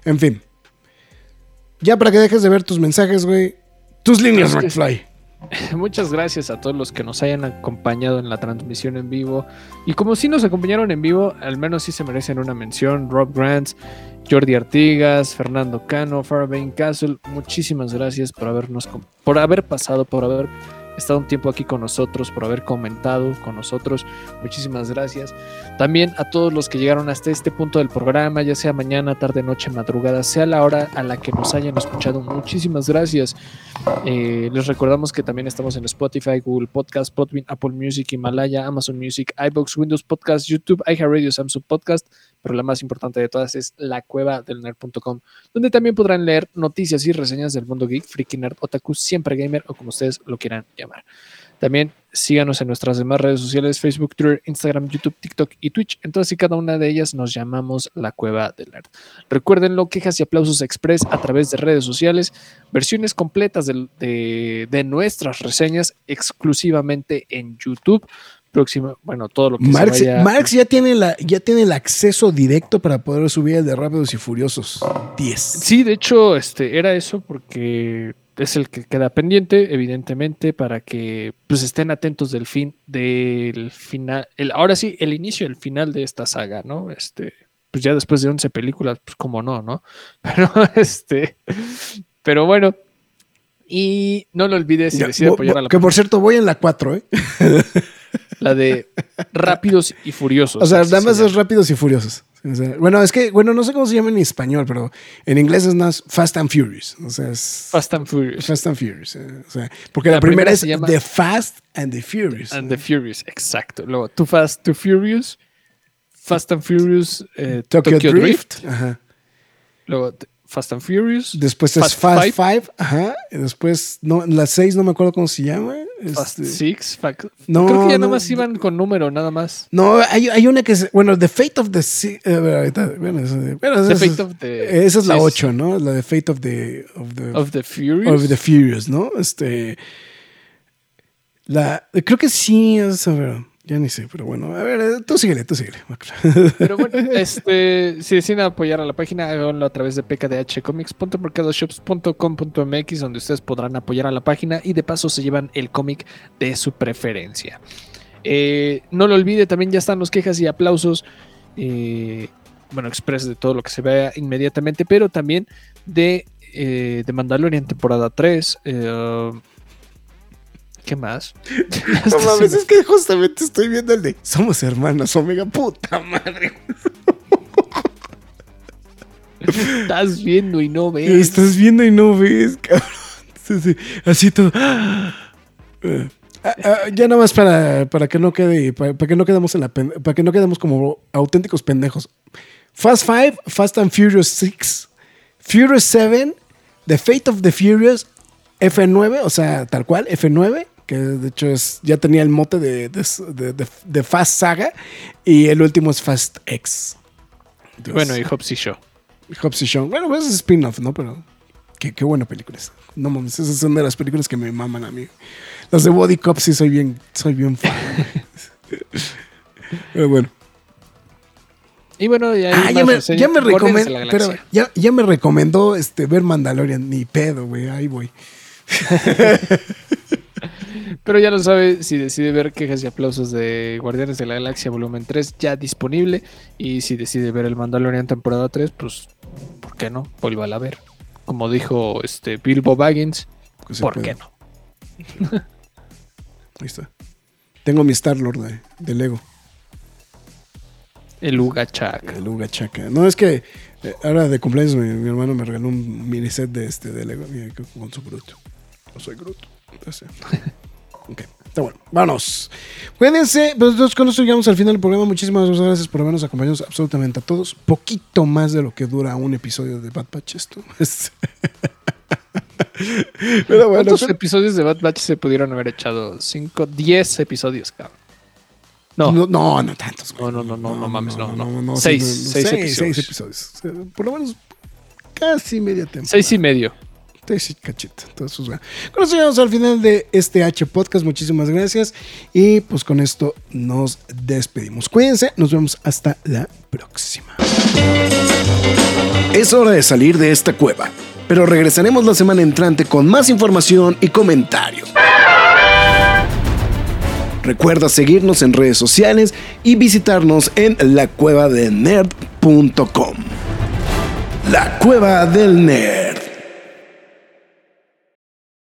En fin. Ya para que dejes de ver tus mensajes, güey. Tus líneas, McFly. Muchas gracias a todos los que nos hayan acompañado en la transmisión en vivo. Y como si nos acompañaron en vivo, al menos sí se merecen una mención. Rob Grants, Jordi Artigas, Fernando Cano, Farabane Castle, muchísimas gracias por habernos por haber pasado, por haber estado un tiempo aquí con nosotros, por haber comentado con nosotros. Muchísimas gracias. También a todos los que llegaron hasta este punto del programa, ya sea mañana, tarde, noche, madrugada, sea la hora a la que nos hayan escuchado. Muchísimas gracias. Eh, les recordamos que también estamos en Spotify, Google Podcast, Podbean, Apple Music, Himalaya, Amazon Music, iBox, Windows Podcast, YouTube, iHeartRadio, Samsung Podcast, pero la más importante de todas es la cueva del nerd.com, donde también podrán leer noticias y reseñas del mundo geek, freaky nerd, otaku, siempre gamer o como ustedes lo quieran llamar. También síganos en nuestras demás redes sociales, Facebook, Twitter, Instagram, YouTube, TikTok y Twitch. En todas y cada una de ellas nos llamamos la Cueva del Nerd. Recuérdenlo, quejas y aplausos express a través de redes sociales, versiones completas de nuestras reseñas exclusivamente en YouTube. Próximo, bueno, todo lo que Marx, se vaya... Marx ya, tiene la, ya tiene el acceso directo para poder subir el de Rápidos y Furiosos 10. Sí, de hecho, este era eso porque es el que queda pendiente, evidentemente, para que pues estén atentos del fin, del final, el, ahora sí, el inicio, el final de esta saga, ¿no? Este, pues ya después de 11 películas, pues como no, ¿no? Pero este, pero bueno. Y no lo olvides si Ya, decide bo- apoyar a la, que por cierto, voy en la 4, ¿eh? la de Rápidos y Furiosos. O sea, nada más es rápidos y furiosos. O sea, bueno, es que, bueno, no sé cómo se llama en español, pero en inglés es más Fast and Furious. O sea, es Fast and Furious. Fast and Furious. eh, O sea, porque la, La primera, primera es se llama- The Fast and the Furious. And the Furious, exacto. Luego, Too Fast, Too Furious, Fast and Furious, eh, Tokyo, Tokyo, Drift. Drift. Ajá. Luego, Fast and Furious, Después es Fast Five. Five. Ajá. Después, no, la 6 no me acuerdo cómo se llama. Fast este- Six. No, Creo que ya no, nada más iban con número, nada más. No, hay, hay una que es, bueno, The Fate of the Si- eh, bueno, eso- bueno, The esa es- Fate of the- esa es la 8, ¿no? La de Fate of the of the, Of the Furious. of the Furious, ¿no? Este la creo que sí es, a ver, ya ni sé, pero bueno, a ver, eh, tú síguele, tú síguele. Pero bueno, este, si deciden apoyar a la página, háganlo a través de pkdhcomics.mercadoshops.com.mx, donde ustedes podrán apoyar a la página y de paso se llevan el cómic de su preferencia. Eh, no lo olvide, también ya están los quejas y aplausos. eh, bueno, express de todo lo que se vea inmediatamente, pero también de, eh, de Mandalorian temporada 3. ¿Qué más? No mames, es que justamente estoy viendo el de Somos hermanos, omega puta madre. Estás viendo y no ves. Estás viendo y no ves, cabrón. Sí, sí, Así todo. Ah, ah, ya nada más para, para que no quede, para, para que no quedemos en la para que no quedemos como auténticos pendejos. Fast Five, Fast and Furious 6, Furious 7, The Fate of the Furious, F9, o sea, tal cual, F9, que de hecho es, ya tenía el mote de, de, de- Fast Saga, y el último es Fast X. Entonces, Bueno, y Hobbs y Shaw. Hobbs y Shaw. Bueno, pues es spin-off, ¿no? Pero Qué, qué buena película es. No mames, esas son de las películas que me maman a mí. Las de Body Cop sí soy bien, soy bien fan. Pero bueno. Y bueno, ya, Ah, ya me, ya me recomendó. Galaxia. ya, ya me recomendó este, ver Mandalorian. Ni pedo, güey. Ahí voy. Pero ya lo sabe, si decide ver quejas y aplausos de Guardianes de la Galaxia volumen 3 ya disponible. Y si decide ver el Mandalorian temporada 3, pues, ¿por qué no? Vuelva a ver. Como dijo este Bilbo Baggins, ¿por pedo. qué no? Ahí está. Tengo mi Star Lord de, de Lego. El Uga Chaka. El Uga Chaka. No, es que eh, ahora de cumpleaños mi, mi hermano me regaló un mini set de este de Lego con su Groot. Yo soy Groot. Entonces, ok, está bueno. Vámonos. Cuídense. Pues con esto llegamos al final del programa. Muchísimas gracias por habernos acompañado absolutamente a todos. Poquito más de lo que dura un episodio de Bad Batch esto. Pero bueno, ¿Cuántos pero- episodios de Bad Batch se pudieron haber echado? 5, 10 episodios, cabrón. No, No, no, no tantos. No, no, no, no, no mames, no, no. Seis, no, seis seis, seis episodios. episodios. O sea, por lo menos casi media temporada. 6 y medio. Seis y cachito. Entonces, pues. Con esto llegamos al final de este H Podcast. Muchísimas gracias. Y pues con esto nos despedimos. Cuídense. Nos vemos hasta la próxima. Es hora de salir de esta cueva, pero regresaremos la semana entrante con más información y comentarios. Recuerda seguirnos en redes sociales y visitarnos en lacuevadelnerd.com. La Cueva del Nerd.